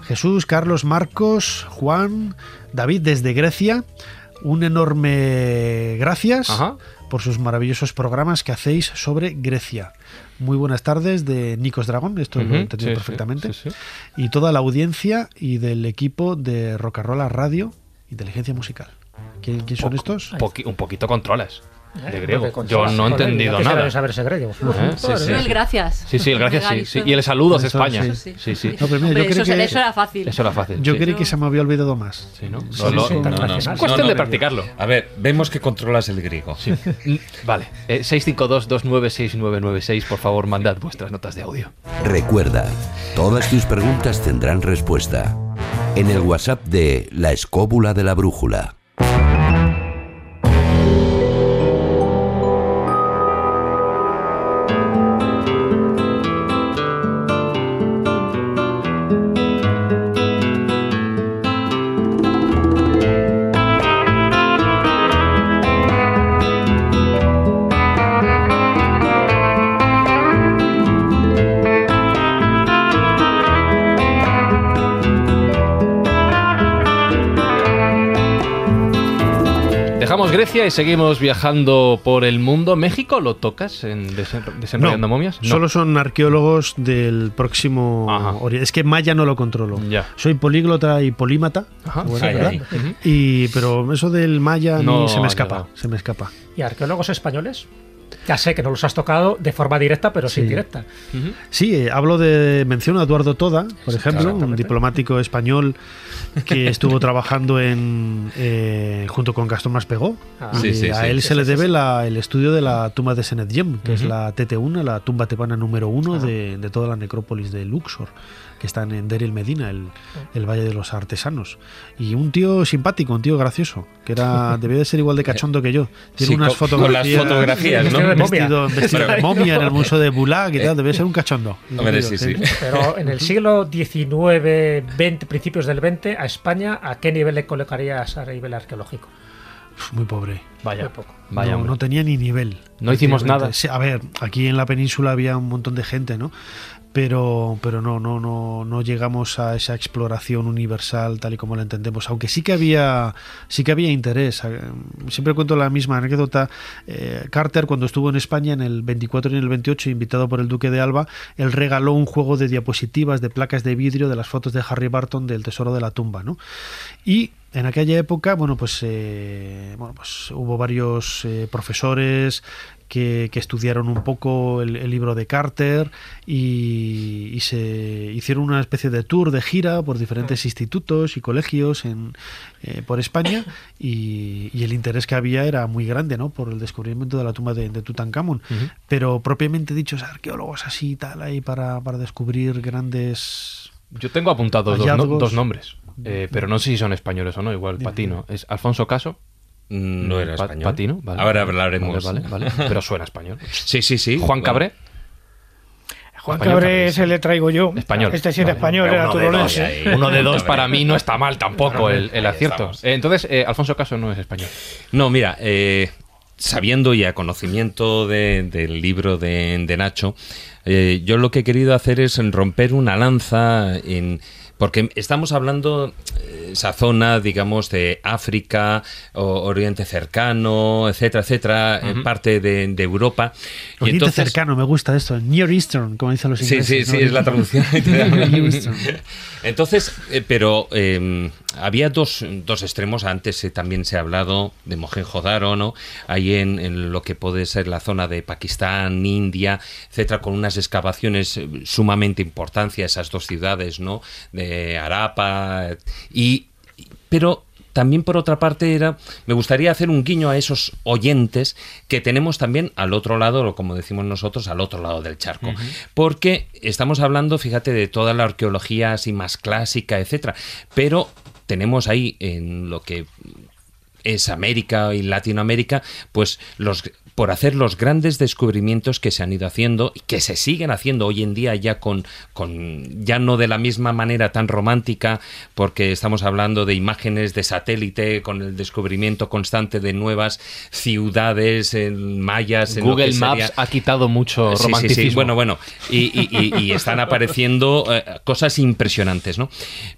S7: Jesús, Carlos, Marcos, Juan, David desde Grecia. Un enorme gracias
S8: Ajá.
S7: por sus maravillosos programas que hacéis sobre Grecia. Muy buenas tardes de Nikos Dragón, esto lo he entendido
S8: sí,
S7: perfectamente.
S8: sí, sí,
S7: Y toda la audiencia y del equipo de Rocarola Radio, Inteligencia Musical. ¿Quién, quién son estos?
S8: Poqui- un poquito controlas de griego. Yo no he entendido nada.
S5: yo saber ese griego.
S8: ¿Eh? Sí, sí.
S10: El gracias.
S8: Sí, sí, el gracias sí. Y el saludos
S7: Eso,
S8: España.
S7: sí.
S8: Sí, sí. sí.
S7: No, pero mira,
S10: Hombre,
S7: yo creo
S10: eso,
S7: que
S10: eso era fácil.
S8: Eso era fácil.
S7: yo
S8: sí.
S7: creí que se me había olvidado más.
S8: Sí, ¿no?
S7: Sí,
S8: Lo- lo-
S7: sí,
S8: no, no,
S5: internacional.
S8: Es cuestión
S3: No, no,
S8: de practicarlo.
S3: A ver, vemos que controlas el griego.
S8: Sí. Vale. Eh, 652-296996, por favor, mandad vuestras notas de audio.
S9: Recuerda, todas tus preguntas tendrán respuesta en el WhatsApp de La Escóbula de la Brújula.
S8: Seguimos viajando por el mundo. ¿México lo tocas en desen- desenrollando momias? No.
S7: Solo son arqueólogos del próximo. Oriente. Es que Maya no lo controlo.
S8: Ya.
S7: Soy políglota y polímata.
S8: Ajá.
S7: bueno,
S3: Ahí,
S7: ¿verdad?
S3: ahí.
S7: Y, pero eso del Maya a mí
S8: No
S7: se me escapa. Se me escapa.
S5: ¿Y arqueólogos españoles? Ya sé que no los has tocado de forma directa, pero sí,
S7: Sí.
S5: directa.
S7: Sí, eh, hablo de, menciono a Eduardo Toda, por ejemplo, un diplomático español que estuvo trabajando en eh, junto con Gastón Maspegó.
S5: Ah.
S3: Sí, sí,
S7: a él
S5: Sí,
S7: se le
S5: sí,
S7: debe
S5: sí.
S7: la- el estudio de la tumba de Senet Yem, que es
S8: Ujú.
S7: la TT1, la tumba tebana número uno de, de toda la necrópolis de Luxor, que está en Der el Medina, el, el Valle de los Artesanos. Y un tío simpático, un tío gracioso, que era debía de ser igual de cachondo que yo. Tiene
S3: Sí,
S7: unas
S3: con- con las
S7: fotografías,
S3: fotografías,
S5: ¿no?
S7: vestido,
S5: Momia.
S7: vestido de momia en el museo de Bulag y tal, debía ser un cachondo.
S3: Hombre, sí, sí.
S5: Pero en el siglo XIX, XX, principios del XX, a España, ¿a qué nivel le colocarías a nivel arqueológico?
S7: Muy pobre.
S8: Vaya,
S5: Muy poco.
S8: vaya,
S7: no, no tenía ni nivel.
S8: No hicimos nada.
S7: A ver, aquí en la península había un montón de gente, ¿no? Pero, pero no, no, no, no llegamos a esa exploración universal tal y como la entendemos. Aunque sí que había, sí que había interés. Eh, Siempre cuento la misma anécdota. Eh, Carter, cuando estuvo en España en el 24 y en el 28, invitado por el Duque de Alba, él regaló un juego de diapositivas de placas de vidrio de las fotos de Harry Barton del Tesoro de la Tumba, ¿no? Y en aquella época, bueno, pues, eh, bueno, pues hubo varios profesores que, que estudiaron un poco el, el libro de Carter y, y se hicieron una especie de tour de gira por diferentes institutos y colegios en, eh, por España y, y el interés que había era muy grande, ¿no? Por el descubrimiento de la tumba de, de Tutankamón. Pero propiamente dichos arqueólogos así y tal ahí para, para descubrir grandes
S8: Yo tengo apuntados dos, no-
S7: Hallazgos.
S8: dos nombres, eh, pero no sé si son españoles o no, igual
S7: Dime,
S8: Patino. ¿Es Alfonso Caso?
S3: No era
S8: Pa-
S3: español.
S8: Patino, vale.
S3: Ahora hablaremos.
S8: Vale, vale, vale. Pero suena español.
S3: Sí, sí, sí.
S8: Juan Cabré,
S4: Juan
S8: Español
S4: Cabré
S8: también,
S4: se le traigo yo.
S8: español.
S4: Este sí era
S8: Vale.
S4: español, era
S3: Uno
S4: turolense.
S3: ahí.
S8: Uno de dos para mí no está mal tampoco el, acierto. Eh, Entonces, eh, Alfonso Caso no es español.
S3: No, mira, eh, sabiendo y a conocimiento de- del libro de, de Nacho, eh, yo lo que he querido hacer es romper una lanza en... Porque estamos hablando eh, esa zona, digamos, de África, o Oriente Cercano, etcétera, etcétera,
S8: Ujú.
S3: parte de, de Europa. Y
S7: Oriente
S3: entonces-
S7: cercano, me gusta esto. Near Eastern, como dicen los
S3: Sí,
S7: ingleses.
S3: sí,
S7: ¿no?
S3: sí, es la traducción. Entonces, eh, pero eh, había dos, dos extremos. Antes eh, también se ha hablado de Mohenjo-Daro, ¿no? Ahí en, en lo que puede ser la zona de Pakistán, India, etcétera, con unas excavaciones sumamente importantes, esas dos ciudades, ¿no? De Arapa. Y, pero también por otra parte era me gustaría hacer un guiño a esos oyentes que tenemos también al otro lado o como decimos nosotros al otro lado del charco. Porque estamos hablando fíjate de toda la arqueología así más clásica etcétera. Pero tenemos ahí en lo que es América y Latinoamérica, pues los por hacer los grandes descubrimientos que se han ido haciendo y que se siguen haciendo hoy en día ya con, con ya no de la misma manera tan romántica, porque estamos hablando de imágenes de satélite con el descubrimiento constante de nuevas ciudades en mayas. en
S8: Google Maps
S3: sería-
S8: ha quitado mucho
S3: Sí, sí, sí.
S8: romanticismo.
S3: Bueno, bueno. Y, y- y- y están apareciendo eh, cosas impresionantes, ¿no?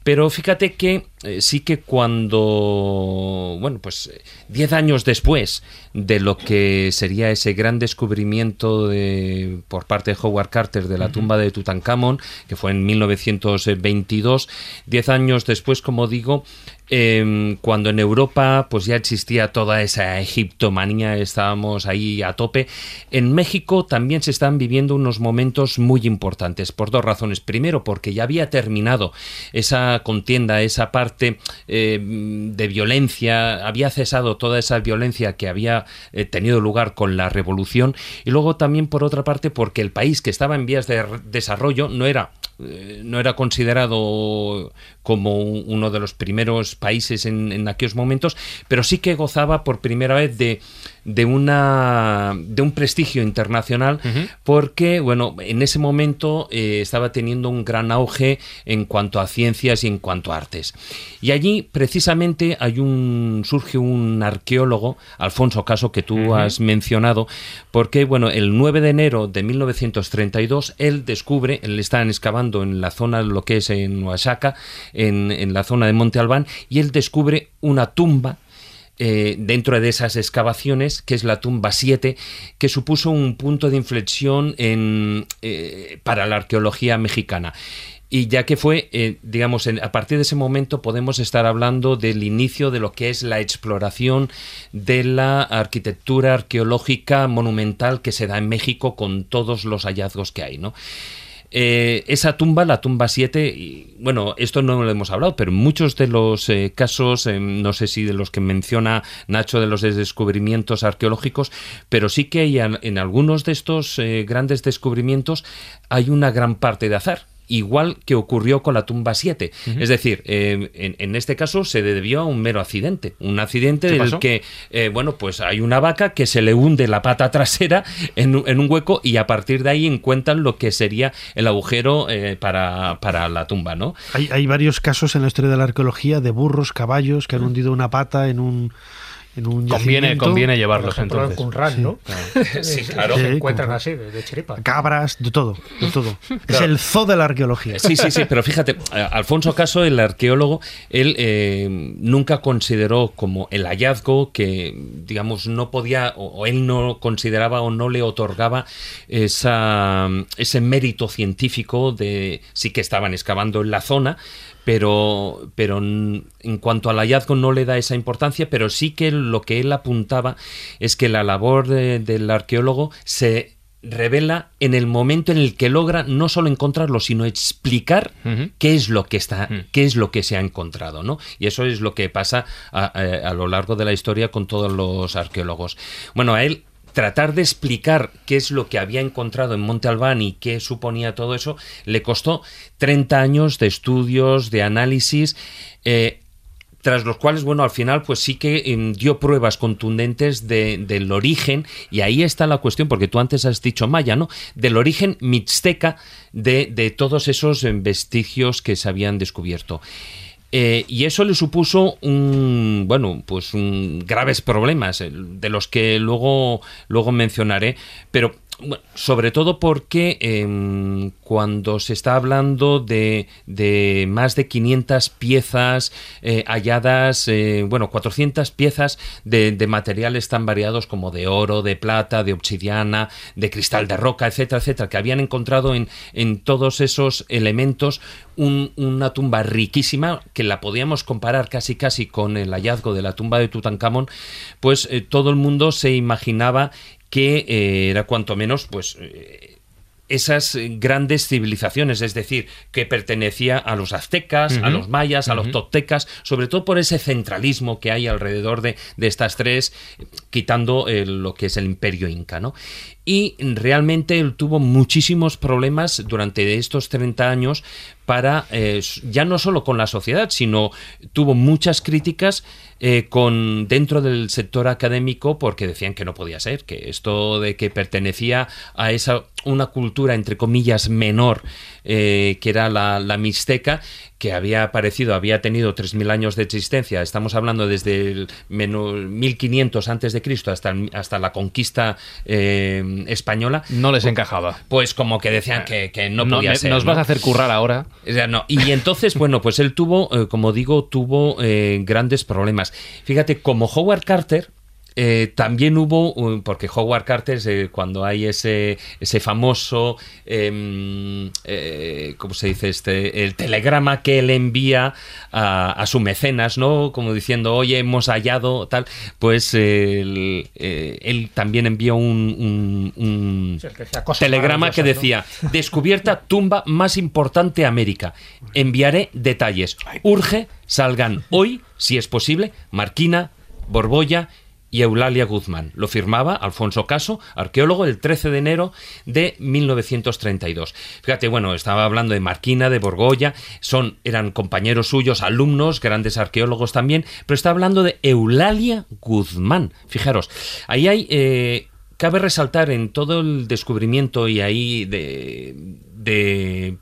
S3: Pero fíjate que eh, sí que cuando, bueno, pues eh, diez años después de lo que sería ese gran descubrimiento de, por parte de Howard Carter de la tumba de Tutankamón, que fue en 1922, diez años después, como digo, em, cuando en Europa pues ya existía toda esa egiptomanía, estábamos ahí a tope. En México también se están viviendo unos momentos muy importantes por dos razones. Primero, porque ya había terminado esa contienda, esa parte eh, de violencia, había cesado toda esa violencia que había eh, tenido lugar con la revolución. Y luego también, por otra parte, porque el país que estaba en vías de desarrollo no era eh, no era considerado como un- uno de los primeros países en, en aquellos momentos, pero sí que gozaba por primera vez de, de una de un prestigio internacional porque bueno en ese momento eh, estaba teniendo un gran auge en cuanto a ciencias y en cuanto a artes. Y allí precisamente hay un surge un arqueólogo Alfonso Caso que tú has mencionado porque bueno el 9 de enero de 1932 él descubre él está excavando en la zona lo que es en Oaxaca en, en la zona de Monte Albán y él descubre una tumba eh, dentro de esas excavaciones, que es la tumba 7, que supuso un punto de inflexión en, eh, para la arqueología mexicana. y ya que fue, eh, digamos, en- a partir de ese momento podemos estar hablando del inicio de lo que es la exploración de la arquitectura arqueológica monumental que se da en México con todos los hallazgos que hay, ¿no? Eh, esa tumba, la tumba 7, y, bueno, esto no lo hemos hablado, pero muchos de los eh, casos, eh, no sé si de los que menciona Nacho de los descubrimientos arqueológicos, pero sí que hay en algunos de estos eh, grandes descubrimientos hay una gran parte de azar. Igual que ocurrió con la tumba 7. Es decir, eh, en, en este caso se debió a un mero accidente. Un accidente
S8: ¿Qué
S3: del
S8: pasó?
S3: que, eh, bueno, pues hay una vaca que se le hunde la pata trasera en, un- en un hueco y a partir de ahí encuentran lo que sería el agujero eh, para, para la tumba, ¿no?
S7: Hay, hay varios casos en la historia de la arqueología de burros, caballos que han hundido una pata en un, en un
S8: Conviene, conviene llevarlos
S5: Por ejemplo,
S8: entonces.
S5: en Qumran, ¿no?
S3: Sí,
S5: Es-
S3: claro.
S5: Se
S7: Sí,
S5: encuentran así, de, de chiripa.
S7: Cabras, de todo, de todo. Es el zoo de la arqueología.
S3: Sí, sí, sí, pero fíjate, eh, Alfonso Caso, el arqueólogo, él eh, nunca consideró como el hallazgo que, digamos, no podía, o, o él no consideraba o no le otorgaba esa, ese mérito científico de sí que estaban excavando en la zona, pero, pero en cuanto al hallazgo no le da esa importancia, pero sí que lo que él apuntaba es que la labor de- del arqueólogo se revela en el momento en el que logra no solo encontrarlo, sino explicar qué es lo que está,
S8: Mm.
S3: qué es lo que se ha encontrado, ¿no? Y eso es lo que pasa a, a- a lo largo de la historia con todos los arqueólogos. Bueno, a él tratar de explicar qué es lo que había encontrado en Monte Albán y qué suponía todo eso, le costó 30 años de estudios, de análisis, eh, tras los cuales, bueno, al final, pues sí que em, dio pruebas contundentes de- del origen, y ahí está la cuestión, porque tú antes has dicho maya, ¿no? Del origen mixteca de, de todos esos em, vestigios que se habían descubierto. Eh, y eso le supuso un, bueno, pues un graves problemas, eh, de los que luego, luego mencionaré, pero bueno, sobre todo porque em, cuando se está hablando de, de más de 500 piezas eh, halladas, eh, bueno, 400 piezas de, de materiales tan variados como de oro, de plata, de obsidiana, de cristal de roca, etcétera, etcétera, que habían encontrado en, en todos esos elementos un- una tumba riquísima que la podíamos comparar casi casi con el hallazgo de la tumba de Tutankamón, pues eh, todo el mundo se imaginaba que eh, era cuanto menos pues eh, esas grandes civilizaciones, es decir, que pertenecía a los aztecas, a los mayas, a los toltecas, sobre todo por ese centralismo que hay alrededor de, de estas tres, quitando eh, lo que es el imperio inca, ¿no? Y realmente él tuvo muchísimos problemas durante estos 30 años para, eh, ya no solo con la sociedad, sino tuvo muchas críticas eh, con dentro del sector académico porque decían que no podía ser, que esto de que pertenecía a esa una cultura entre comillas menor eh, que era la, la mixteca que había aparecido, había tenido 3.000 años de existencia, estamos hablando desde el menos 1500 antes de Cristo hasta, hasta la conquista eh, española.
S8: No les encajaba.
S3: Pues como que decían que, que no podía ser.
S8: nos
S3: ¿no?
S8: vas a hacer currar ahora.
S3: No. Y entonces, bueno, pues él tuvo, eh, como digo, tuvo eh, grandes problemas. Fíjate, como Howard Carter, eh, también hubo, porque Howard Carter, eh, cuando hay ese, ese famoso, em, eh, ¿cómo se dice? este El telegrama que él envía a, a su mecenas, ¿no? Como diciendo, oye, hemos hallado tal, pues él, él también envió un, un- un
S5: que
S3: telegrama que decía, descubierta tumba más importante de América. Enviaré detalles. Urge, salgan hoy, si es posible, Marquina, Borbolla y Eulalia Guzmán. Lo firmaba Alfonso Caso, arqueólogo, el 13 de enero de 1932. Fíjate, bueno, estaba hablando de Marquina, de Borgoya, son, eran compañeros suyos, alumnos, grandes arqueólogos también, pero está hablando de Eulalia Guzmán. Fijaros, ahí hay... eh, Cabe resaltar en todo el descubrimiento y ahí de, de-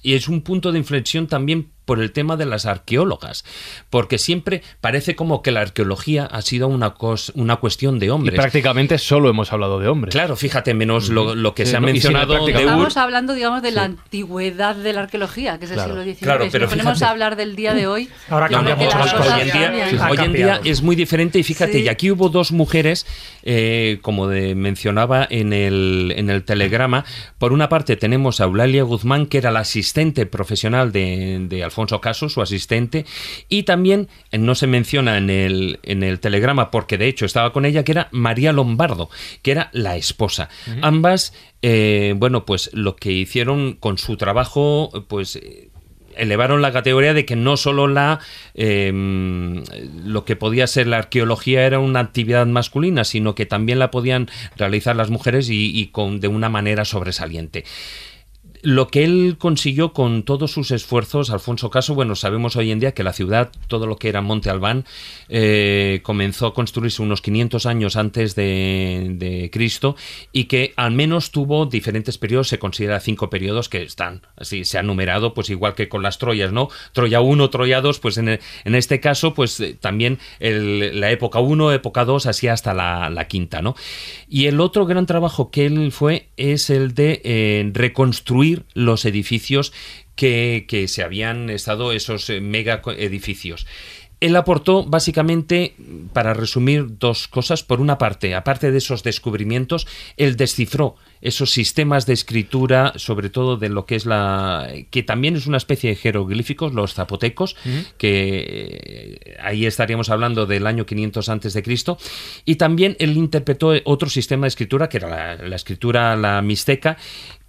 S3: y es un punto de inflexión también por el tema de las arqueólogas, porque siempre parece como que la arqueología ha sido una, cos- una cuestión de
S8: Y
S3: hombres.
S8: prácticamente solo hemos hablado de hombres.
S3: Claro, fíjate, menos lo, lo que
S8: Sí,
S3: se ha
S8: no, y
S3: mencionado de. Ur.
S10: Estamos hablando, digamos, de la antigüedad de la arqueología, que es el
S3: Claro.
S10: siglo XIX.
S3: Claro,
S10: si
S3: pero
S10: nos ponemos
S3: fíjate.
S10: a hablar del día de hoy,
S5: Ahora
S10: que las
S3: mucho más.
S10: cosas
S3: Hoy en día, hoy en es muy diferente y fíjate,
S10: Sí.
S3: y aquí hubo dos mujeres, eh, como de- mencionaba en el, en el telegrama. Por una parte tenemos a Eulalia Guzmán, que era la asistente profesional de, de Alfonso Caso, su asistente, y también, eh, no se menciona en el, en el telegrama, porque de hecho estaba con ella, que era María Lombardo, que era la esposa. Ambas, eh, bueno, pues lo que hicieron con su trabajo, pues... eh, elevaron la categoría de que no solo la eh, lo que podía ser la arqueología era una actividad masculina, sino que también la podían realizar las mujeres y, y con de una manera sobresaliente. Lo que él consiguió con todos sus esfuerzos, Alfonso Caso, bueno, sabemos hoy en día que la ciudad, todo lo que era Monte Albán, eh, comenzó a construirse unos 500 años antes de, Cristo y que al menos tuvo diferentes periodos, se considera cinco periodos que están, así se ha numerado, pues igual que con las Troyas, ¿no? Troya 1, Troya 2, pues en, en este caso, pues eh, también la época 1, época 2, así hasta la, la quinta, ¿no? Y el otro gran trabajo que él fue es el de eh, reconstruir los edificios que, que se habían estado, esos eh, mega edificios. Él aportó básicamente, para resumir, dos cosas. Por una parte, aparte de esos descubrimientos, él descifró esos sistemas de escritura, sobre todo de lo que es la... que también es una especie de jeroglíficos, los zapotecos, que eh, ahí estaríamos hablando del año 500 antes de Cristo, y también él interpretó otro sistema de escritura, que era la, la escritura la mixteca,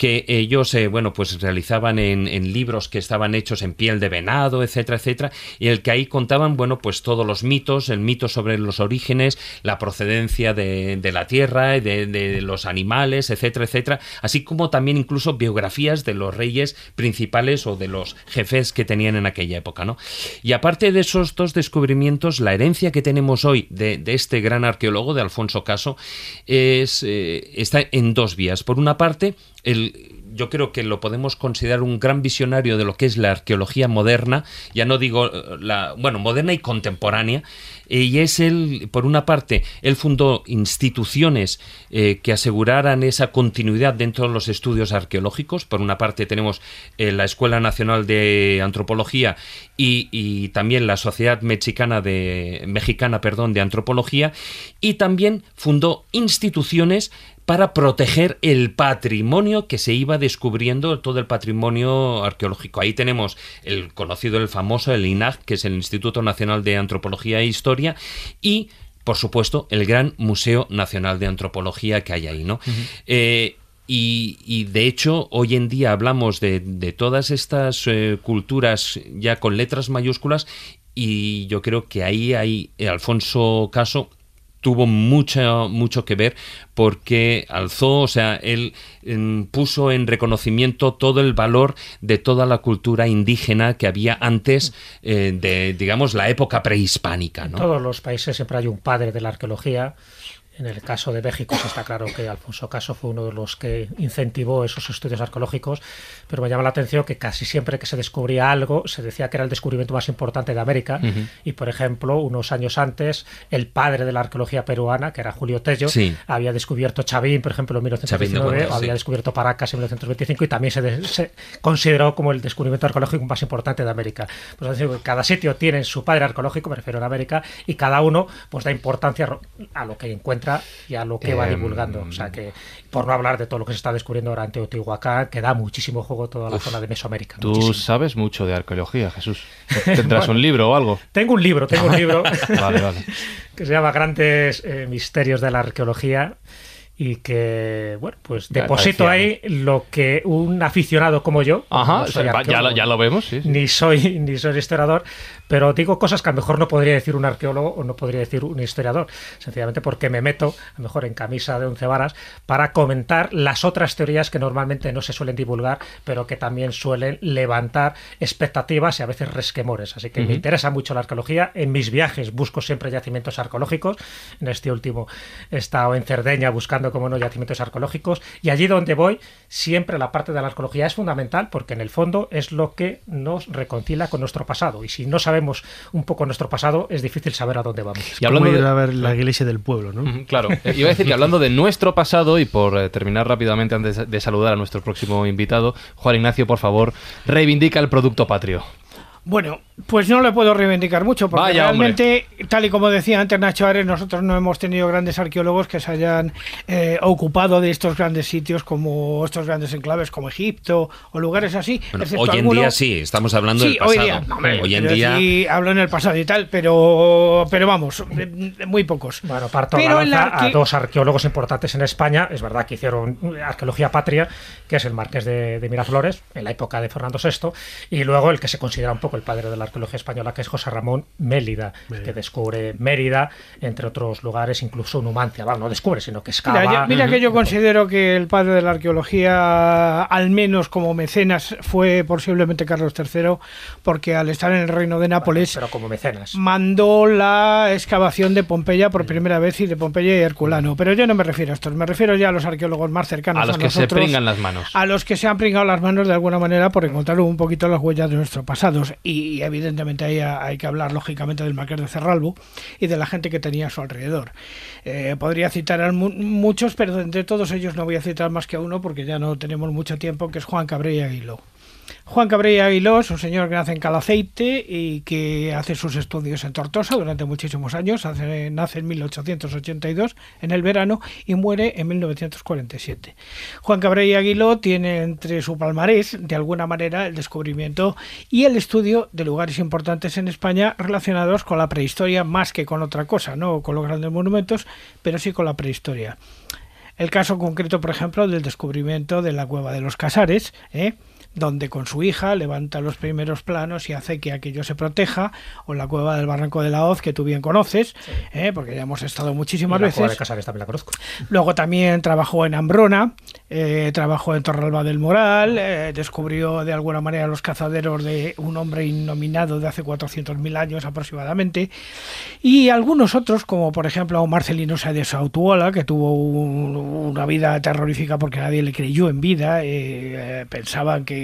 S3: que ellos, eh, bueno, pues realizaban en, en libros que estaban hechos en piel de venado, etcétera, etcétera, y el que ahí contaban, bueno, pues todos los mitos, el mito sobre los orígenes, la procedencia de, la tierra, de, de los animales, etcétera, etcétera, así como también incluso biografías de los reyes principales o de los jefes que tenían en aquella época, ¿no? Y aparte de esos dos descubrimientos, la herencia que tenemos hoy de, de este gran arqueólogo, de Alfonso Caso, es, eh, está en dos vías. Por una parte, yo creo que lo podemos considerar un gran visionario de lo que es la arqueología moderna, ya no digo eh, la, bueno, moderna y contemporánea, eh, y es él, por una parte, él fundó instituciones eh, que aseguraran esa continuidad dentro de los estudios arqueológicos. Por una parte tenemos la Escuela Nacional de Antropología y, y también la Sociedad Mexicana de, Mexicana perdón, de Antropología, y también fundó instituciones para proteger el patrimonio que se iba descubriendo, todo el patrimonio arqueológico. Ahí tenemos el conocido, el famoso, el INAG, que es el Instituto Nacional de Antropología e Historia, y, por supuesto, el gran Museo Nacional de Antropología que hay ahí, ¿no? Eh, y, y, de hecho, hoy en día hablamos de, de todas estas eh, culturas ya con letras mayúsculas y yo creo que ahí hay eh, Alfonso Caso tuvo mucho, mucho que ver porque alzó, o sea, él em, puso en reconocimiento todo el valor de toda la cultura indígena que había antes eh, de, digamos, la época prehispánica. ¿no?
S5: todos los países siempre hay un padre de la arqueología. En el caso de México está claro que Alfonso Caso fue uno de los que incentivó esos estudios arqueológicos, pero me llama la atención que casi siempre que se descubría algo se decía que era el descubrimiento más importante de América y por ejemplo unos años antes el padre de la arqueología peruana, que era Julio Tello,
S3: Sí.
S5: había descubierto Chavín, por ejemplo, en 1919,
S3: Chavín de Guardia,
S5: o había
S3: sí.
S5: descubierto Paracas en 1925 y también se, de- se consideró como el descubrimiento arqueológico más importante de América. Pues es decir, cada sitio tiene su padre arqueológico, me refiero a América, y cada uno pues da importancia a lo que encuentra y a lo que va
S3: Em,
S5: divulgando. O sea que, por no hablar de todo lo que se está descubriendo ahora en Teotihuacán, que da muchísimo juego toda la
S8: Uf,
S5: zona de Mesoamérica.
S8: Tú
S5: muchísimo.
S8: sabes mucho de arqueología, Jesús. ¿Tendrás
S5: Bueno.
S8: un libro o algo?
S5: Tengo un libro, tengo un libro
S8: Vale, vale.
S5: que se llama Grandes eh, Misterios de la Arqueología y que, bueno, pues deposito ahí lo que un aficionado como yo,
S8: Ajá,
S5: no soy
S8: ya, lo- ya lo vemos, sí. sí.
S5: ni soy ni soy historiador, pero digo cosas que a lo mejor no podría decir un arqueólogo o no podría decir un historiador, sencillamente porque me meto, a lo mejor en camisa de once varas, para comentar las otras teorías que normalmente no se suelen divulgar, pero que también suelen levantar expectativas y a veces resquemores. Así que me interesa mucho la arqueología. En mis viajes busco siempre yacimientos arqueológicos. En este último he estado en Cerdeña buscando, como no, yacimientos arqueológicos. Y allí donde voy, siempre la parte de la arqueología es fundamental porque en el fondo es lo que nos reconcilia con nuestro pasado. Y si no sabemos un poco nuestro pasado, es difícil saber a dónde vamos.
S8: Y hablando de-
S7: a ver la iglesia del pueblo, ¿no?
S8: Claro, Eh, iba a decir que hablando de nuestro pasado y por eh, terminar rápidamente antes de saludar a nuestro próximo invitado, Juan Ignacio, por favor, reivindica el producto patrio.
S4: Bueno, pues no le puedo reivindicar mucho, porque
S8: Vaya, hombre.
S4: realmente, tal y como decía antes Nacho Ares, nosotros no hemos tenido grandes arqueólogos que se hayan eh, ocupado de estos grandes sitios como estos grandes enclaves como Egipto o lugares así.
S3: Bueno, hoy en
S4: alguno-
S3: día sí, estamos hablando
S4: Sí,
S3: del pasado.
S4: hoy día. no, hombre,
S3: hoy en día
S4: hablo en el pasado y tal, pero, pero vamos, eh, muy pocos.
S5: Bueno, parto
S4: Pero
S5: la lanza
S4: la
S5: a
S4: arque-
S5: dos arqueólogos importantes en España. Es verdad que hicieron arqueología patria, que es el marqués de, de Miraflores, en la época de Fernando VI, y luego el que se considera un poco el padre de la arqueología española, que es José Ramón Mélida, que descubre Mérida, entre otros lugares, incluso Numancia. Bueno, no descubre, sino que excava.
S4: Mira, yo- mira que yo considero que el padre de la arqueología, al menos como mecenas, fue posiblemente Carlos III, porque al estar en el reino de Nápoles,
S5: pero como mecenas.
S4: mandó la excavación de Pompeya por primera vez y de Pompeya y Herculano. Pero yo no me refiero a estos, me refiero ya a los arqueólogos más cercanos
S8: A los que se pringan las manos.
S4: a los que se han pringado las manos de alguna manera por encontrar un poquito las huellas de nuestros pasados. Y evidentemente ahí hay que hablar lógicamente del Marqués de Cerralbo y de la gente que tenía a su alrededor. Eh, podría citar muchos, pero entre todos ellos no voy a citar más que a uno porque ya no tenemos mucho tiempo, que es Juan Cabrera Aguiló. Juan Cabrera Aguiló es un señor que nace en Calaceite y que hace sus estudios en Tortosa durante muchísimos años. Hace- nace en 1882, en el verano, y muere en 1947. Juan Cabrera Aguiló tiene entre su palmarés, de alguna manera, el descubrimiento y el estudio de lugares importantes en España relacionados con la prehistoria más que con otra cosa, no con los grandes monumentos, pero sí con la prehistoria. El caso concreto, por ejemplo, del descubrimiento de la cueva de los Casares, ¿eh? Donde con su hija levanta los primeros planos y hace que aquello se proteja, o la cueva del Barranco de la Hoz, que tú bien conoces, ¿eh? porque ya hemos estado muchísimas
S5: Y la
S4: veces.
S5: De.
S4: Luego también trabajó en Ambrona, eh, trabajó en Torralba del Moral, eh, descubrió de alguna manera los cazaderos de un hombre innominado de hace 400.000 años aproximadamente, y algunos otros, como por ejemplo Marcelino de Sautuola, que tuvo un- una vida terrorífica porque nadie le creyó en vida, eh, pensaban que,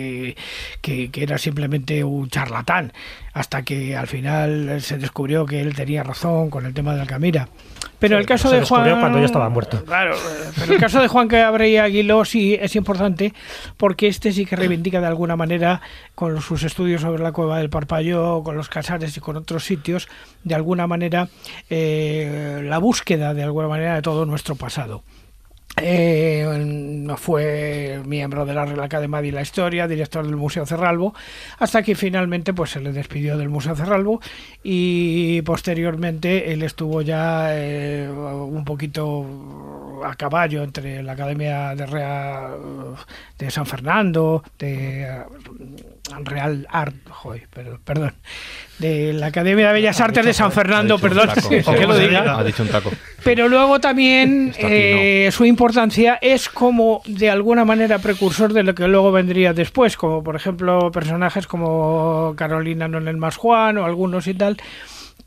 S4: que- que era simplemente un charlatán, hasta que al final se descubrió que él tenía razón con el tema de Alcamira. Pero
S5: Sí,
S4: el caso
S5: se
S4: de Juan
S5: cuando ya estaba muerto.
S4: Claro, pero el caso de Juan Cabrera Aguiló sí es importante porque este sí que reivindica de alguna manera con sus estudios sobre la cueva del Parpalló, con los Casares y con otros sitios, de alguna manera eh, la búsqueda de alguna manera de todo nuestro pasado. Eh, fue miembro de la Real Academia de la Historia, director del Museo Cerralbo, hasta que finalmente pues se le despidió del Museo Cerralbo y posteriormente él estuvo ya eh, un poquito a caballo entre la Academia de Real de San Fernando, de Real Art, joder, perdón, perdón, de la Academia de Bellas Artes de San Fernando, perdón,
S8: taco.
S4: ¿por qué lo diga?
S8: Ha dicho un taco.
S4: Pero luego también eh, su importancia es como de alguna manera precursor de lo que luego vendría después, como por ejemplo personajes como Carolina Nonel Más Juan o algunos y tal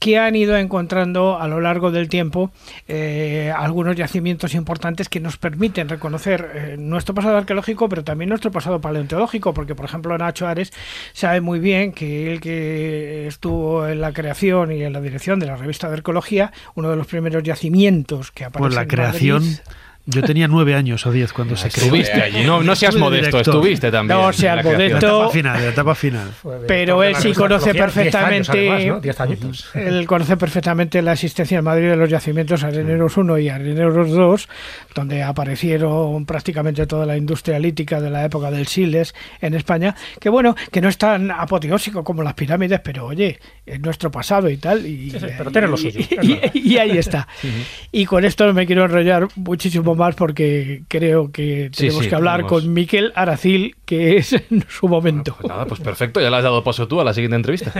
S4: que han ido encontrando a lo largo del tiempo eh, algunos yacimientos importantes que nos permiten reconocer eh, nuestro pasado arqueológico, pero también nuestro pasado paleontológico, porque por ejemplo Nacho Ares sabe muy bien que él que estuvo en la creación y en la dirección de la revista de arqueología, uno de los primeros yacimientos que aparece
S7: Pues la
S4: en
S7: creación.
S4: Madrid-
S7: Yo tenía nueve años o diez cuando se creó.
S8: Estuviste allí. No, no seas modesto,
S7: director.
S8: estuviste también.
S4: No seas
S8: la
S4: modesto.
S7: Etapa final, etapa final.
S4: Pero él sí conoce perfectamente.
S5: 10 ¿no? 10 añitos.
S4: Él conoce perfectamente la existencia en Madrid de los yacimientos Areneros 1 y Areneros 2, donde aparecieron prácticamente toda la industria lítica de la época del Siles en España, que bueno, que no es tan apoteósico como las pirámides, pero oye, es nuestro pasado y tal. Y,
S5: Sí, sí, pero tiene lo suyo,
S4: y- y ahí está. Y con esto no me quiero enrollar muchísimo tiempo más porque creo que tenemos
S8: sí, sí,
S4: que hablar
S8: tenemos...
S4: con Miquel Aracil, que es en su momento.
S8: Bueno, pues nada, pues perfecto, ya le has dado paso tú a la siguiente entrevista.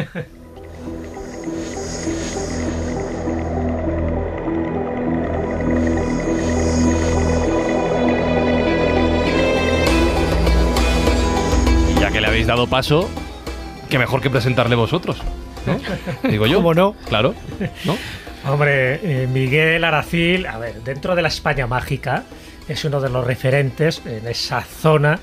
S8: y ya que le habéis dado paso, qué mejor que presentarle vosotros. ¿no? Digo yo.
S4: ¿Cómo no?
S8: Claro. ¿no?
S5: Hombre, eh, Miguel Aracil, a ver, dentro de la España mágica, es uno de los referentes en esa zona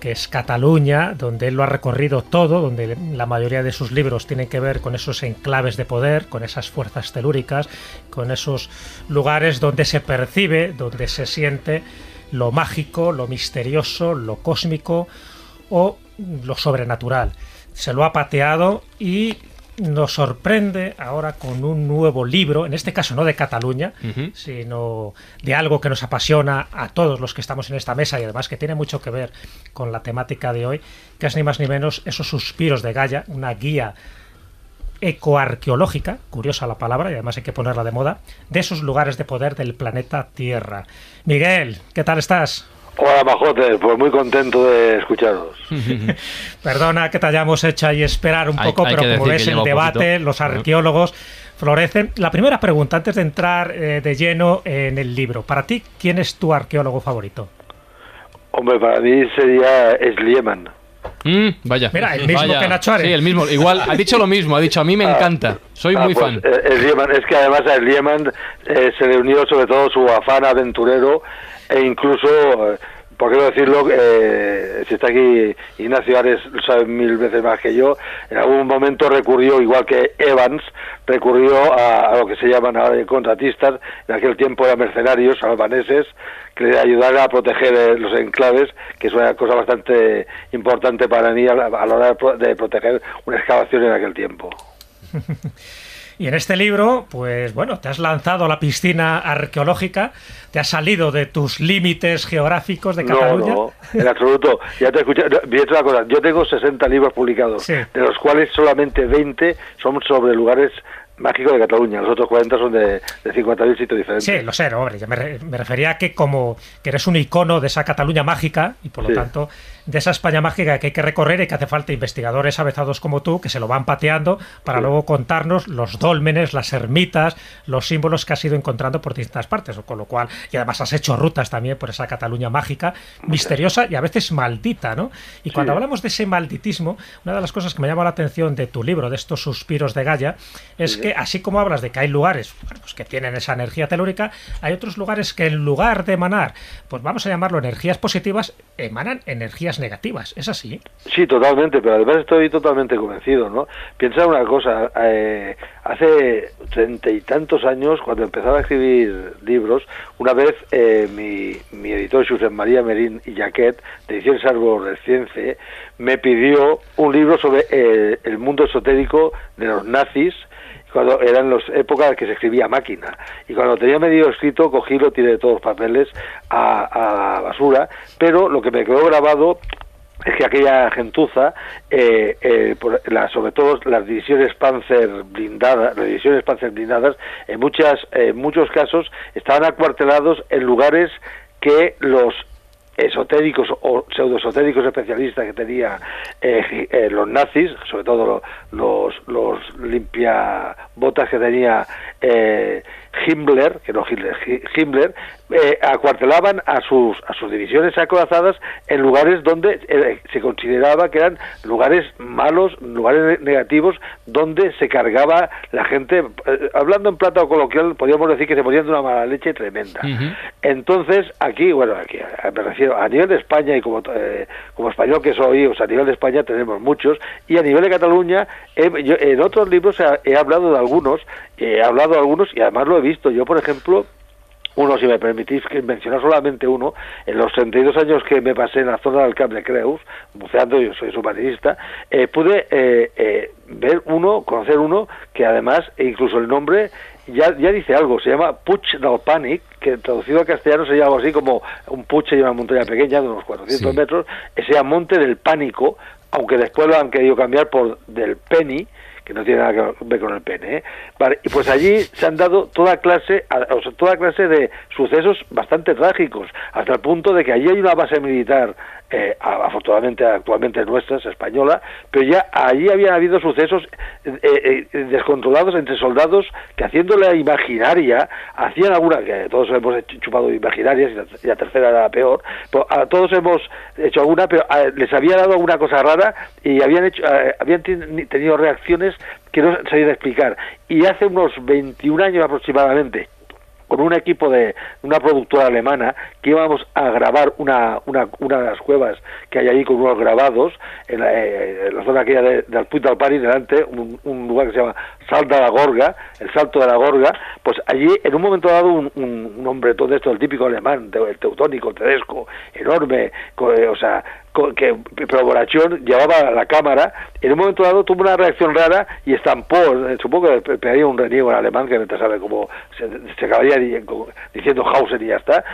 S5: que es Cataluña, donde él lo ha recorrido todo, donde la mayoría de sus libros tienen que ver con esos enclaves de poder, con esas fuerzas telúricas, con esos lugares donde se percibe, donde se siente lo mágico, lo misterioso, lo cósmico o lo sobrenatural. Se lo ha pateado y nos sorprende ahora con un nuevo libro, en este caso no de Cataluña, sino de algo que nos apasiona a todos los que estamos en esta mesa y además que tiene mucho que ver con la temática de hoy, que es ni más ni menos esos suspiros de Gaia, una guía ecoarqueológica, curiosa la palabra y además hay que ponerla de moda, de esos lugares de poder del planeta Tierra. Miguel, ¿qué tal estás?
S14: Hola, Majote, pues muy contento de escucharos.
S5: Perdona que te hayamos hecho ahí esperar un
S14: Hay-
S5: poco,
S14: hay
S5: pero como ves el debate,
S14: poquito.
S5: los arqueólogos florecen. La primera pregunta, antes de entrar eh, de lleno en el libro, para ti, ¿quién es tu arqueólogo favorito?
S14: Hombre, para mí sería Slieman.
S8: Mm, vaya.
S5: Mira, el mismo
S8: Vaya.
S5: que Nacho Ares.
S8: Sí, el mismo. Igual, ha dicho lo mismo. Ha dicho, a mí me encanta. Soy
S14: Ah,
S8: muy
S14: pues,
S8: fan.
S14: eh, es que además a Slieman eh, se le unió sobre todo su afán aventurero e incluso, eh, por qué no decirlo, eh, si está aquí Ignacio Ares, lo sabe mil veces más que yo, en algún momento recurrió, igual que Evans, recurrió a, lo que se llaman ahora contratistas, en aquel tiempo eran mercenarios albaneses, que le ayudaran a proteger eh, los enclaves, que es una cosa bastante importante para mí a la, hora de proteger una excavación en aquel tiempo.
S5: Y en este libro, pues bueno, te has lanzado a la piscina arqueológica, te has salido de tus límites geográficos de Cataluña.
S14: No, no, en absoluto. Ya te escuché. una cosa, yo tengo 60 libros publicados,
S5: Sí.
S14: de los cuales solamente 20 son sobre lugares mágicos de Cataluña. Los otros 40 son de, de 50.000 sitios diferentes.
S5: Sí, lo sé, no, hombre, me, re- me refería a que como que eres un icono de esa Cataluña mágica y por lo
S14: Sí.
S5: tanto de esa España mágica que hay que recorrer y que hace falta investigadores avezados como tú que se lo van pateando para
S14: Sí.
S5: luego contarnos los dólmenes, las ermitas, los símbolos que has ido encontrando por distintas partes, con lo cual y además has hecho rutas también por esa Cataluña mágica, misteriosa y a veces maldita, ¿no? Y cuando
S14: Sí.
S5: hablamos de ese malditismo, una de las cosas que me llama la atención de tu libro, de estos suspiros de Gaia, es
S14: Sí.
S5: Así como hablas de que hay lugares pues que tienen esa energía telúrica, hay otros lugares que en lugar de emanar, pues vamos a llamarlo energías positivas, emanan energías negativas. ¿Es así?
S14: Sí, totalmente, pero además estoy totalmente convencido, ¿no? Piensa una cosa, eh, hace treinta y tantos años, cuando empezaba a escribir libros, una vez eh, mi, mi editor Josep María Merín y Jaquet, de Ediciones Arborescience, me pidió un libro sobre eh, el mundo esotérico de los nazis, cuando eran las épocas que se escribía máquina. Y cuando tenía medio escrito, cogí, lo tiré de todos los papeles a, a basura, pero lo que me quedó grabado es que aquella gentuza, eh, eh, por la- sobre todo las divisiones Panzer blindadas, las divisiones Panzer blindadas, en muchas, en muchos casos estaban acuartelados en lugares que los esotéricos o pseudoesotéricos especialistas que tenía eh, eh, los nazis, sobre todo lo- los, los limpiabotas que tenía eh, Himmler, que no Hitler, Hi- Himmler, eh, acuartelaban a sus, a sus divisiones acorazadas en lugares donde eh, se consideraba que eran lugares malos, lugares ne- negativos, donde se cargaba la gente, eh, hablando en plata o coloquial, podríamos decir que se ponían de una mala leche tremenda. Entonces, aquí, bueno, aquí eh, me refiero a nivel de España y como, eh, como español que soy, o sea, a nivel de España tenemos muchos, y a nivel de Cataluña, yo en otros libros he, he hablado de algunos, he hablado de algunos y además lo he visto. Yo, por ejemplo, uno, si me permitís que mencionar solamente uno, en los 32 años que me pasé en la zona del Cap de Creus, buceando, yo soy submarinista, eh, pude eh, eh, ver uno, conocer uno, que además, e incluso el nombre ya, ya dice algo, se llama Puig del Pànic, que traducido al castellano sería algo así como un puche y una montaña pequeña de unos 400
S3: Sí.
S14: metros, ese llama Monte del Pánico, aunque después lo han querido cambiar por del Penny, que no tiene nada que ver con el pene. ¿eh? Vale, y pues allí se han dado toda clase, o sea, toda clase de sucesos bastante trágicos, hasta el punto de que allí hay una base militar eh, afortunadamente actualmente nuestra, es española, pero ya allí habían habido sucesos eh, eh, descontrolados entre soldados que haciendo la imaginaria hacían alguna, que todos hemos chupado imaginarias y la, tercera era la peor, pero a todos hemos hecho alguna, pero a- les había dado alguna cosa rara y habían hecho, eh, habían ten- tenido reacciones que no sabían explicar. Y hace unos 21 años aproximadamente, con un equipo de una productora alemana que íbamos a grabar una, una, una de las cuevas que hay allí con unos grabados en la, eh, en la zona aquella de, del Puig del Pari delante un, un lugar que se llama Salt de la Gorga el Salto de la Gorga. Pues allí en un momento dado un, un, un hombre todo esto el típico alemán el teutónico tedesco enorme eh, o sea que pero borrachón llevaba la cámara en un momento dado tuvo una reacción rara y estampó eh, supongo que pe- pegaría un reniego en alemán que te sabe cómo se, se acabaría diciendo Hausen y ya está.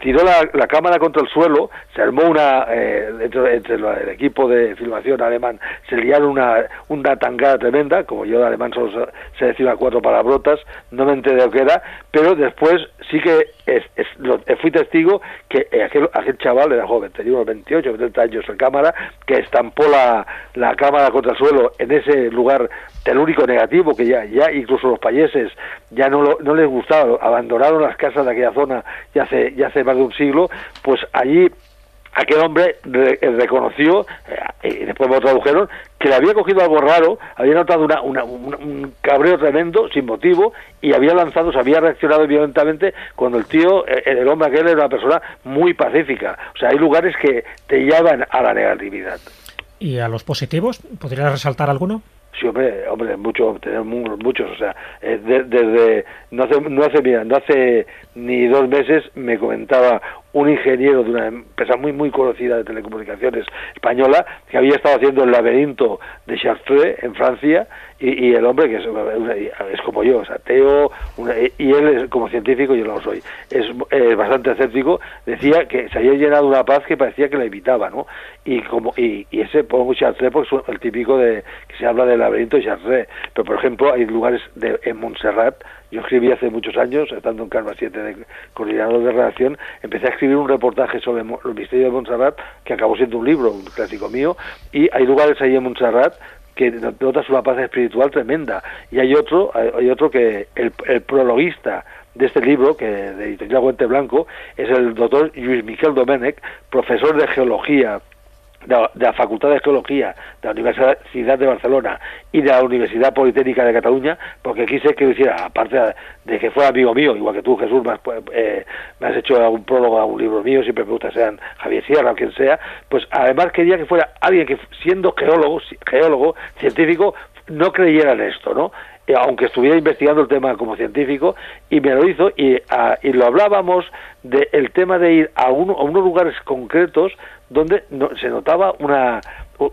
S14: Tiró la, la cámara contra el suelo se armó una eh, entre, el equipo de filmación alemán se liaron una una tangada tremenda como yo de alemán solo sé- decir unas cuatro palabrotas no me enteré de que era pero después sí que eh, fui testigo que eh, aquel, chaval era joven tenía unos 28 o 30 años en cámara que estampó la, la cámara contra el suelo en ese lugar telúrico negativo que ya ya incluso los payeses ya no lo- no les gustaba abandonaron las casas de aquella zona ya hace ya hace más de un siglo pues allí aquel hombre re- eh, reconoció, eh, y después me tradujeron, que le había cogido algo raro, había notado una, una- un, un cabreo tremendo, sin motivo, y había lanzado, se había reaccionado violentamente cuando el tío, eh, el hombre aquel era una persona muy pacífica. O sea, hay lugares que te llevan a la negatividad.
S5: ¿Y a los positivos? ¿Podrías resaltar alguno?
S14: Sí, hombre, hombre, mucho, tenemos mu- muchos, o sea, eh, de- desde, no hace, no hace, mira, no hace ni dos meses me comentaba un ingeniero de una empresa muy, muy conocida de telecomunicaciones española que había estado haciendo el laberinto de Chartres en Francia y, el hombre que es, es como yo, sea, ateo, una- y él es, como científico, yo no lo soy, es bastante escéptico, decía que se había llenado una paz que parecía que la evitaba, ¿no? Y como y, y ese pongo Chartres porque es el típico de que se habla del laberinto de Chartres, pero por ejemplo hay lugares de, en Montserrat, yo escribí hace muchos años, estando en Calma 7 de coordinador de redacción, empecé a escribir un reportaje sobre los misterios de Montserrat, que acabó siendo un libro, un clásico mío, y hay lugares ahí en Montserrat que notas una paz espiritual tremenda. Y hay otro, hay otro que el, el prologuista de este libro, que de Editorial Guante Blanco, es el doctor Luis Miquel Domènech, profesor de geología de la, Facultad de Geología de la Universidad de Barcelona y de la Universidad Politécnica de Cataluña, porque quise que lo hiciera, aparte de que fuera amigo mío, igual que tú, Jesús, me has, pues, eh, me has hecho algún prólogo a un libro mío, siempre me gusta sean Javier Sierra o quien sea, pues además quería que fuera alguien que siendo geólogo, geólogo, científico, no creyera en esto, ¿no? Eh, aunque estuviera investigando el tema como científico, y me lo hizo, y, ah, y lo hablábamos del tema de ir a, uno- a unos lugares concretos donde no- se notaba una,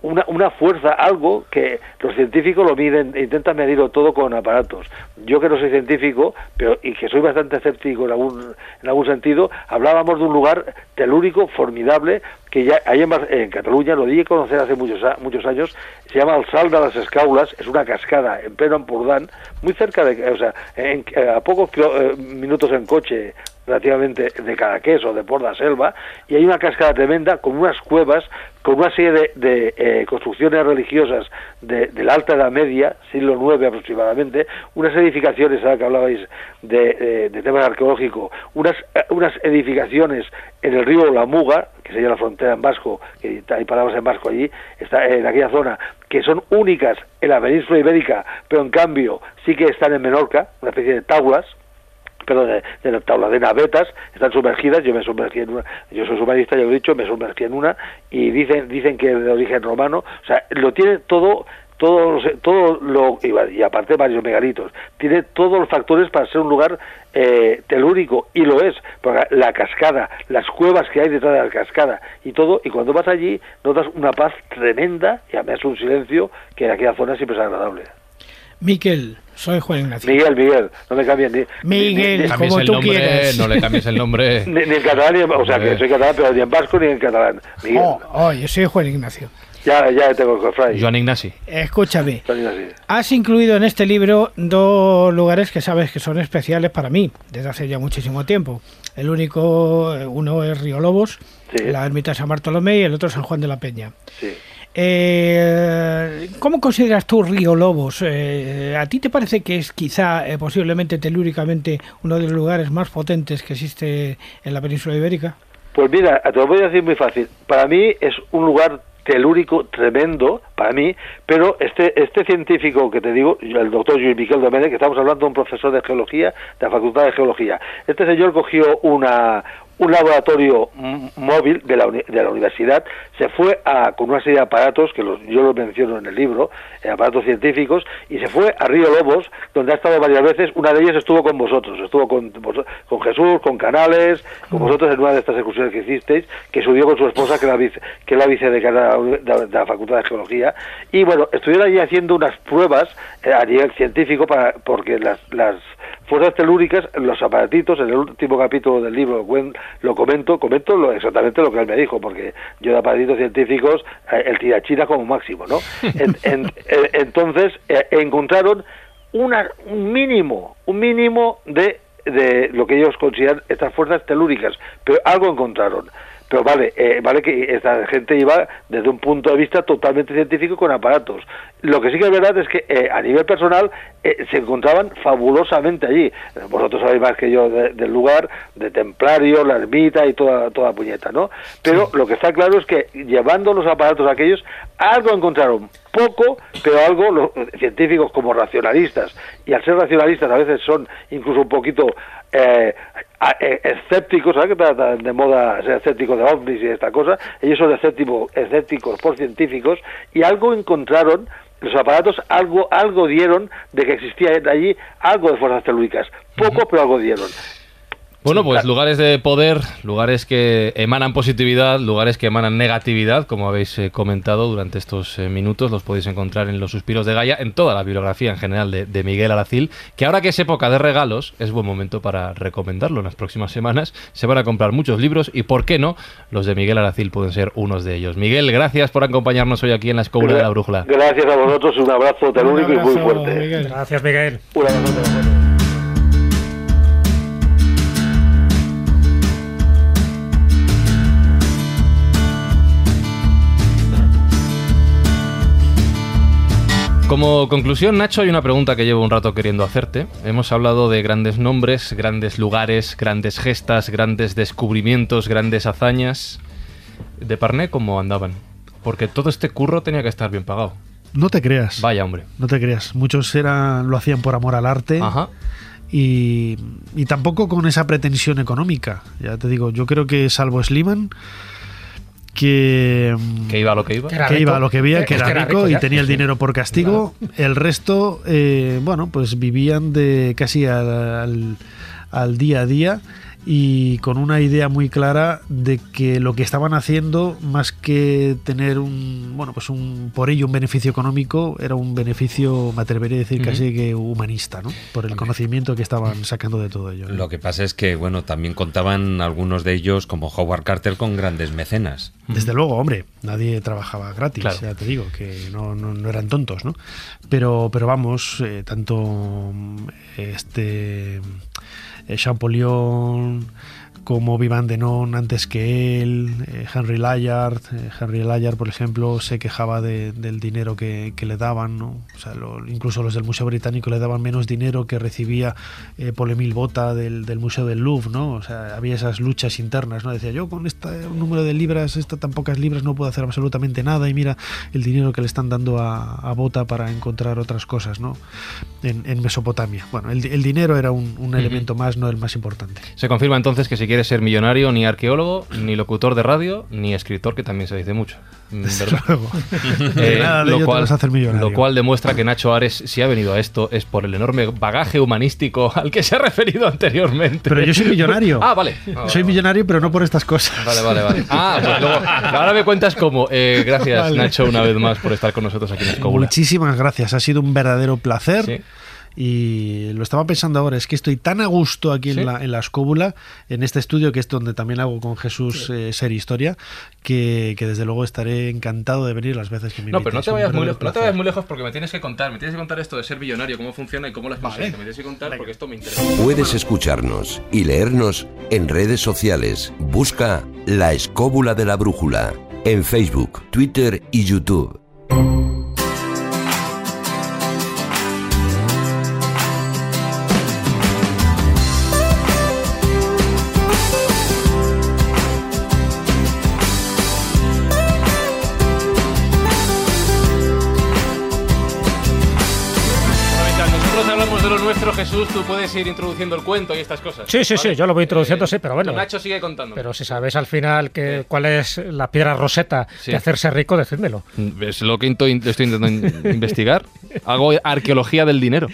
S14: una, una fuerza, algo que los científicos lo miden, intentan medirlo todo con aparatos. Yo que no soy científico, pero y que soy bastante escéptico en algún, en algún sentido, hablábamos de un lugar telúrico formidable que ya ahí en, en Cataluña lo di a conocer hace muchos, muchos años, se llama el Sal de las Escaulas, es una cascada en pleno Empordán, muy cerca de, o sea, en- a pocos eh, minutos en coche relativamente de Cadaqués o de Port de la Selva, y hay una cascada tremenda con unas cuevas, con una serie de, de, eh, construcciones religiosas de, de la Alta Edad Media, siglo IX aproximadamente, unas edificaciones, ahora que hablabais de, de tema arqueológico, unas, eh, unas edificaciones en el río La Muga, que sería la frontera en vasco, que hay palabras en vasco allí, está en aquella zona, que son únicas en la península ibérica, pero en cambio sí que están en Menorca, una especie de taulas, pero de, la tabla de navetas están sumergidas yo me sumergí en una yo soy submarista ya lo he dicho me sumergí en una y dicen dicen que es de origen romano o sea lo tiene todo todo todo lo y aparte varios megalitos tiene todos los factores para ser un lugar eh, telúrico y lo es porque la cascada las cuevas que hay detrás de la cascada y todo y cuando vas allí notas una paz tremenda y además un silencio que en aquella zona siempre es agradable
S4: Miquel, Soy Juan Ignacio.
S14: Miguel, Miguel, no me cambies ni.
S4: Miguel,
S14: ni- ni-
S8: Cambies
S4: como tú
S8: nombre,
S4: quieras.
S8: no le cambies el nombre.
S14: Ni, ni en catalán, ni en- o sea, que
S8: Hombre.
S14: soy catalán, pero ni en vasco ni en catalán. Miguel,
S4: Oh, oh, yo soy Juan Ignacio.
S14: ya, ya tengo el fray.
S8: Joan Ignasi.
S4: Escúchame. Has incluido en este libro dos lugares que sabes que son especiales para mí desde hace ya muchísimo tiempo. El único, eh, uno es Río Lobos,
S14: Sí.
S4: la ermita de San Bartolomé y el otro San Juan de la Peña.
S14: Sí.
S4: Eh, ¿Cómo consideras tú Río Lobos? Eh, ¿A ti te parece que es quizá, eh, posiblemente telúricamente, uno de los lugares más potentes que existe en la península ibérica?
S14: Pues mira, te lo voy a decir muy fácil. Para mí es un lugar telúrico tremendo, para mí, pero este este científico que te digo, el doctor Luis Miquel Domènech, que estamos hablando de un profesor de geología, de la Facultad de Geología, este señor cogió una un laboratorio móvil de la, de la universidad, se fue a, con una serie de aparatos, que los, yo los menciono en el libro, eh, aparatos científicos, y se fue a Río Lobos, donde ha estado varias veces, una de ellas estuvo con vosotros, estuvo con, con Jesús, con Canales, con vosotros en una de estas excursiones que hicisteis, que subió con su esposa, que la vice, que es la vicedecana de de, de la Facultad de Geología, y bueno, estuvieron allí haciendo unas pruebas eh, a nivel científico, para, porque las, las fuerzas telúricas, los aparatitos, en el último capítulo del libro lo, comento, comento lo, exactamente lo que él me dijo, porque yo de aparatitos científicos, eh, el tirachina como máximo, ¿no? En- en- eh, entonces, eh, encontraron una, un mínimo, un mínimo de, de lo que ellos consideran estas fuerzas telúricas, pero algo encontraron. Pero vale, eh, vale que esta gente iba desde un punto de vista totalmente científico con aparatos. Lo que sí que es verdad es que eh, a nivel personal eh, se encontraban fabulosamente allí. Vosotros sabéis más que yo de- del lugar, de Templario, la ermita y toda, toda puñeta, ¿no? Pero lo que está claro es que llevando los aparatos aquellos, algo encontraron poco, pero algo los científicos como racionalistas, y al ser racionalistas a veces son incluso un poquito eh, eh, escépticos, ¿sabes que está de moda ser escéptico de ovnis y esta cosa? Ellos son escéptico- escépticos por científicos y algo encontraron, los aparatos algo algo dieron de que existía allí algo de fuerzas telúricas, poco pero algo dieron.
S8: Bueno, pues lugares de poder, lugares que emanan positividad, lugares que emanan negatividad, como habéis eh, comentado durante estos eh, minutos, los podéis encontrar en Los Suspiros de Gaia, en toda la bibliografía en general de, de Miguel Aracil, que ahora que es época de regalos, es buen momento para recomendarlo. En las próximas semanas se van a comprar muchos libros y, ¿por qué no? Los de Miguel Aracil pueden ser unos de ellos. Miguel, gracias por acompañarnos hoy aquí en la Escóbula de la Brújula.
S14: Gracias a vosotros, un abrazo telúrico y muy fuerte.
S4: Miguel.
S5: Gracias, Miguel.
S14: Un abrazo
S8: Como conclusión, Nacho, hay una pregunta que llevo un rato queriendo hacerte. Hemos hablado de grandes nombres, grandes lugares, grandes gestas, grandes descubrimientos, grandes hazañas. De Parné, ¿cómo andaban? Porque todo este curro tenía que estar bien pagado.
S7: No te creas.
S8: Vaya, hombre.
S7: No te creas. Muchos eran, lo hacían por amor al arte.
S8: Ajá.
S7: Y, y tampoco con esa pretensión económica. Ya te digo, yo creo que salvo Sliman, que,
S8: Que iba a lo que iba.
S5: Era
S7: que iba a lo que veía, que era rico
S5: rico
S7: y tenía el dinero por castigo. El resto, eh, bueno, pues vivían de casi al, al- al día a día y con una idea muy clara de que lo que estaban haciendo, más que tener un, bueno, pues un, por ello un beneficio económico, era un beneficio, me atrevería a decir casi que humanista, ¿no? Por el conocimiento que estaban sacando de todo ello. ¿no?
S3: Lo que pasa es que, bueno, también contaban algunos de ellos, como Howard Carter, con grandes mecenas.
S7: Desde luego, hombre, nadie trabajaba gratis,
S8: Claro.
S7: ya te digo, que no, no- no eran tontos, ¿no? Pero, pero vamos, eh, tanto mm, este eh, Champollion como Vivan Denon antes que él, eh, Henry Layard, eh, Henry Layard, por ejemplo, se quejaba de- del dinero que, que le daban, ¿no? O sea, lo- incluso los del Museo Británico le daban menos dinero que recibía eh, Paul Emile Bota del, del Museo del Louvre, ¿no? O sea, había esas luchas internas, ¿no? Decía, yo con este número de libras, esta tan pocas libras, no puedo hacer absolutamente nada y mira el dinero que le están dando a, a Bota para encontrar otras cosas, ¿no? En, en Mesopotamia. Bueno, el, el dinero era un, un elemento más, no el más importante.
S8: Se confirma entonces que si quieres ser millonario, ni arqueólogo, ni locutor de radio, ni escritor, que también se dice mucho. Mm. Eh,
S7: De nada de
S8: lo, cual,
S7: hacer
S8: lo cual demuestra que Nacho Ares, si ha venido a esto, es por el enorme bagaje humanístico al que se ha referido anteriormente.
S7: Pero yo soy millonario.
S8: ah, vale. Ah,
S7: soy millonario, pero no por estas cosas.
S8: Vale, vale, vale. Ah, pues luego, ahora me cuentas cómo. Eh, gracias,
S7: Vale.
S8: Nacho, una vez más por estar con nosotros aquí en Escóbula.
S7: Muchísimas gracias, ha sido un verdadero placer.
S8: Sí.
S7: Y lo estaba pensando ahora, es que estoy tan a gusto aquí
S8: ¿Sí?
S7: en, la, en la escóbula, en este estudio, que es donde también hago con Jesús eh, Ser Historia, que, que desde luego estaré encantado de venir las veces que me
S8: No, pero no te, vayas muy lejos, no te
S7: placer.
S8: vayas muy lejos porque me tienes que contar. Me tienes que contar esto de ser billonario, cómo funciona y cómo lo has conseguido. Me tienes que contar porque esto me interesa.
S9: Puedes escucharnos y leernos en redes sociales. Busca La Escóbula de la Brújula en Facebook, Twitter y YouTube.
S8: Jesús, tú puedes ir introduciendo el cuento y estas cosas.
S5: Sí, sí,
S8: ¿vale?
S5: sí, yo lo voy introduciendo, sí, pero bueno.
S8: Nacho sigue contando.
S5: Pero si sabéis al final que, cuál es la piedra roseta
S8: Sí.
S5: de hacerse rico, decídmelo.
S8: Es lo que estoy intentando in- investigar. Hago arqueología del dinero.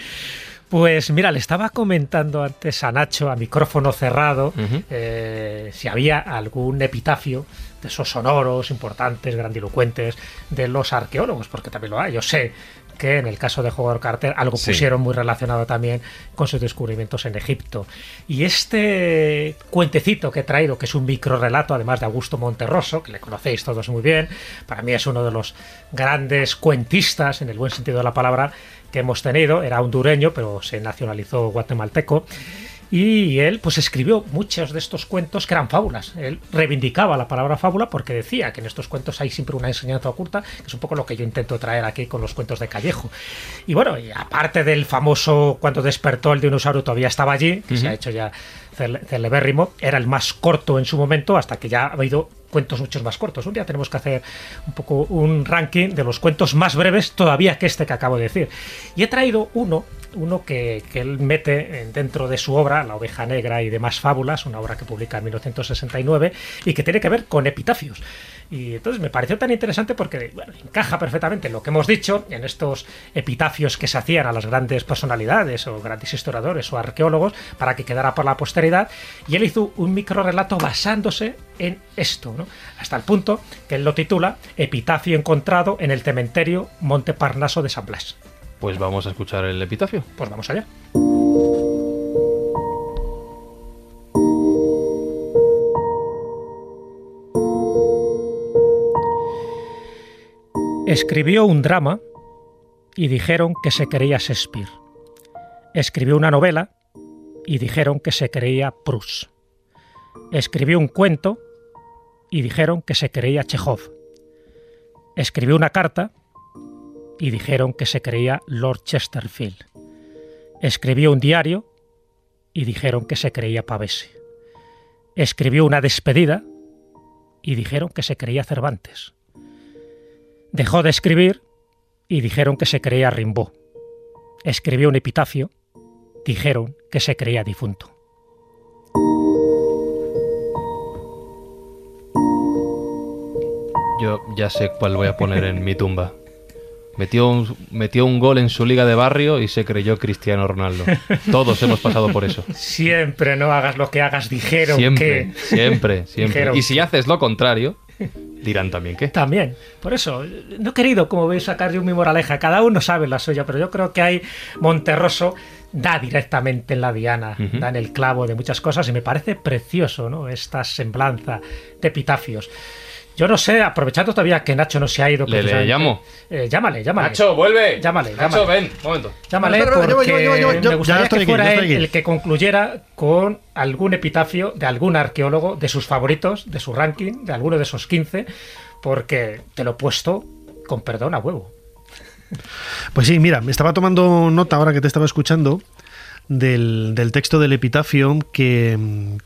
S5: Pues mira, le estaba comentando antes a Nacho, a micrófono cerrado, eh, si había algún epitafio de esos sonoros, importantes, grandilocuentes, de los arqueólogos, porque también lo hay. Yo sé que en el caso de Howard Carter algo
S3: Sí.
S5: pusieron muy relacionado también con sus descubrimientos en Egipto. Y este cuentecito que he traído, que es un microrelato, además de Augusto Monterroso, que le conocéis todos muy bien, para mí es uno de los grandes cuentistas, en el buen sentido de la palabra, que hemos tenido. Era hondureño, pero se nacionalizó guatemalteco. Y él pues escribió muchos de estos cuentos que eran fábulas. Él reivindicaba la palabra fábula porque decía que en estos cuentos hay siempre una enseñanza oculta, que es un poco lo que yo intento traer aquí con los cuentos de Callejo. Y bueno, y aparte del famoso cuando despertó el dinosaurio todavía estaba allí, que se ha hecho ya cele- celebérrimo, era el más corto en su momento hasta que ya ha habido cuentos muchos más cortos. Un día tenemos que hacer un poco un ranking de los cuentos más breves todavía que este que acabo de decir. Y he traído uno, uno que, él mete en- dentro de su obra, La oveja negra y demás fábulas, una obra que publica en 1969 y que tiene que ver con epitafios. Y entonces me pareció tan interesante porque encaja perfectamente en lo que hemos dicho, en estos epitafios que se hacían a las grandes personalidades o grandes historiadores o arqueólogos para que quedara por la posteridad. Y él hizo un micro relato basándose en esto, ¿no? hasta el punto que él lo titula Epitafio encontrado en el cementerio Monte Parnaso de San Blas.
S8: Pues vamos a escuchar el epitafio.
S5: Pues vamos allá. Escribió un drama y dijeron que se creía Shakespeare. Escribió una novela y dijeron que se creía Proust. Escribió un cuento y dijeron que se creía Chekhov. Escribió una carta y dijeron que se creía Lord Chesterfield. Escribió un diario y dijeron que se creía Pavese. Escribió una despedida y dijeron que se creía Cervantes. Dejó de escribir y dijeron que se creía Rimbaud. Escribió un epitafio, dijeron que se creía difunto.
S8: Yo ya sé cuál voy a poner en mi tumba. Metió un, metió un gol en su liga de barrio y se creyó Cristiano Ronaldo. Todos hemos pasado por eso.
S5: Siempre no hagas lo que hagas, dijeron
S8: Siempre,
S5: que.
S8: siempre, siempre.
S5: Dijeron
S8: Y si haces lo contrario, dirán también que.
S5: También, por eso, no he querido, como veis, sacar yo mi moraleja. Cada uno sabe la suya, pero yo creo que hay Monterroso da directamente en la diana, da en el clavo de muchas cosas y me parece precioso, ¿no? Esta semblanza de epitafios. Yo no sé, aprovechando todavía que Nacho no se ha ido.
S8: Le- le llamo.
S5: eh, llámale, llámale.
S8: Nacho, vuelve.
S5: Llámale,
S8: Nacho,
S5: llámale.
S8: ven, un momento.
S5: Llámale
S7: espera,
S5: porque
S7: yo yo yo
S5: me gustaría
S7: ya estoy
S5: que
S7: aquí,
S5: fuera
S7: ya
S5: él
S7: estoy aquí.
S5: el que concluyera con algún epitafio de algún arqueólogo, de sus favoritos, de su ranking, de alguno de esos 15, porque te lo he puesto con perdón a huevo.
S7: Pues sí, mira, me estaba tomando nota ahora que te estaba escuchando del, del texto del epitafio que,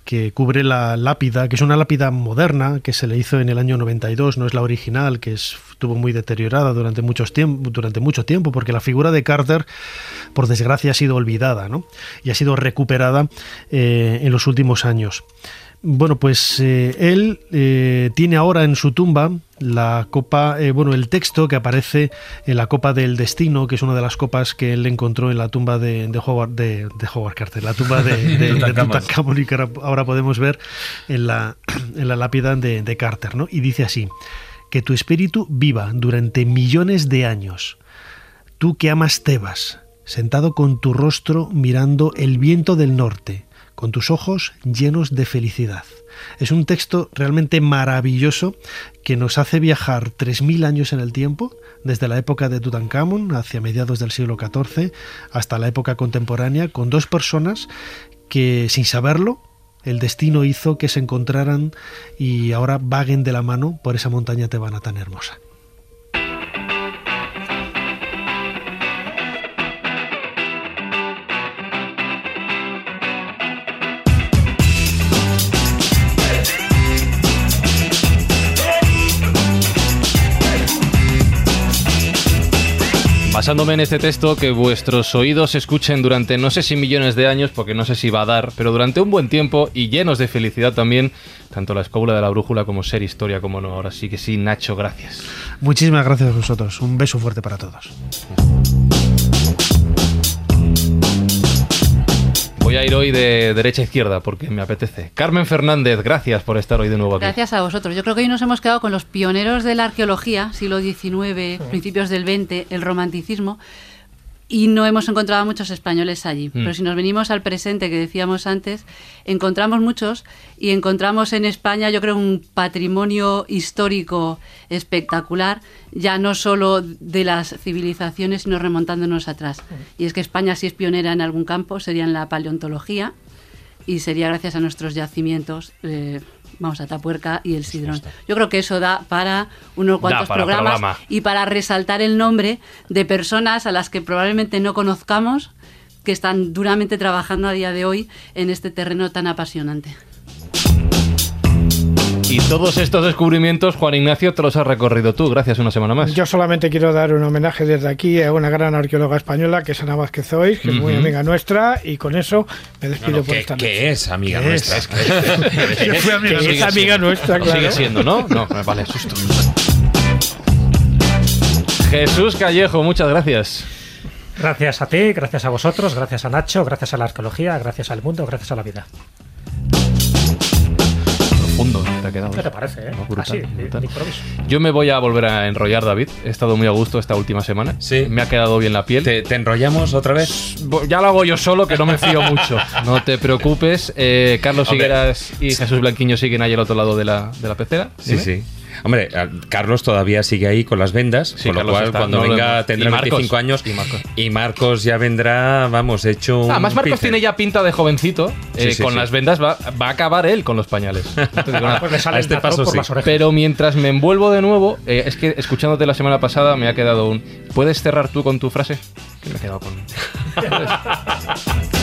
S7: que cubre la lápida, que es una lápida moderna que se le hizo en el año 92, no es la original, que es- estuvo muy deteriorada durante, muchos tiemp- durante mucho tiempo, porque la figura de Carter, por desgracia, ha sido olvidada ¿no? y ha sido recuperada eh, en los últimos años. Bueno, pues eh, él eh, tiene ahora en su tumba la copa, eh, bueno, el texto que aparece en la copa del destino, que es una de las copas que él encontró en la tumba de, de Howard, de, de Howard Carter, la tumba de, de- de
S3: Tutankamón.
S7: Y que ahora, ahora podemos ver en la, en la lápida de, de Carter, ¿no? Y dice así, que tu espíritu viva durante millones de años, tú que amas Tebas, sentado con tu rostro mirando el viento del norte, con tus ojos llenos de felicidad. Es un texto realmente maravilloso que nos hace viajar 3.000 años en el tiempo, desde la época de Tutankamón hacia mediados del siglo XIV hasta la época contemporánea, con dos personas que sin saberlo el destino hizo que se encontraran y ahora vaguen de la mano por esa montaña tebana tan hermosa.
S8: Basándome en este texto, que vuestros oídos escuchen durante no sé si millones de años, porque no sé si va a dar, pero durante un buen tiempo y llenos de felicidad también, tanto la escóbula de la brújula como ser historia, como no. Ahora sí que sí, Nacho, gracias.
S7: Muchísimas gracias a vosotros. Un beso fuerte para todos.
S8: Voy a ir hoy de derecha a izquierda porque me apetece. Carmen Fernández, gracias por estar hoy de nuevo aquí.
S10: Gracias a vosotros. Yo creo que hoy nos hemos quedado con los pioneros de la arqueología, siglo XIX, principios del XX, el romanticismo, y no hemos encontrado muchos españoles allí.
S8: Mm.
S10: Pero si nos venimos al presente que decíamos antes, encontramos muchos y encontramos en España, yo creo, un patrimonio histórico espectacular, ya no solo de las civilizaciones, sino remontándonos atrás. Y es que España, si es pionera en algún campo, sería en la paleontología y sería gracias a nuestros yacimientos. eh, Vamos a Tapuerca y el Sidrón. Yo creo que eso da para unos cuantos
S8: para
S10: programas
S8: programa.
S10: y para resaltar el nombre de personas a las que probablemente no conozcamos que están duramente trabajando a día de hoy en este terreno tan apasionante.
S8: Y todos estos descubrimientos, Juan Ignacio, te los has recorrido tú. Gracias una semana más.
S4: Yo solamente quiero dar un homenaje desde aquí a una gran arqueóloga española que es Ana Vázquez Hoy, que es muy amiga nuestra, y con eso me despido
S3: No, no,
S4: por esta
S3: que
S4: noche.
S3: es amiga nuestra.
S4: es.
S3: Es que-
S4: Yo fui amiga-
S8: Que
S4: es amiga
S8: siendo.
S4: nuestra, claro.
S8: Sigue siendo, ¿no? No, vale, susto. Jesús Callejo, muchas gracias.
S5: Gracias a ti, gracias a vosotros, gracias a Nacho, gracias a la arqueología, gracias al mundo, gracias a la vida.
S8: Profundo te ha quedado.
S5: ¿Qué te parece, eh?
S8: No, brutal,
S5: Así, de-
S8: brutal.
S5: de improviso.
S8: Yo me voy a volver a enrollar, David. He estado muy a gusto esta última semana.
S3: Sí.
S8: Me ha quedado bien la piel.
S3: ¿Te, te enrollamos otra vez?
S8: Ya lo hago yo solo, que no me fío mucho. No te preocupes. Eh, Carlos
S3: Hombre.
S8: Figueras y Jesús Blanquiño siguen ahí al otro lado de la, de la pecera.
S3: Sí,
S8: Dime.
S3: sí. Hombre, Carlos todavía sigue ahí con las vendas,
S8: Sí,
S3: con lo
S8: Carlos
S3: cual
S8: está,
S3: cuando
S8: no
S3: venga tendrá
S8: y Marcos,
S3: 25 años
S8: y Marcos.
S3: y Marcos ya vendrá, vamos, hecho un
S8: Además, Marcos
S3: pincel.
S8: tiene ya pinta de jovencito. Eh,
S3: sí,
S8: con
S3: sí.
S8: las vendas va, va a acabar él con los pañales. No te digo nada.
S5: Pues le sale
S3: A este
S5: tazón
S3: paso
S5: por
S3: sí.
S5: las orejas.
S8: Pero mientras me envuelvo de nuevo, eh, es que escuchándote la semana pasada me ha quedado un. ¿Puedes cerrar tú con tu frase? Que me he quedado con.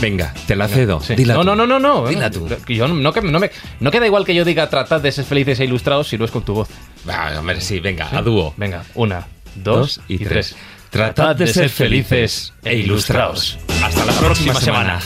S3: Venga, te la cedo.
S8: Sí.
S3: Dila
S8: no,
S3: tú.
S8: no, no, no, no.
S3: Dila tú.
S8: Yo no, que, no me, no queda igual que yo diga tratad de ser felices e ilustrados si no es con tu voz.
S3: Va, hombre, sí, venga, a dúo.
S8: Venga, una, dos,
S3: Dos
S8: y,
S3: y
S8: tres.
S3: tres. Tratad de ser felices e ilustrados.
S8: Hasta la próxima, semana.